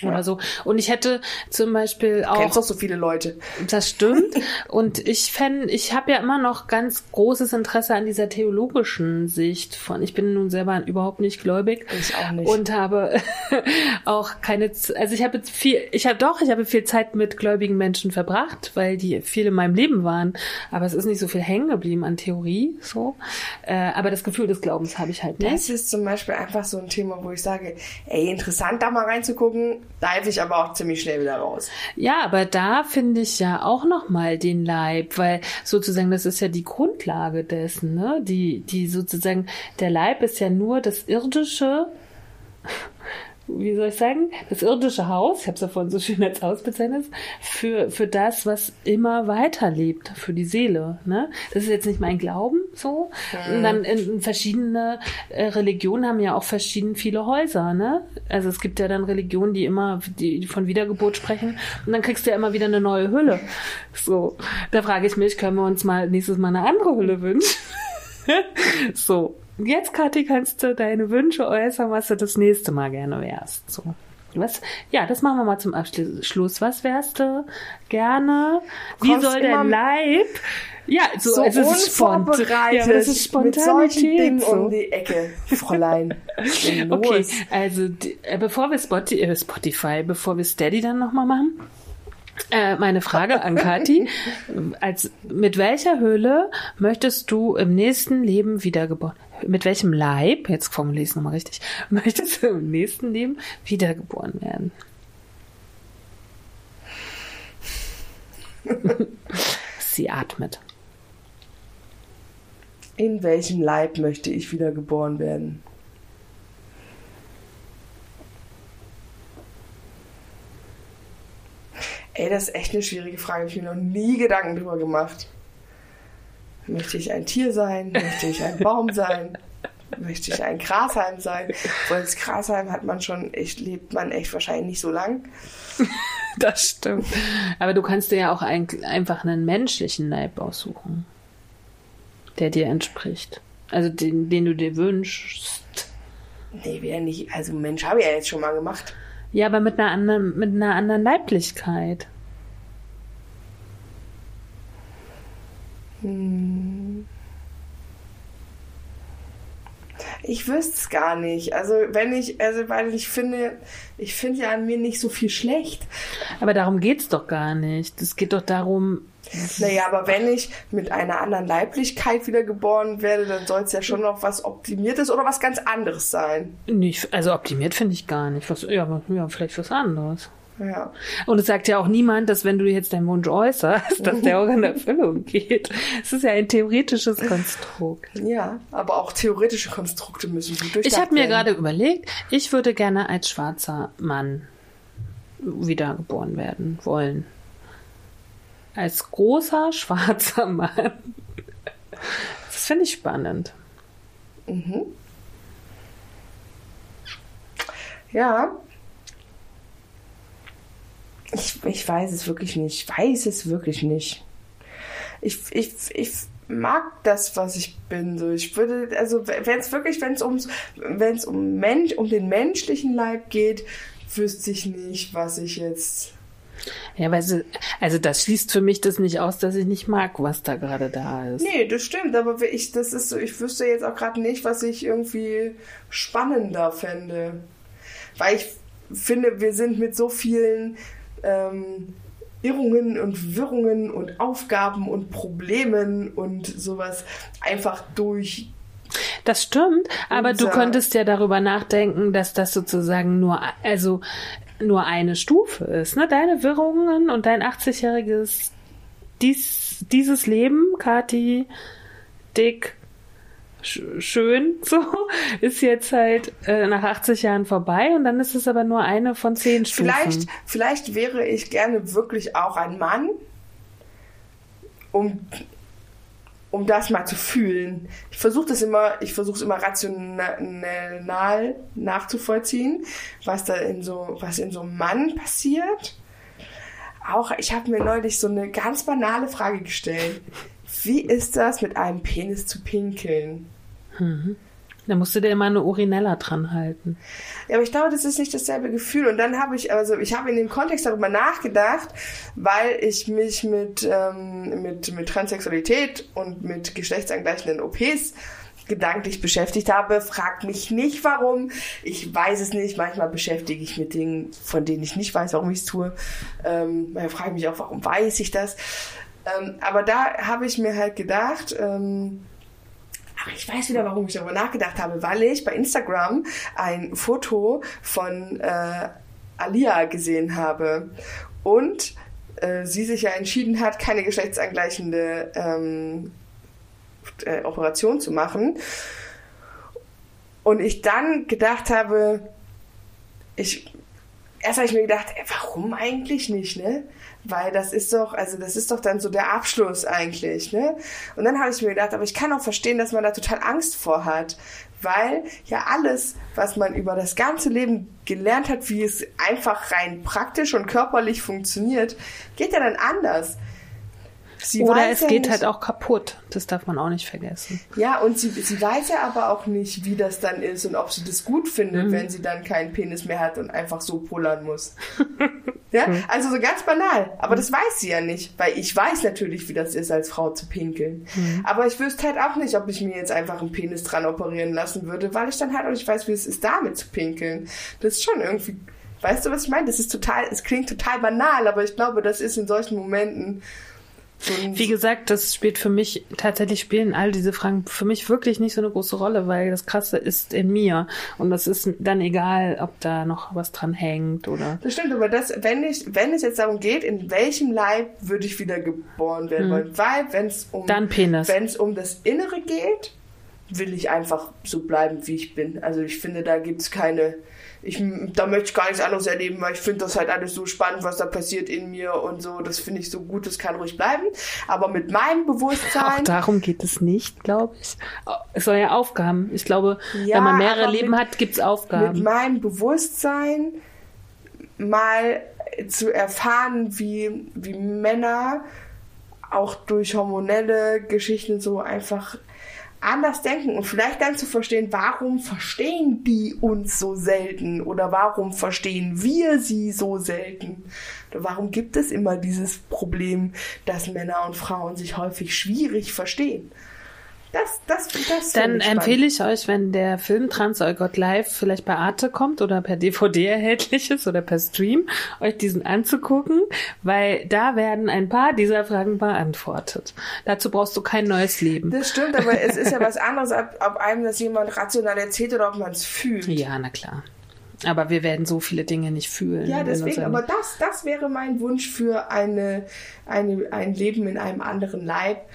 ja. oder so. Und ich hätte zum Beispiel auch. Du kennst doch so viele Leute. Das stimmt. <laughs> und ich fände, ich habe ja immer noch ganz großes Interesse an dieser theologischen Sicht von. Ich bin nun selber überhaupt nicht gläubig. Ich auch nicht. Und habe <laughs> auch keine, also ich habe viel, ich habe doch, ich habe viel Zeit mit gläubigen Menschen verbracht, weil die viel in meinem Leben waren. Aber es ist nicht so viel hängen geblieben an Theorie, so. Äh, aber das Gefühl des Glaubens habe ich halt nicht. Das ist zum Beispiel einfach so ein Thema, wo ich sage, ey, interessant da mal reinzugucken dive ich aber auch ziemlich schnell wieder raus. Ja, aber da finde ich ja auch nochmal den Leib, weil sozusagen das ist ja die Grundlage dessen, ne? Die, die sozusagen, der Leib ist ja nur das irdische wie soll ich sagen, das irdische Haus, ich habe es ja vorhin so schön als Haus bezeichnet, für, für das, was immer weiterlebt, für die Seele. Ne? Das ist jetzt nicht mein Glauben so. Mhm. Und dann in, in verschiedene äh, Religionen haben ja auch verschieden viele Häuser. Ne? Also es gibt ja dann Religionen, die immer die von Wiedergeburt sprechen und dann kriegst du ja immer wieder eine neue Hülle. So, da frage ich mich, können wir uns mal nächstes Mal eine andere Hülle wünschen? <laughs> so, jetzt, Kathi, kannst du deine Wünsche äußern, was du das nächste Mal gerne wärst. So. Was? Ja, das machen wir mal zum Abschluss. Was wärst du gerne? Wie Kommst soll dein Leib? Ja, so, so also unvorbereitet. Ja, das ist Spontanität. Mit so. um die Ecke, Fräulein. <laughs> okay, also äh, bevor wir Spotify, äh, Spotify, bevor wir Steady dann nochmal machen, äh, meine Frage an Kathi. <laughs> Als, mit welcher Hülle möchtest du im nächsten Leben wiedergeboren? Mit welchem Leib, jetzt formuliere ich es nochmal richtig, <laughs> möchtest du im nächsten Leben wiedergeboren werden? <laughs> Sie atmet. In welchem Leib möchte ich wiedergeboren werden? Ey, das ist echt eine schwierige Frage. Ich habe mir noch nie Gedanken drüber gemacht. Möchte ich ein Tier sein? Möchte ich ein Baum sein? Möchte ich ein Grashalm sein? Weil das Grashalm hat man schon echt, lebt man echt wahrscheinlich nicht so lang. <laughs> Das stimmt. Aber du kannst dir ja auch ein, einfach einen menschlichen Leib aussuchen, der dir entspricht. Also den, den du dir wünschst. Nee, wäre nicht. Also Mensch habe ich ja jetzt schon mal gemacht. Ja, aber mit einer anderen, mit einer anderen Leiblichkeit. Hm. Ich wüsste es gar nicht. Also wenn ich, also weil ich finde, ich finde ja an mir nicht so viel schlecht. Aber darum geht es doch gar nicht. Es geht doch darum, naja, aber wenn ich mit einer anderen Leiblichkeit wiedergeboren werde, dann soll es ja schon noch was Optimiertes oder was ganz anderes sein. Nicht, also optimiert finde ich gar nicht. Was, ja, ja, vielleicht was anderes. Ja. Und es sagt ja auch niemand, dass wenn du jetzt deinen Wunsch äußerst, dass der <laughs> auch in Erfüllung geht. Es ist ja ein theoretisches Konstrukt. Ja, aber auch theoretische Konstrukte müssen durchdacht Ich habe mir gerade überlegt, ich würde gerne als schwarzer Mann wiedergeboren werden wollen als großer schwarzer Mann. Das finde ich spannend. Mhm. Ja. Ich, ich weiß es wirklich nicht. Ich weiß es wirklich nicht. Ich, ich, ich mag das, was ich bin. So, ich würde, also wenn es wirklich, wenn es ums, wenn es um Mensch, um den menschlichen Leib geht, wüsste ich nicht, was ich jetzt ja, weil sie, also das schließt für mich das nicht aus, dass ich nicht mag, was da gerade da ist. Nee, das stimmt, aber ich, das ist so, ich wüsste jetzt auch gerade nicht, was ich irgendwie spannender fände. Weil ich finde, wir sind mit so vielen ähm, Irrungen und Wirrungen und Aufgaben und Problemen und sowas einfach durch das stimmt, aber du könntest ja darüber nachdenken, dass das sozusagen nur, also nur eine Stufe ist. Ne? Deine Wirrungen und dein 80-jähriges dies, dieses Leben, Kati, dick, schön, <laughs> so, ist jetzt halt äh, nach 80 Jahren vorbei und dann ist es aber nur eine von zehn Stufen. Vielleicht, vielleicht wäre ich gerne wirklich auch ein Mann, um um das mal zu fühlen. Ich versuche das immer, ich versuche es immer rational nachzuvollziehen, was da in so, was in so einem Mann passiert. Auch, ich habe mir neulich so eine ganz banale Frage gestellt. Wie ist das, mit einem Penis zu pinkeln? Mhm. Da musst du dir immer eine Urinella dran halten. Ja, aber ich glaube, das ist nicht dasselbe Gefühl. Und dann habe ich, also ich habe in dem Kontext darüber nachgedacht, weil ich mich mit, ähm, mit, mit Transsexualität und mit geschlechtsangleichenden OPs gedanklich beschäftigt habe. Fragt mich nicht, warum. Ich weiß es nicht. Manchmal beschäftige ich mich mit Dingen, von denen ich nicht weiß, warum ich es tue. Ähm, manchmal frage ich mich auch, warum weiß ich das. Ähm, aber da habe ich mir halt gedacht, ähm, aber ich weiß wieder, warum ich darüber nachgedacht habe, weil ich bei Instagram ein Foto von äh, Alia gesehen habe und äh, sie sich ja entschieden hat, keine geschlechtsangleichende ähm, äh, Operation zu machen. Und ich dann gedacht habe, ich, erst habe ich mir gedacht, ey, warum eigentlich nicht, ne? Weil das ist doch, also das ist doch dann so der Abschluss eigentlich, ne? Und dann habe ich mir gedacht, aber ich kann auch verstehen, dass man da total Angst vor hat. Weil ja alles, was man über das ganze Leben gelernt hat, wie es einfach rein praktisch und körperlich funktioniert, geht ja dann anders. Sie Oder es ja geht nicht, halt auch kaputt. Das darf man auch nicht vergessen. Ja, und sie, sie weiß ja aber auch nicht, wie das dann ist und ob sie das gut findet, mhm. wenn sie dann keinen Penis mehr hat und einfach so pullern muss. <laughs> ja, mhm. also so ganz banal. Aber mhm. das weiß sie ja nicht, weil ich weiß natürlich, wie das ist, als Frau zu pinkeln. Mhm. Aber ich wüsste halt auch nicht, ob ich mir jetzt einfach einen Penis dran operieren lassen würde, weil ich dann halt auch nicht weiß, wie es ist, damit zu pinkeln. Das ist schon irgendwie Weißt du, was ich meine? Das ist total, es klingt total banal, aber ich glaube, das ist in solchen Momenten wie gesagt, das spielt für mich, tatsächlich spielen all diese Fragen für mich wirklich nicht so eine große Rolle, weil das Krasse ist in mir. Und das ist dann egal, ob da noch was dran hängt oder. Das stimmt, aber das, wenn ich, wenn es jetzt darum geht, in welchem Leib würde ich wieder geboren werden hm. wollen, weil wenn es um, wenn es um das Innere geht, will ich einfach so bleiben, wie ich bin. Also ich finde, da gibt es keine, ich, da möchte ich gar nichts anderes erleben, weil ich finde das halt alles so spannend, was da passiert in mir und so. Das finde ich so gut, das kann ruhig bleiben. Aber mit meinem Bewusstsein. Auch darum geht es nicht, glaube ich. Es soll ja Aufgaben. Ich glaube, ja, wenn man mehrere Leben mit, hat, gibt es Aufgaben. Mit meinem Bewusstsein mal zu erfahren, wie, wie Männer auch durch hormonelle Geschichten so einfach anders denken und vielleicht dann zu verstehen, warum verstehen die uns so selten oder warum verstehen wir sie so selten oder warum gibt es immer dieses Problem, dass Männer und Frauen sich häufig schwierig verstehen. Das, das, das Dann empfehle ich euch, wenn der Film Trans God Live vielleicht bei Arte kommt oder per DVD erhältlich ist oder per Stream, euch diesen anzugucken, weil da werden ein paar dieser Fragen beantwortet. Dazu brauchst du kein neues Leben. Das stimmt, aber es ist ja <laughs> was anderes, ob, ob einem das jemand rational erzählt oder ob man es fühlt. Ja, na klar. Aber wir werden so viele Dinge nicht fühlen. Ja, deswegen, aber das, das wäre mein Wunsch für eine, eine, ein Leben in einem anderen Leib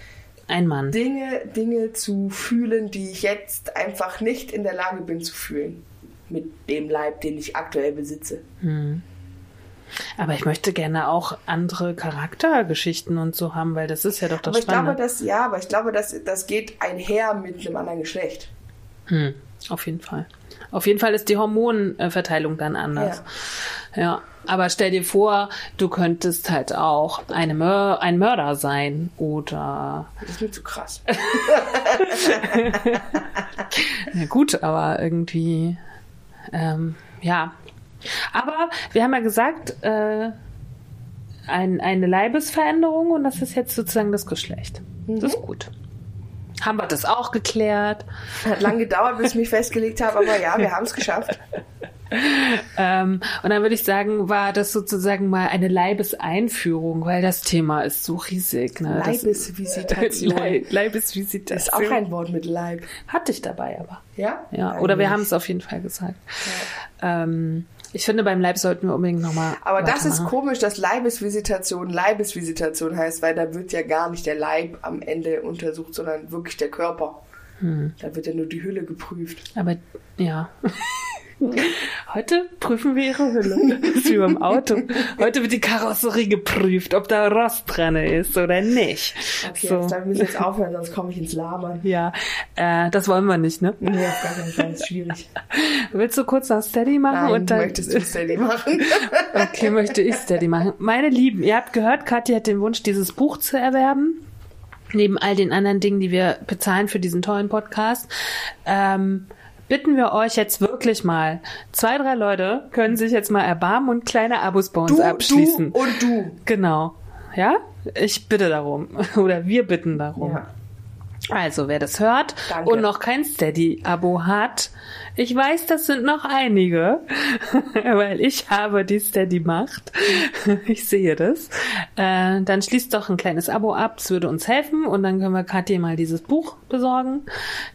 ein Mann. Dinge, Dinge zu fühlen, die ich jetzt einfach nicht in der Lage bin zu fühlen. Mit dem Leib, den ich aktuell besitze. Hm. Aber ich möchte gerne auch andere Charaktergeschichten und so haben, weil das ist ja doch das aber ich Spannende. Glaube, dass, ja, aber ich glaube, dass das geht einher mit einem anderen Geschlecht. Hm, auf jeden Fall. Auf jeden Fall ist die Hormonverteilung dann anders. Ja. ja. Aber stell dir vor, du könntest halt auch eine Mör ein Mörder sein oder. Das ist mir zu krass. <laughs> ja, gut, aber irgendwie, ähm, ja. Aber wir haben ja gesagt, äh, ein, eine Leibesveränderung und das ist jetzt sozusagen das Geschlecht. Mhm. Das ist gut. Haben wir das auch geklärt? Hat lang gedauert, bis ich mich festgelegt habe, aber ja, wir haben es geschafft. <laughs> ähm, und dann würde ich sagen, war das sozusagen mal eine Leibeseinführung, weil das Thema ist so riesig. Ne? Leibesvisitation. <laughs> Leib, Leibesvisitation. Ist auch ein Wort mit Leib. Hatte ich dabei aber. Ja? Ja, oder wir haben es auf jeden Fall gesagt. Ja. Ähm, ich finde, beim Leib sollten wir unbedingt nochmal. Aber das ist komisch, dass Leibesvisitation Leibesvisitation heißt, weil da wird ja gar nicht der Leib am Ende untersucht, sondern wirklich der Körper. Hm. Da wird ja nur die Hülle geprüft. Aber ja. Heute prüfen wir ihre Hülle. <laughs> Das ist wie beim Auto. Heute wird die Karosserie geprüft, ob da Rost dran ist oder nicht. Okay, so. jetzt wir müssen jetzt aufhören, sonst komme ich ins Labern. Ja, äh, das wollen wir nicht, ne? Nee, auf gar keinen Fall. ist schwierig. <laughs> Willst du kurz noch Steady machen? Nein, und dann möchtest du Steady machen. <laughs> okay, möchte ich Steady machen. Meine Lieben, ihr habt gehört, Kathi hat den Wunsch, dieses Buch zu erwerben neben all den anderen Dingen, die wir bezahlen für diesen tollen Podcast. Ähm, bitten wir euch jetzt wirklich mal, zwei, drei Leute können sich jetzt mal erbarmen und kleine Abos bei uns du, abschließen. Du und du. Genau. Ja? Ich bitte darum. <laughs> Oder wir bitten darum. Ja. Also, wer das hört Danke. und noch kein Steady-Abo hat, ich weiß, das sind noch einige, <laughs> weil ich habe die Steady-Macht. <laughs> Ich sehe das. Äh, dann schließt doch ein kleines Abo ab, das würde uns helfen und dann können wir Katja mal dieses Buch besorgen,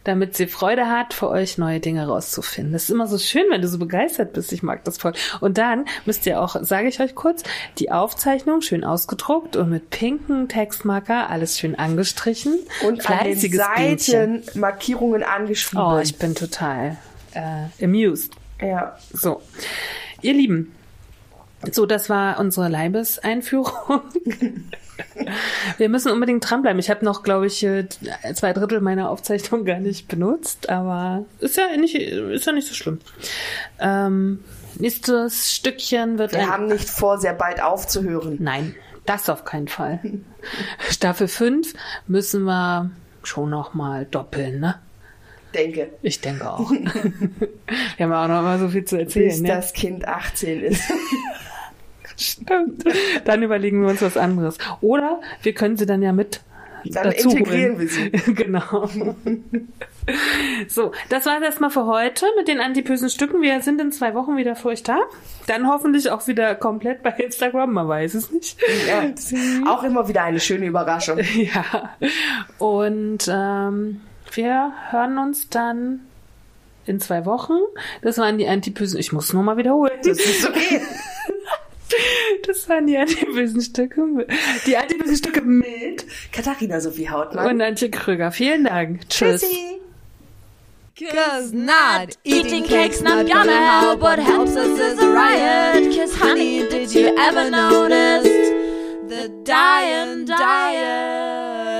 damit sie Freude hat, für euch neue Dinge rauszufinden. Das ist immer so schön, wenn du so begeistert bist. Ich mag das voll. Und dann müsst ihr auch, sage ich euch kurz, die Aufzeichnung schön ausgedruckt und mit pinken Textmarker alles schön angestrichen. Und fleißiges an den Seiten Markierungen angeschrieben. Oh, ich bin total äh, amused. Ja. So. Ihr Lieben, so, das war unsere Leibeseinführung. <laughs> Wir müssen unbedingt dranbleiben. Ich habe noch, glaube ich, äh, zwei Drittel meiner Aufzeichnung gar nicht benutzt, aber ist ja nicht, ist ja nicht so schlimm. Ähm, nächstes Stückchen wird Wir haben nicht vor, sehr bald aufzuhören. Nein, das auf keinen Fall. <laughs> Staffel 5 müssen wir schon noch mal doppeln, ne? Denke, Ich denke auch. <laughs> <laughs> wir haben auch noch mal so viel zu bis erzählen. Ne? das Kind 18 ist. Stimmt. Dann überlegen wir uns was anderes. Oder wir können sie dann ja mit Dann dazu integrieren holen. wir sie. <laughs> genau. so, das war es erstmal für heute mit den antipösen Stücken. Wir sind in zwei Wochen wieder für euch da. Dann hoffentlich auch wieder komplett bei Instagram, man weiß es nicht. Ja, auch immer wieder eine schöne Überraschung. Ja. Und ähm, wir hören uns dann in zwei Wochen. Das waren die antipösen. Ich muss nur mal wiederholen. Das ist okay. <laughs> Das waren die antibösen Stücke. Die antibösen Stücke mit Katharina Sophie Hautmann. und Antje Krüger. Vielen Dank. Tschüss. Tschüssi. Cause not eating cake's not gonna help. What helps us is a riot. Cause honey, did you ever notice the dying diet?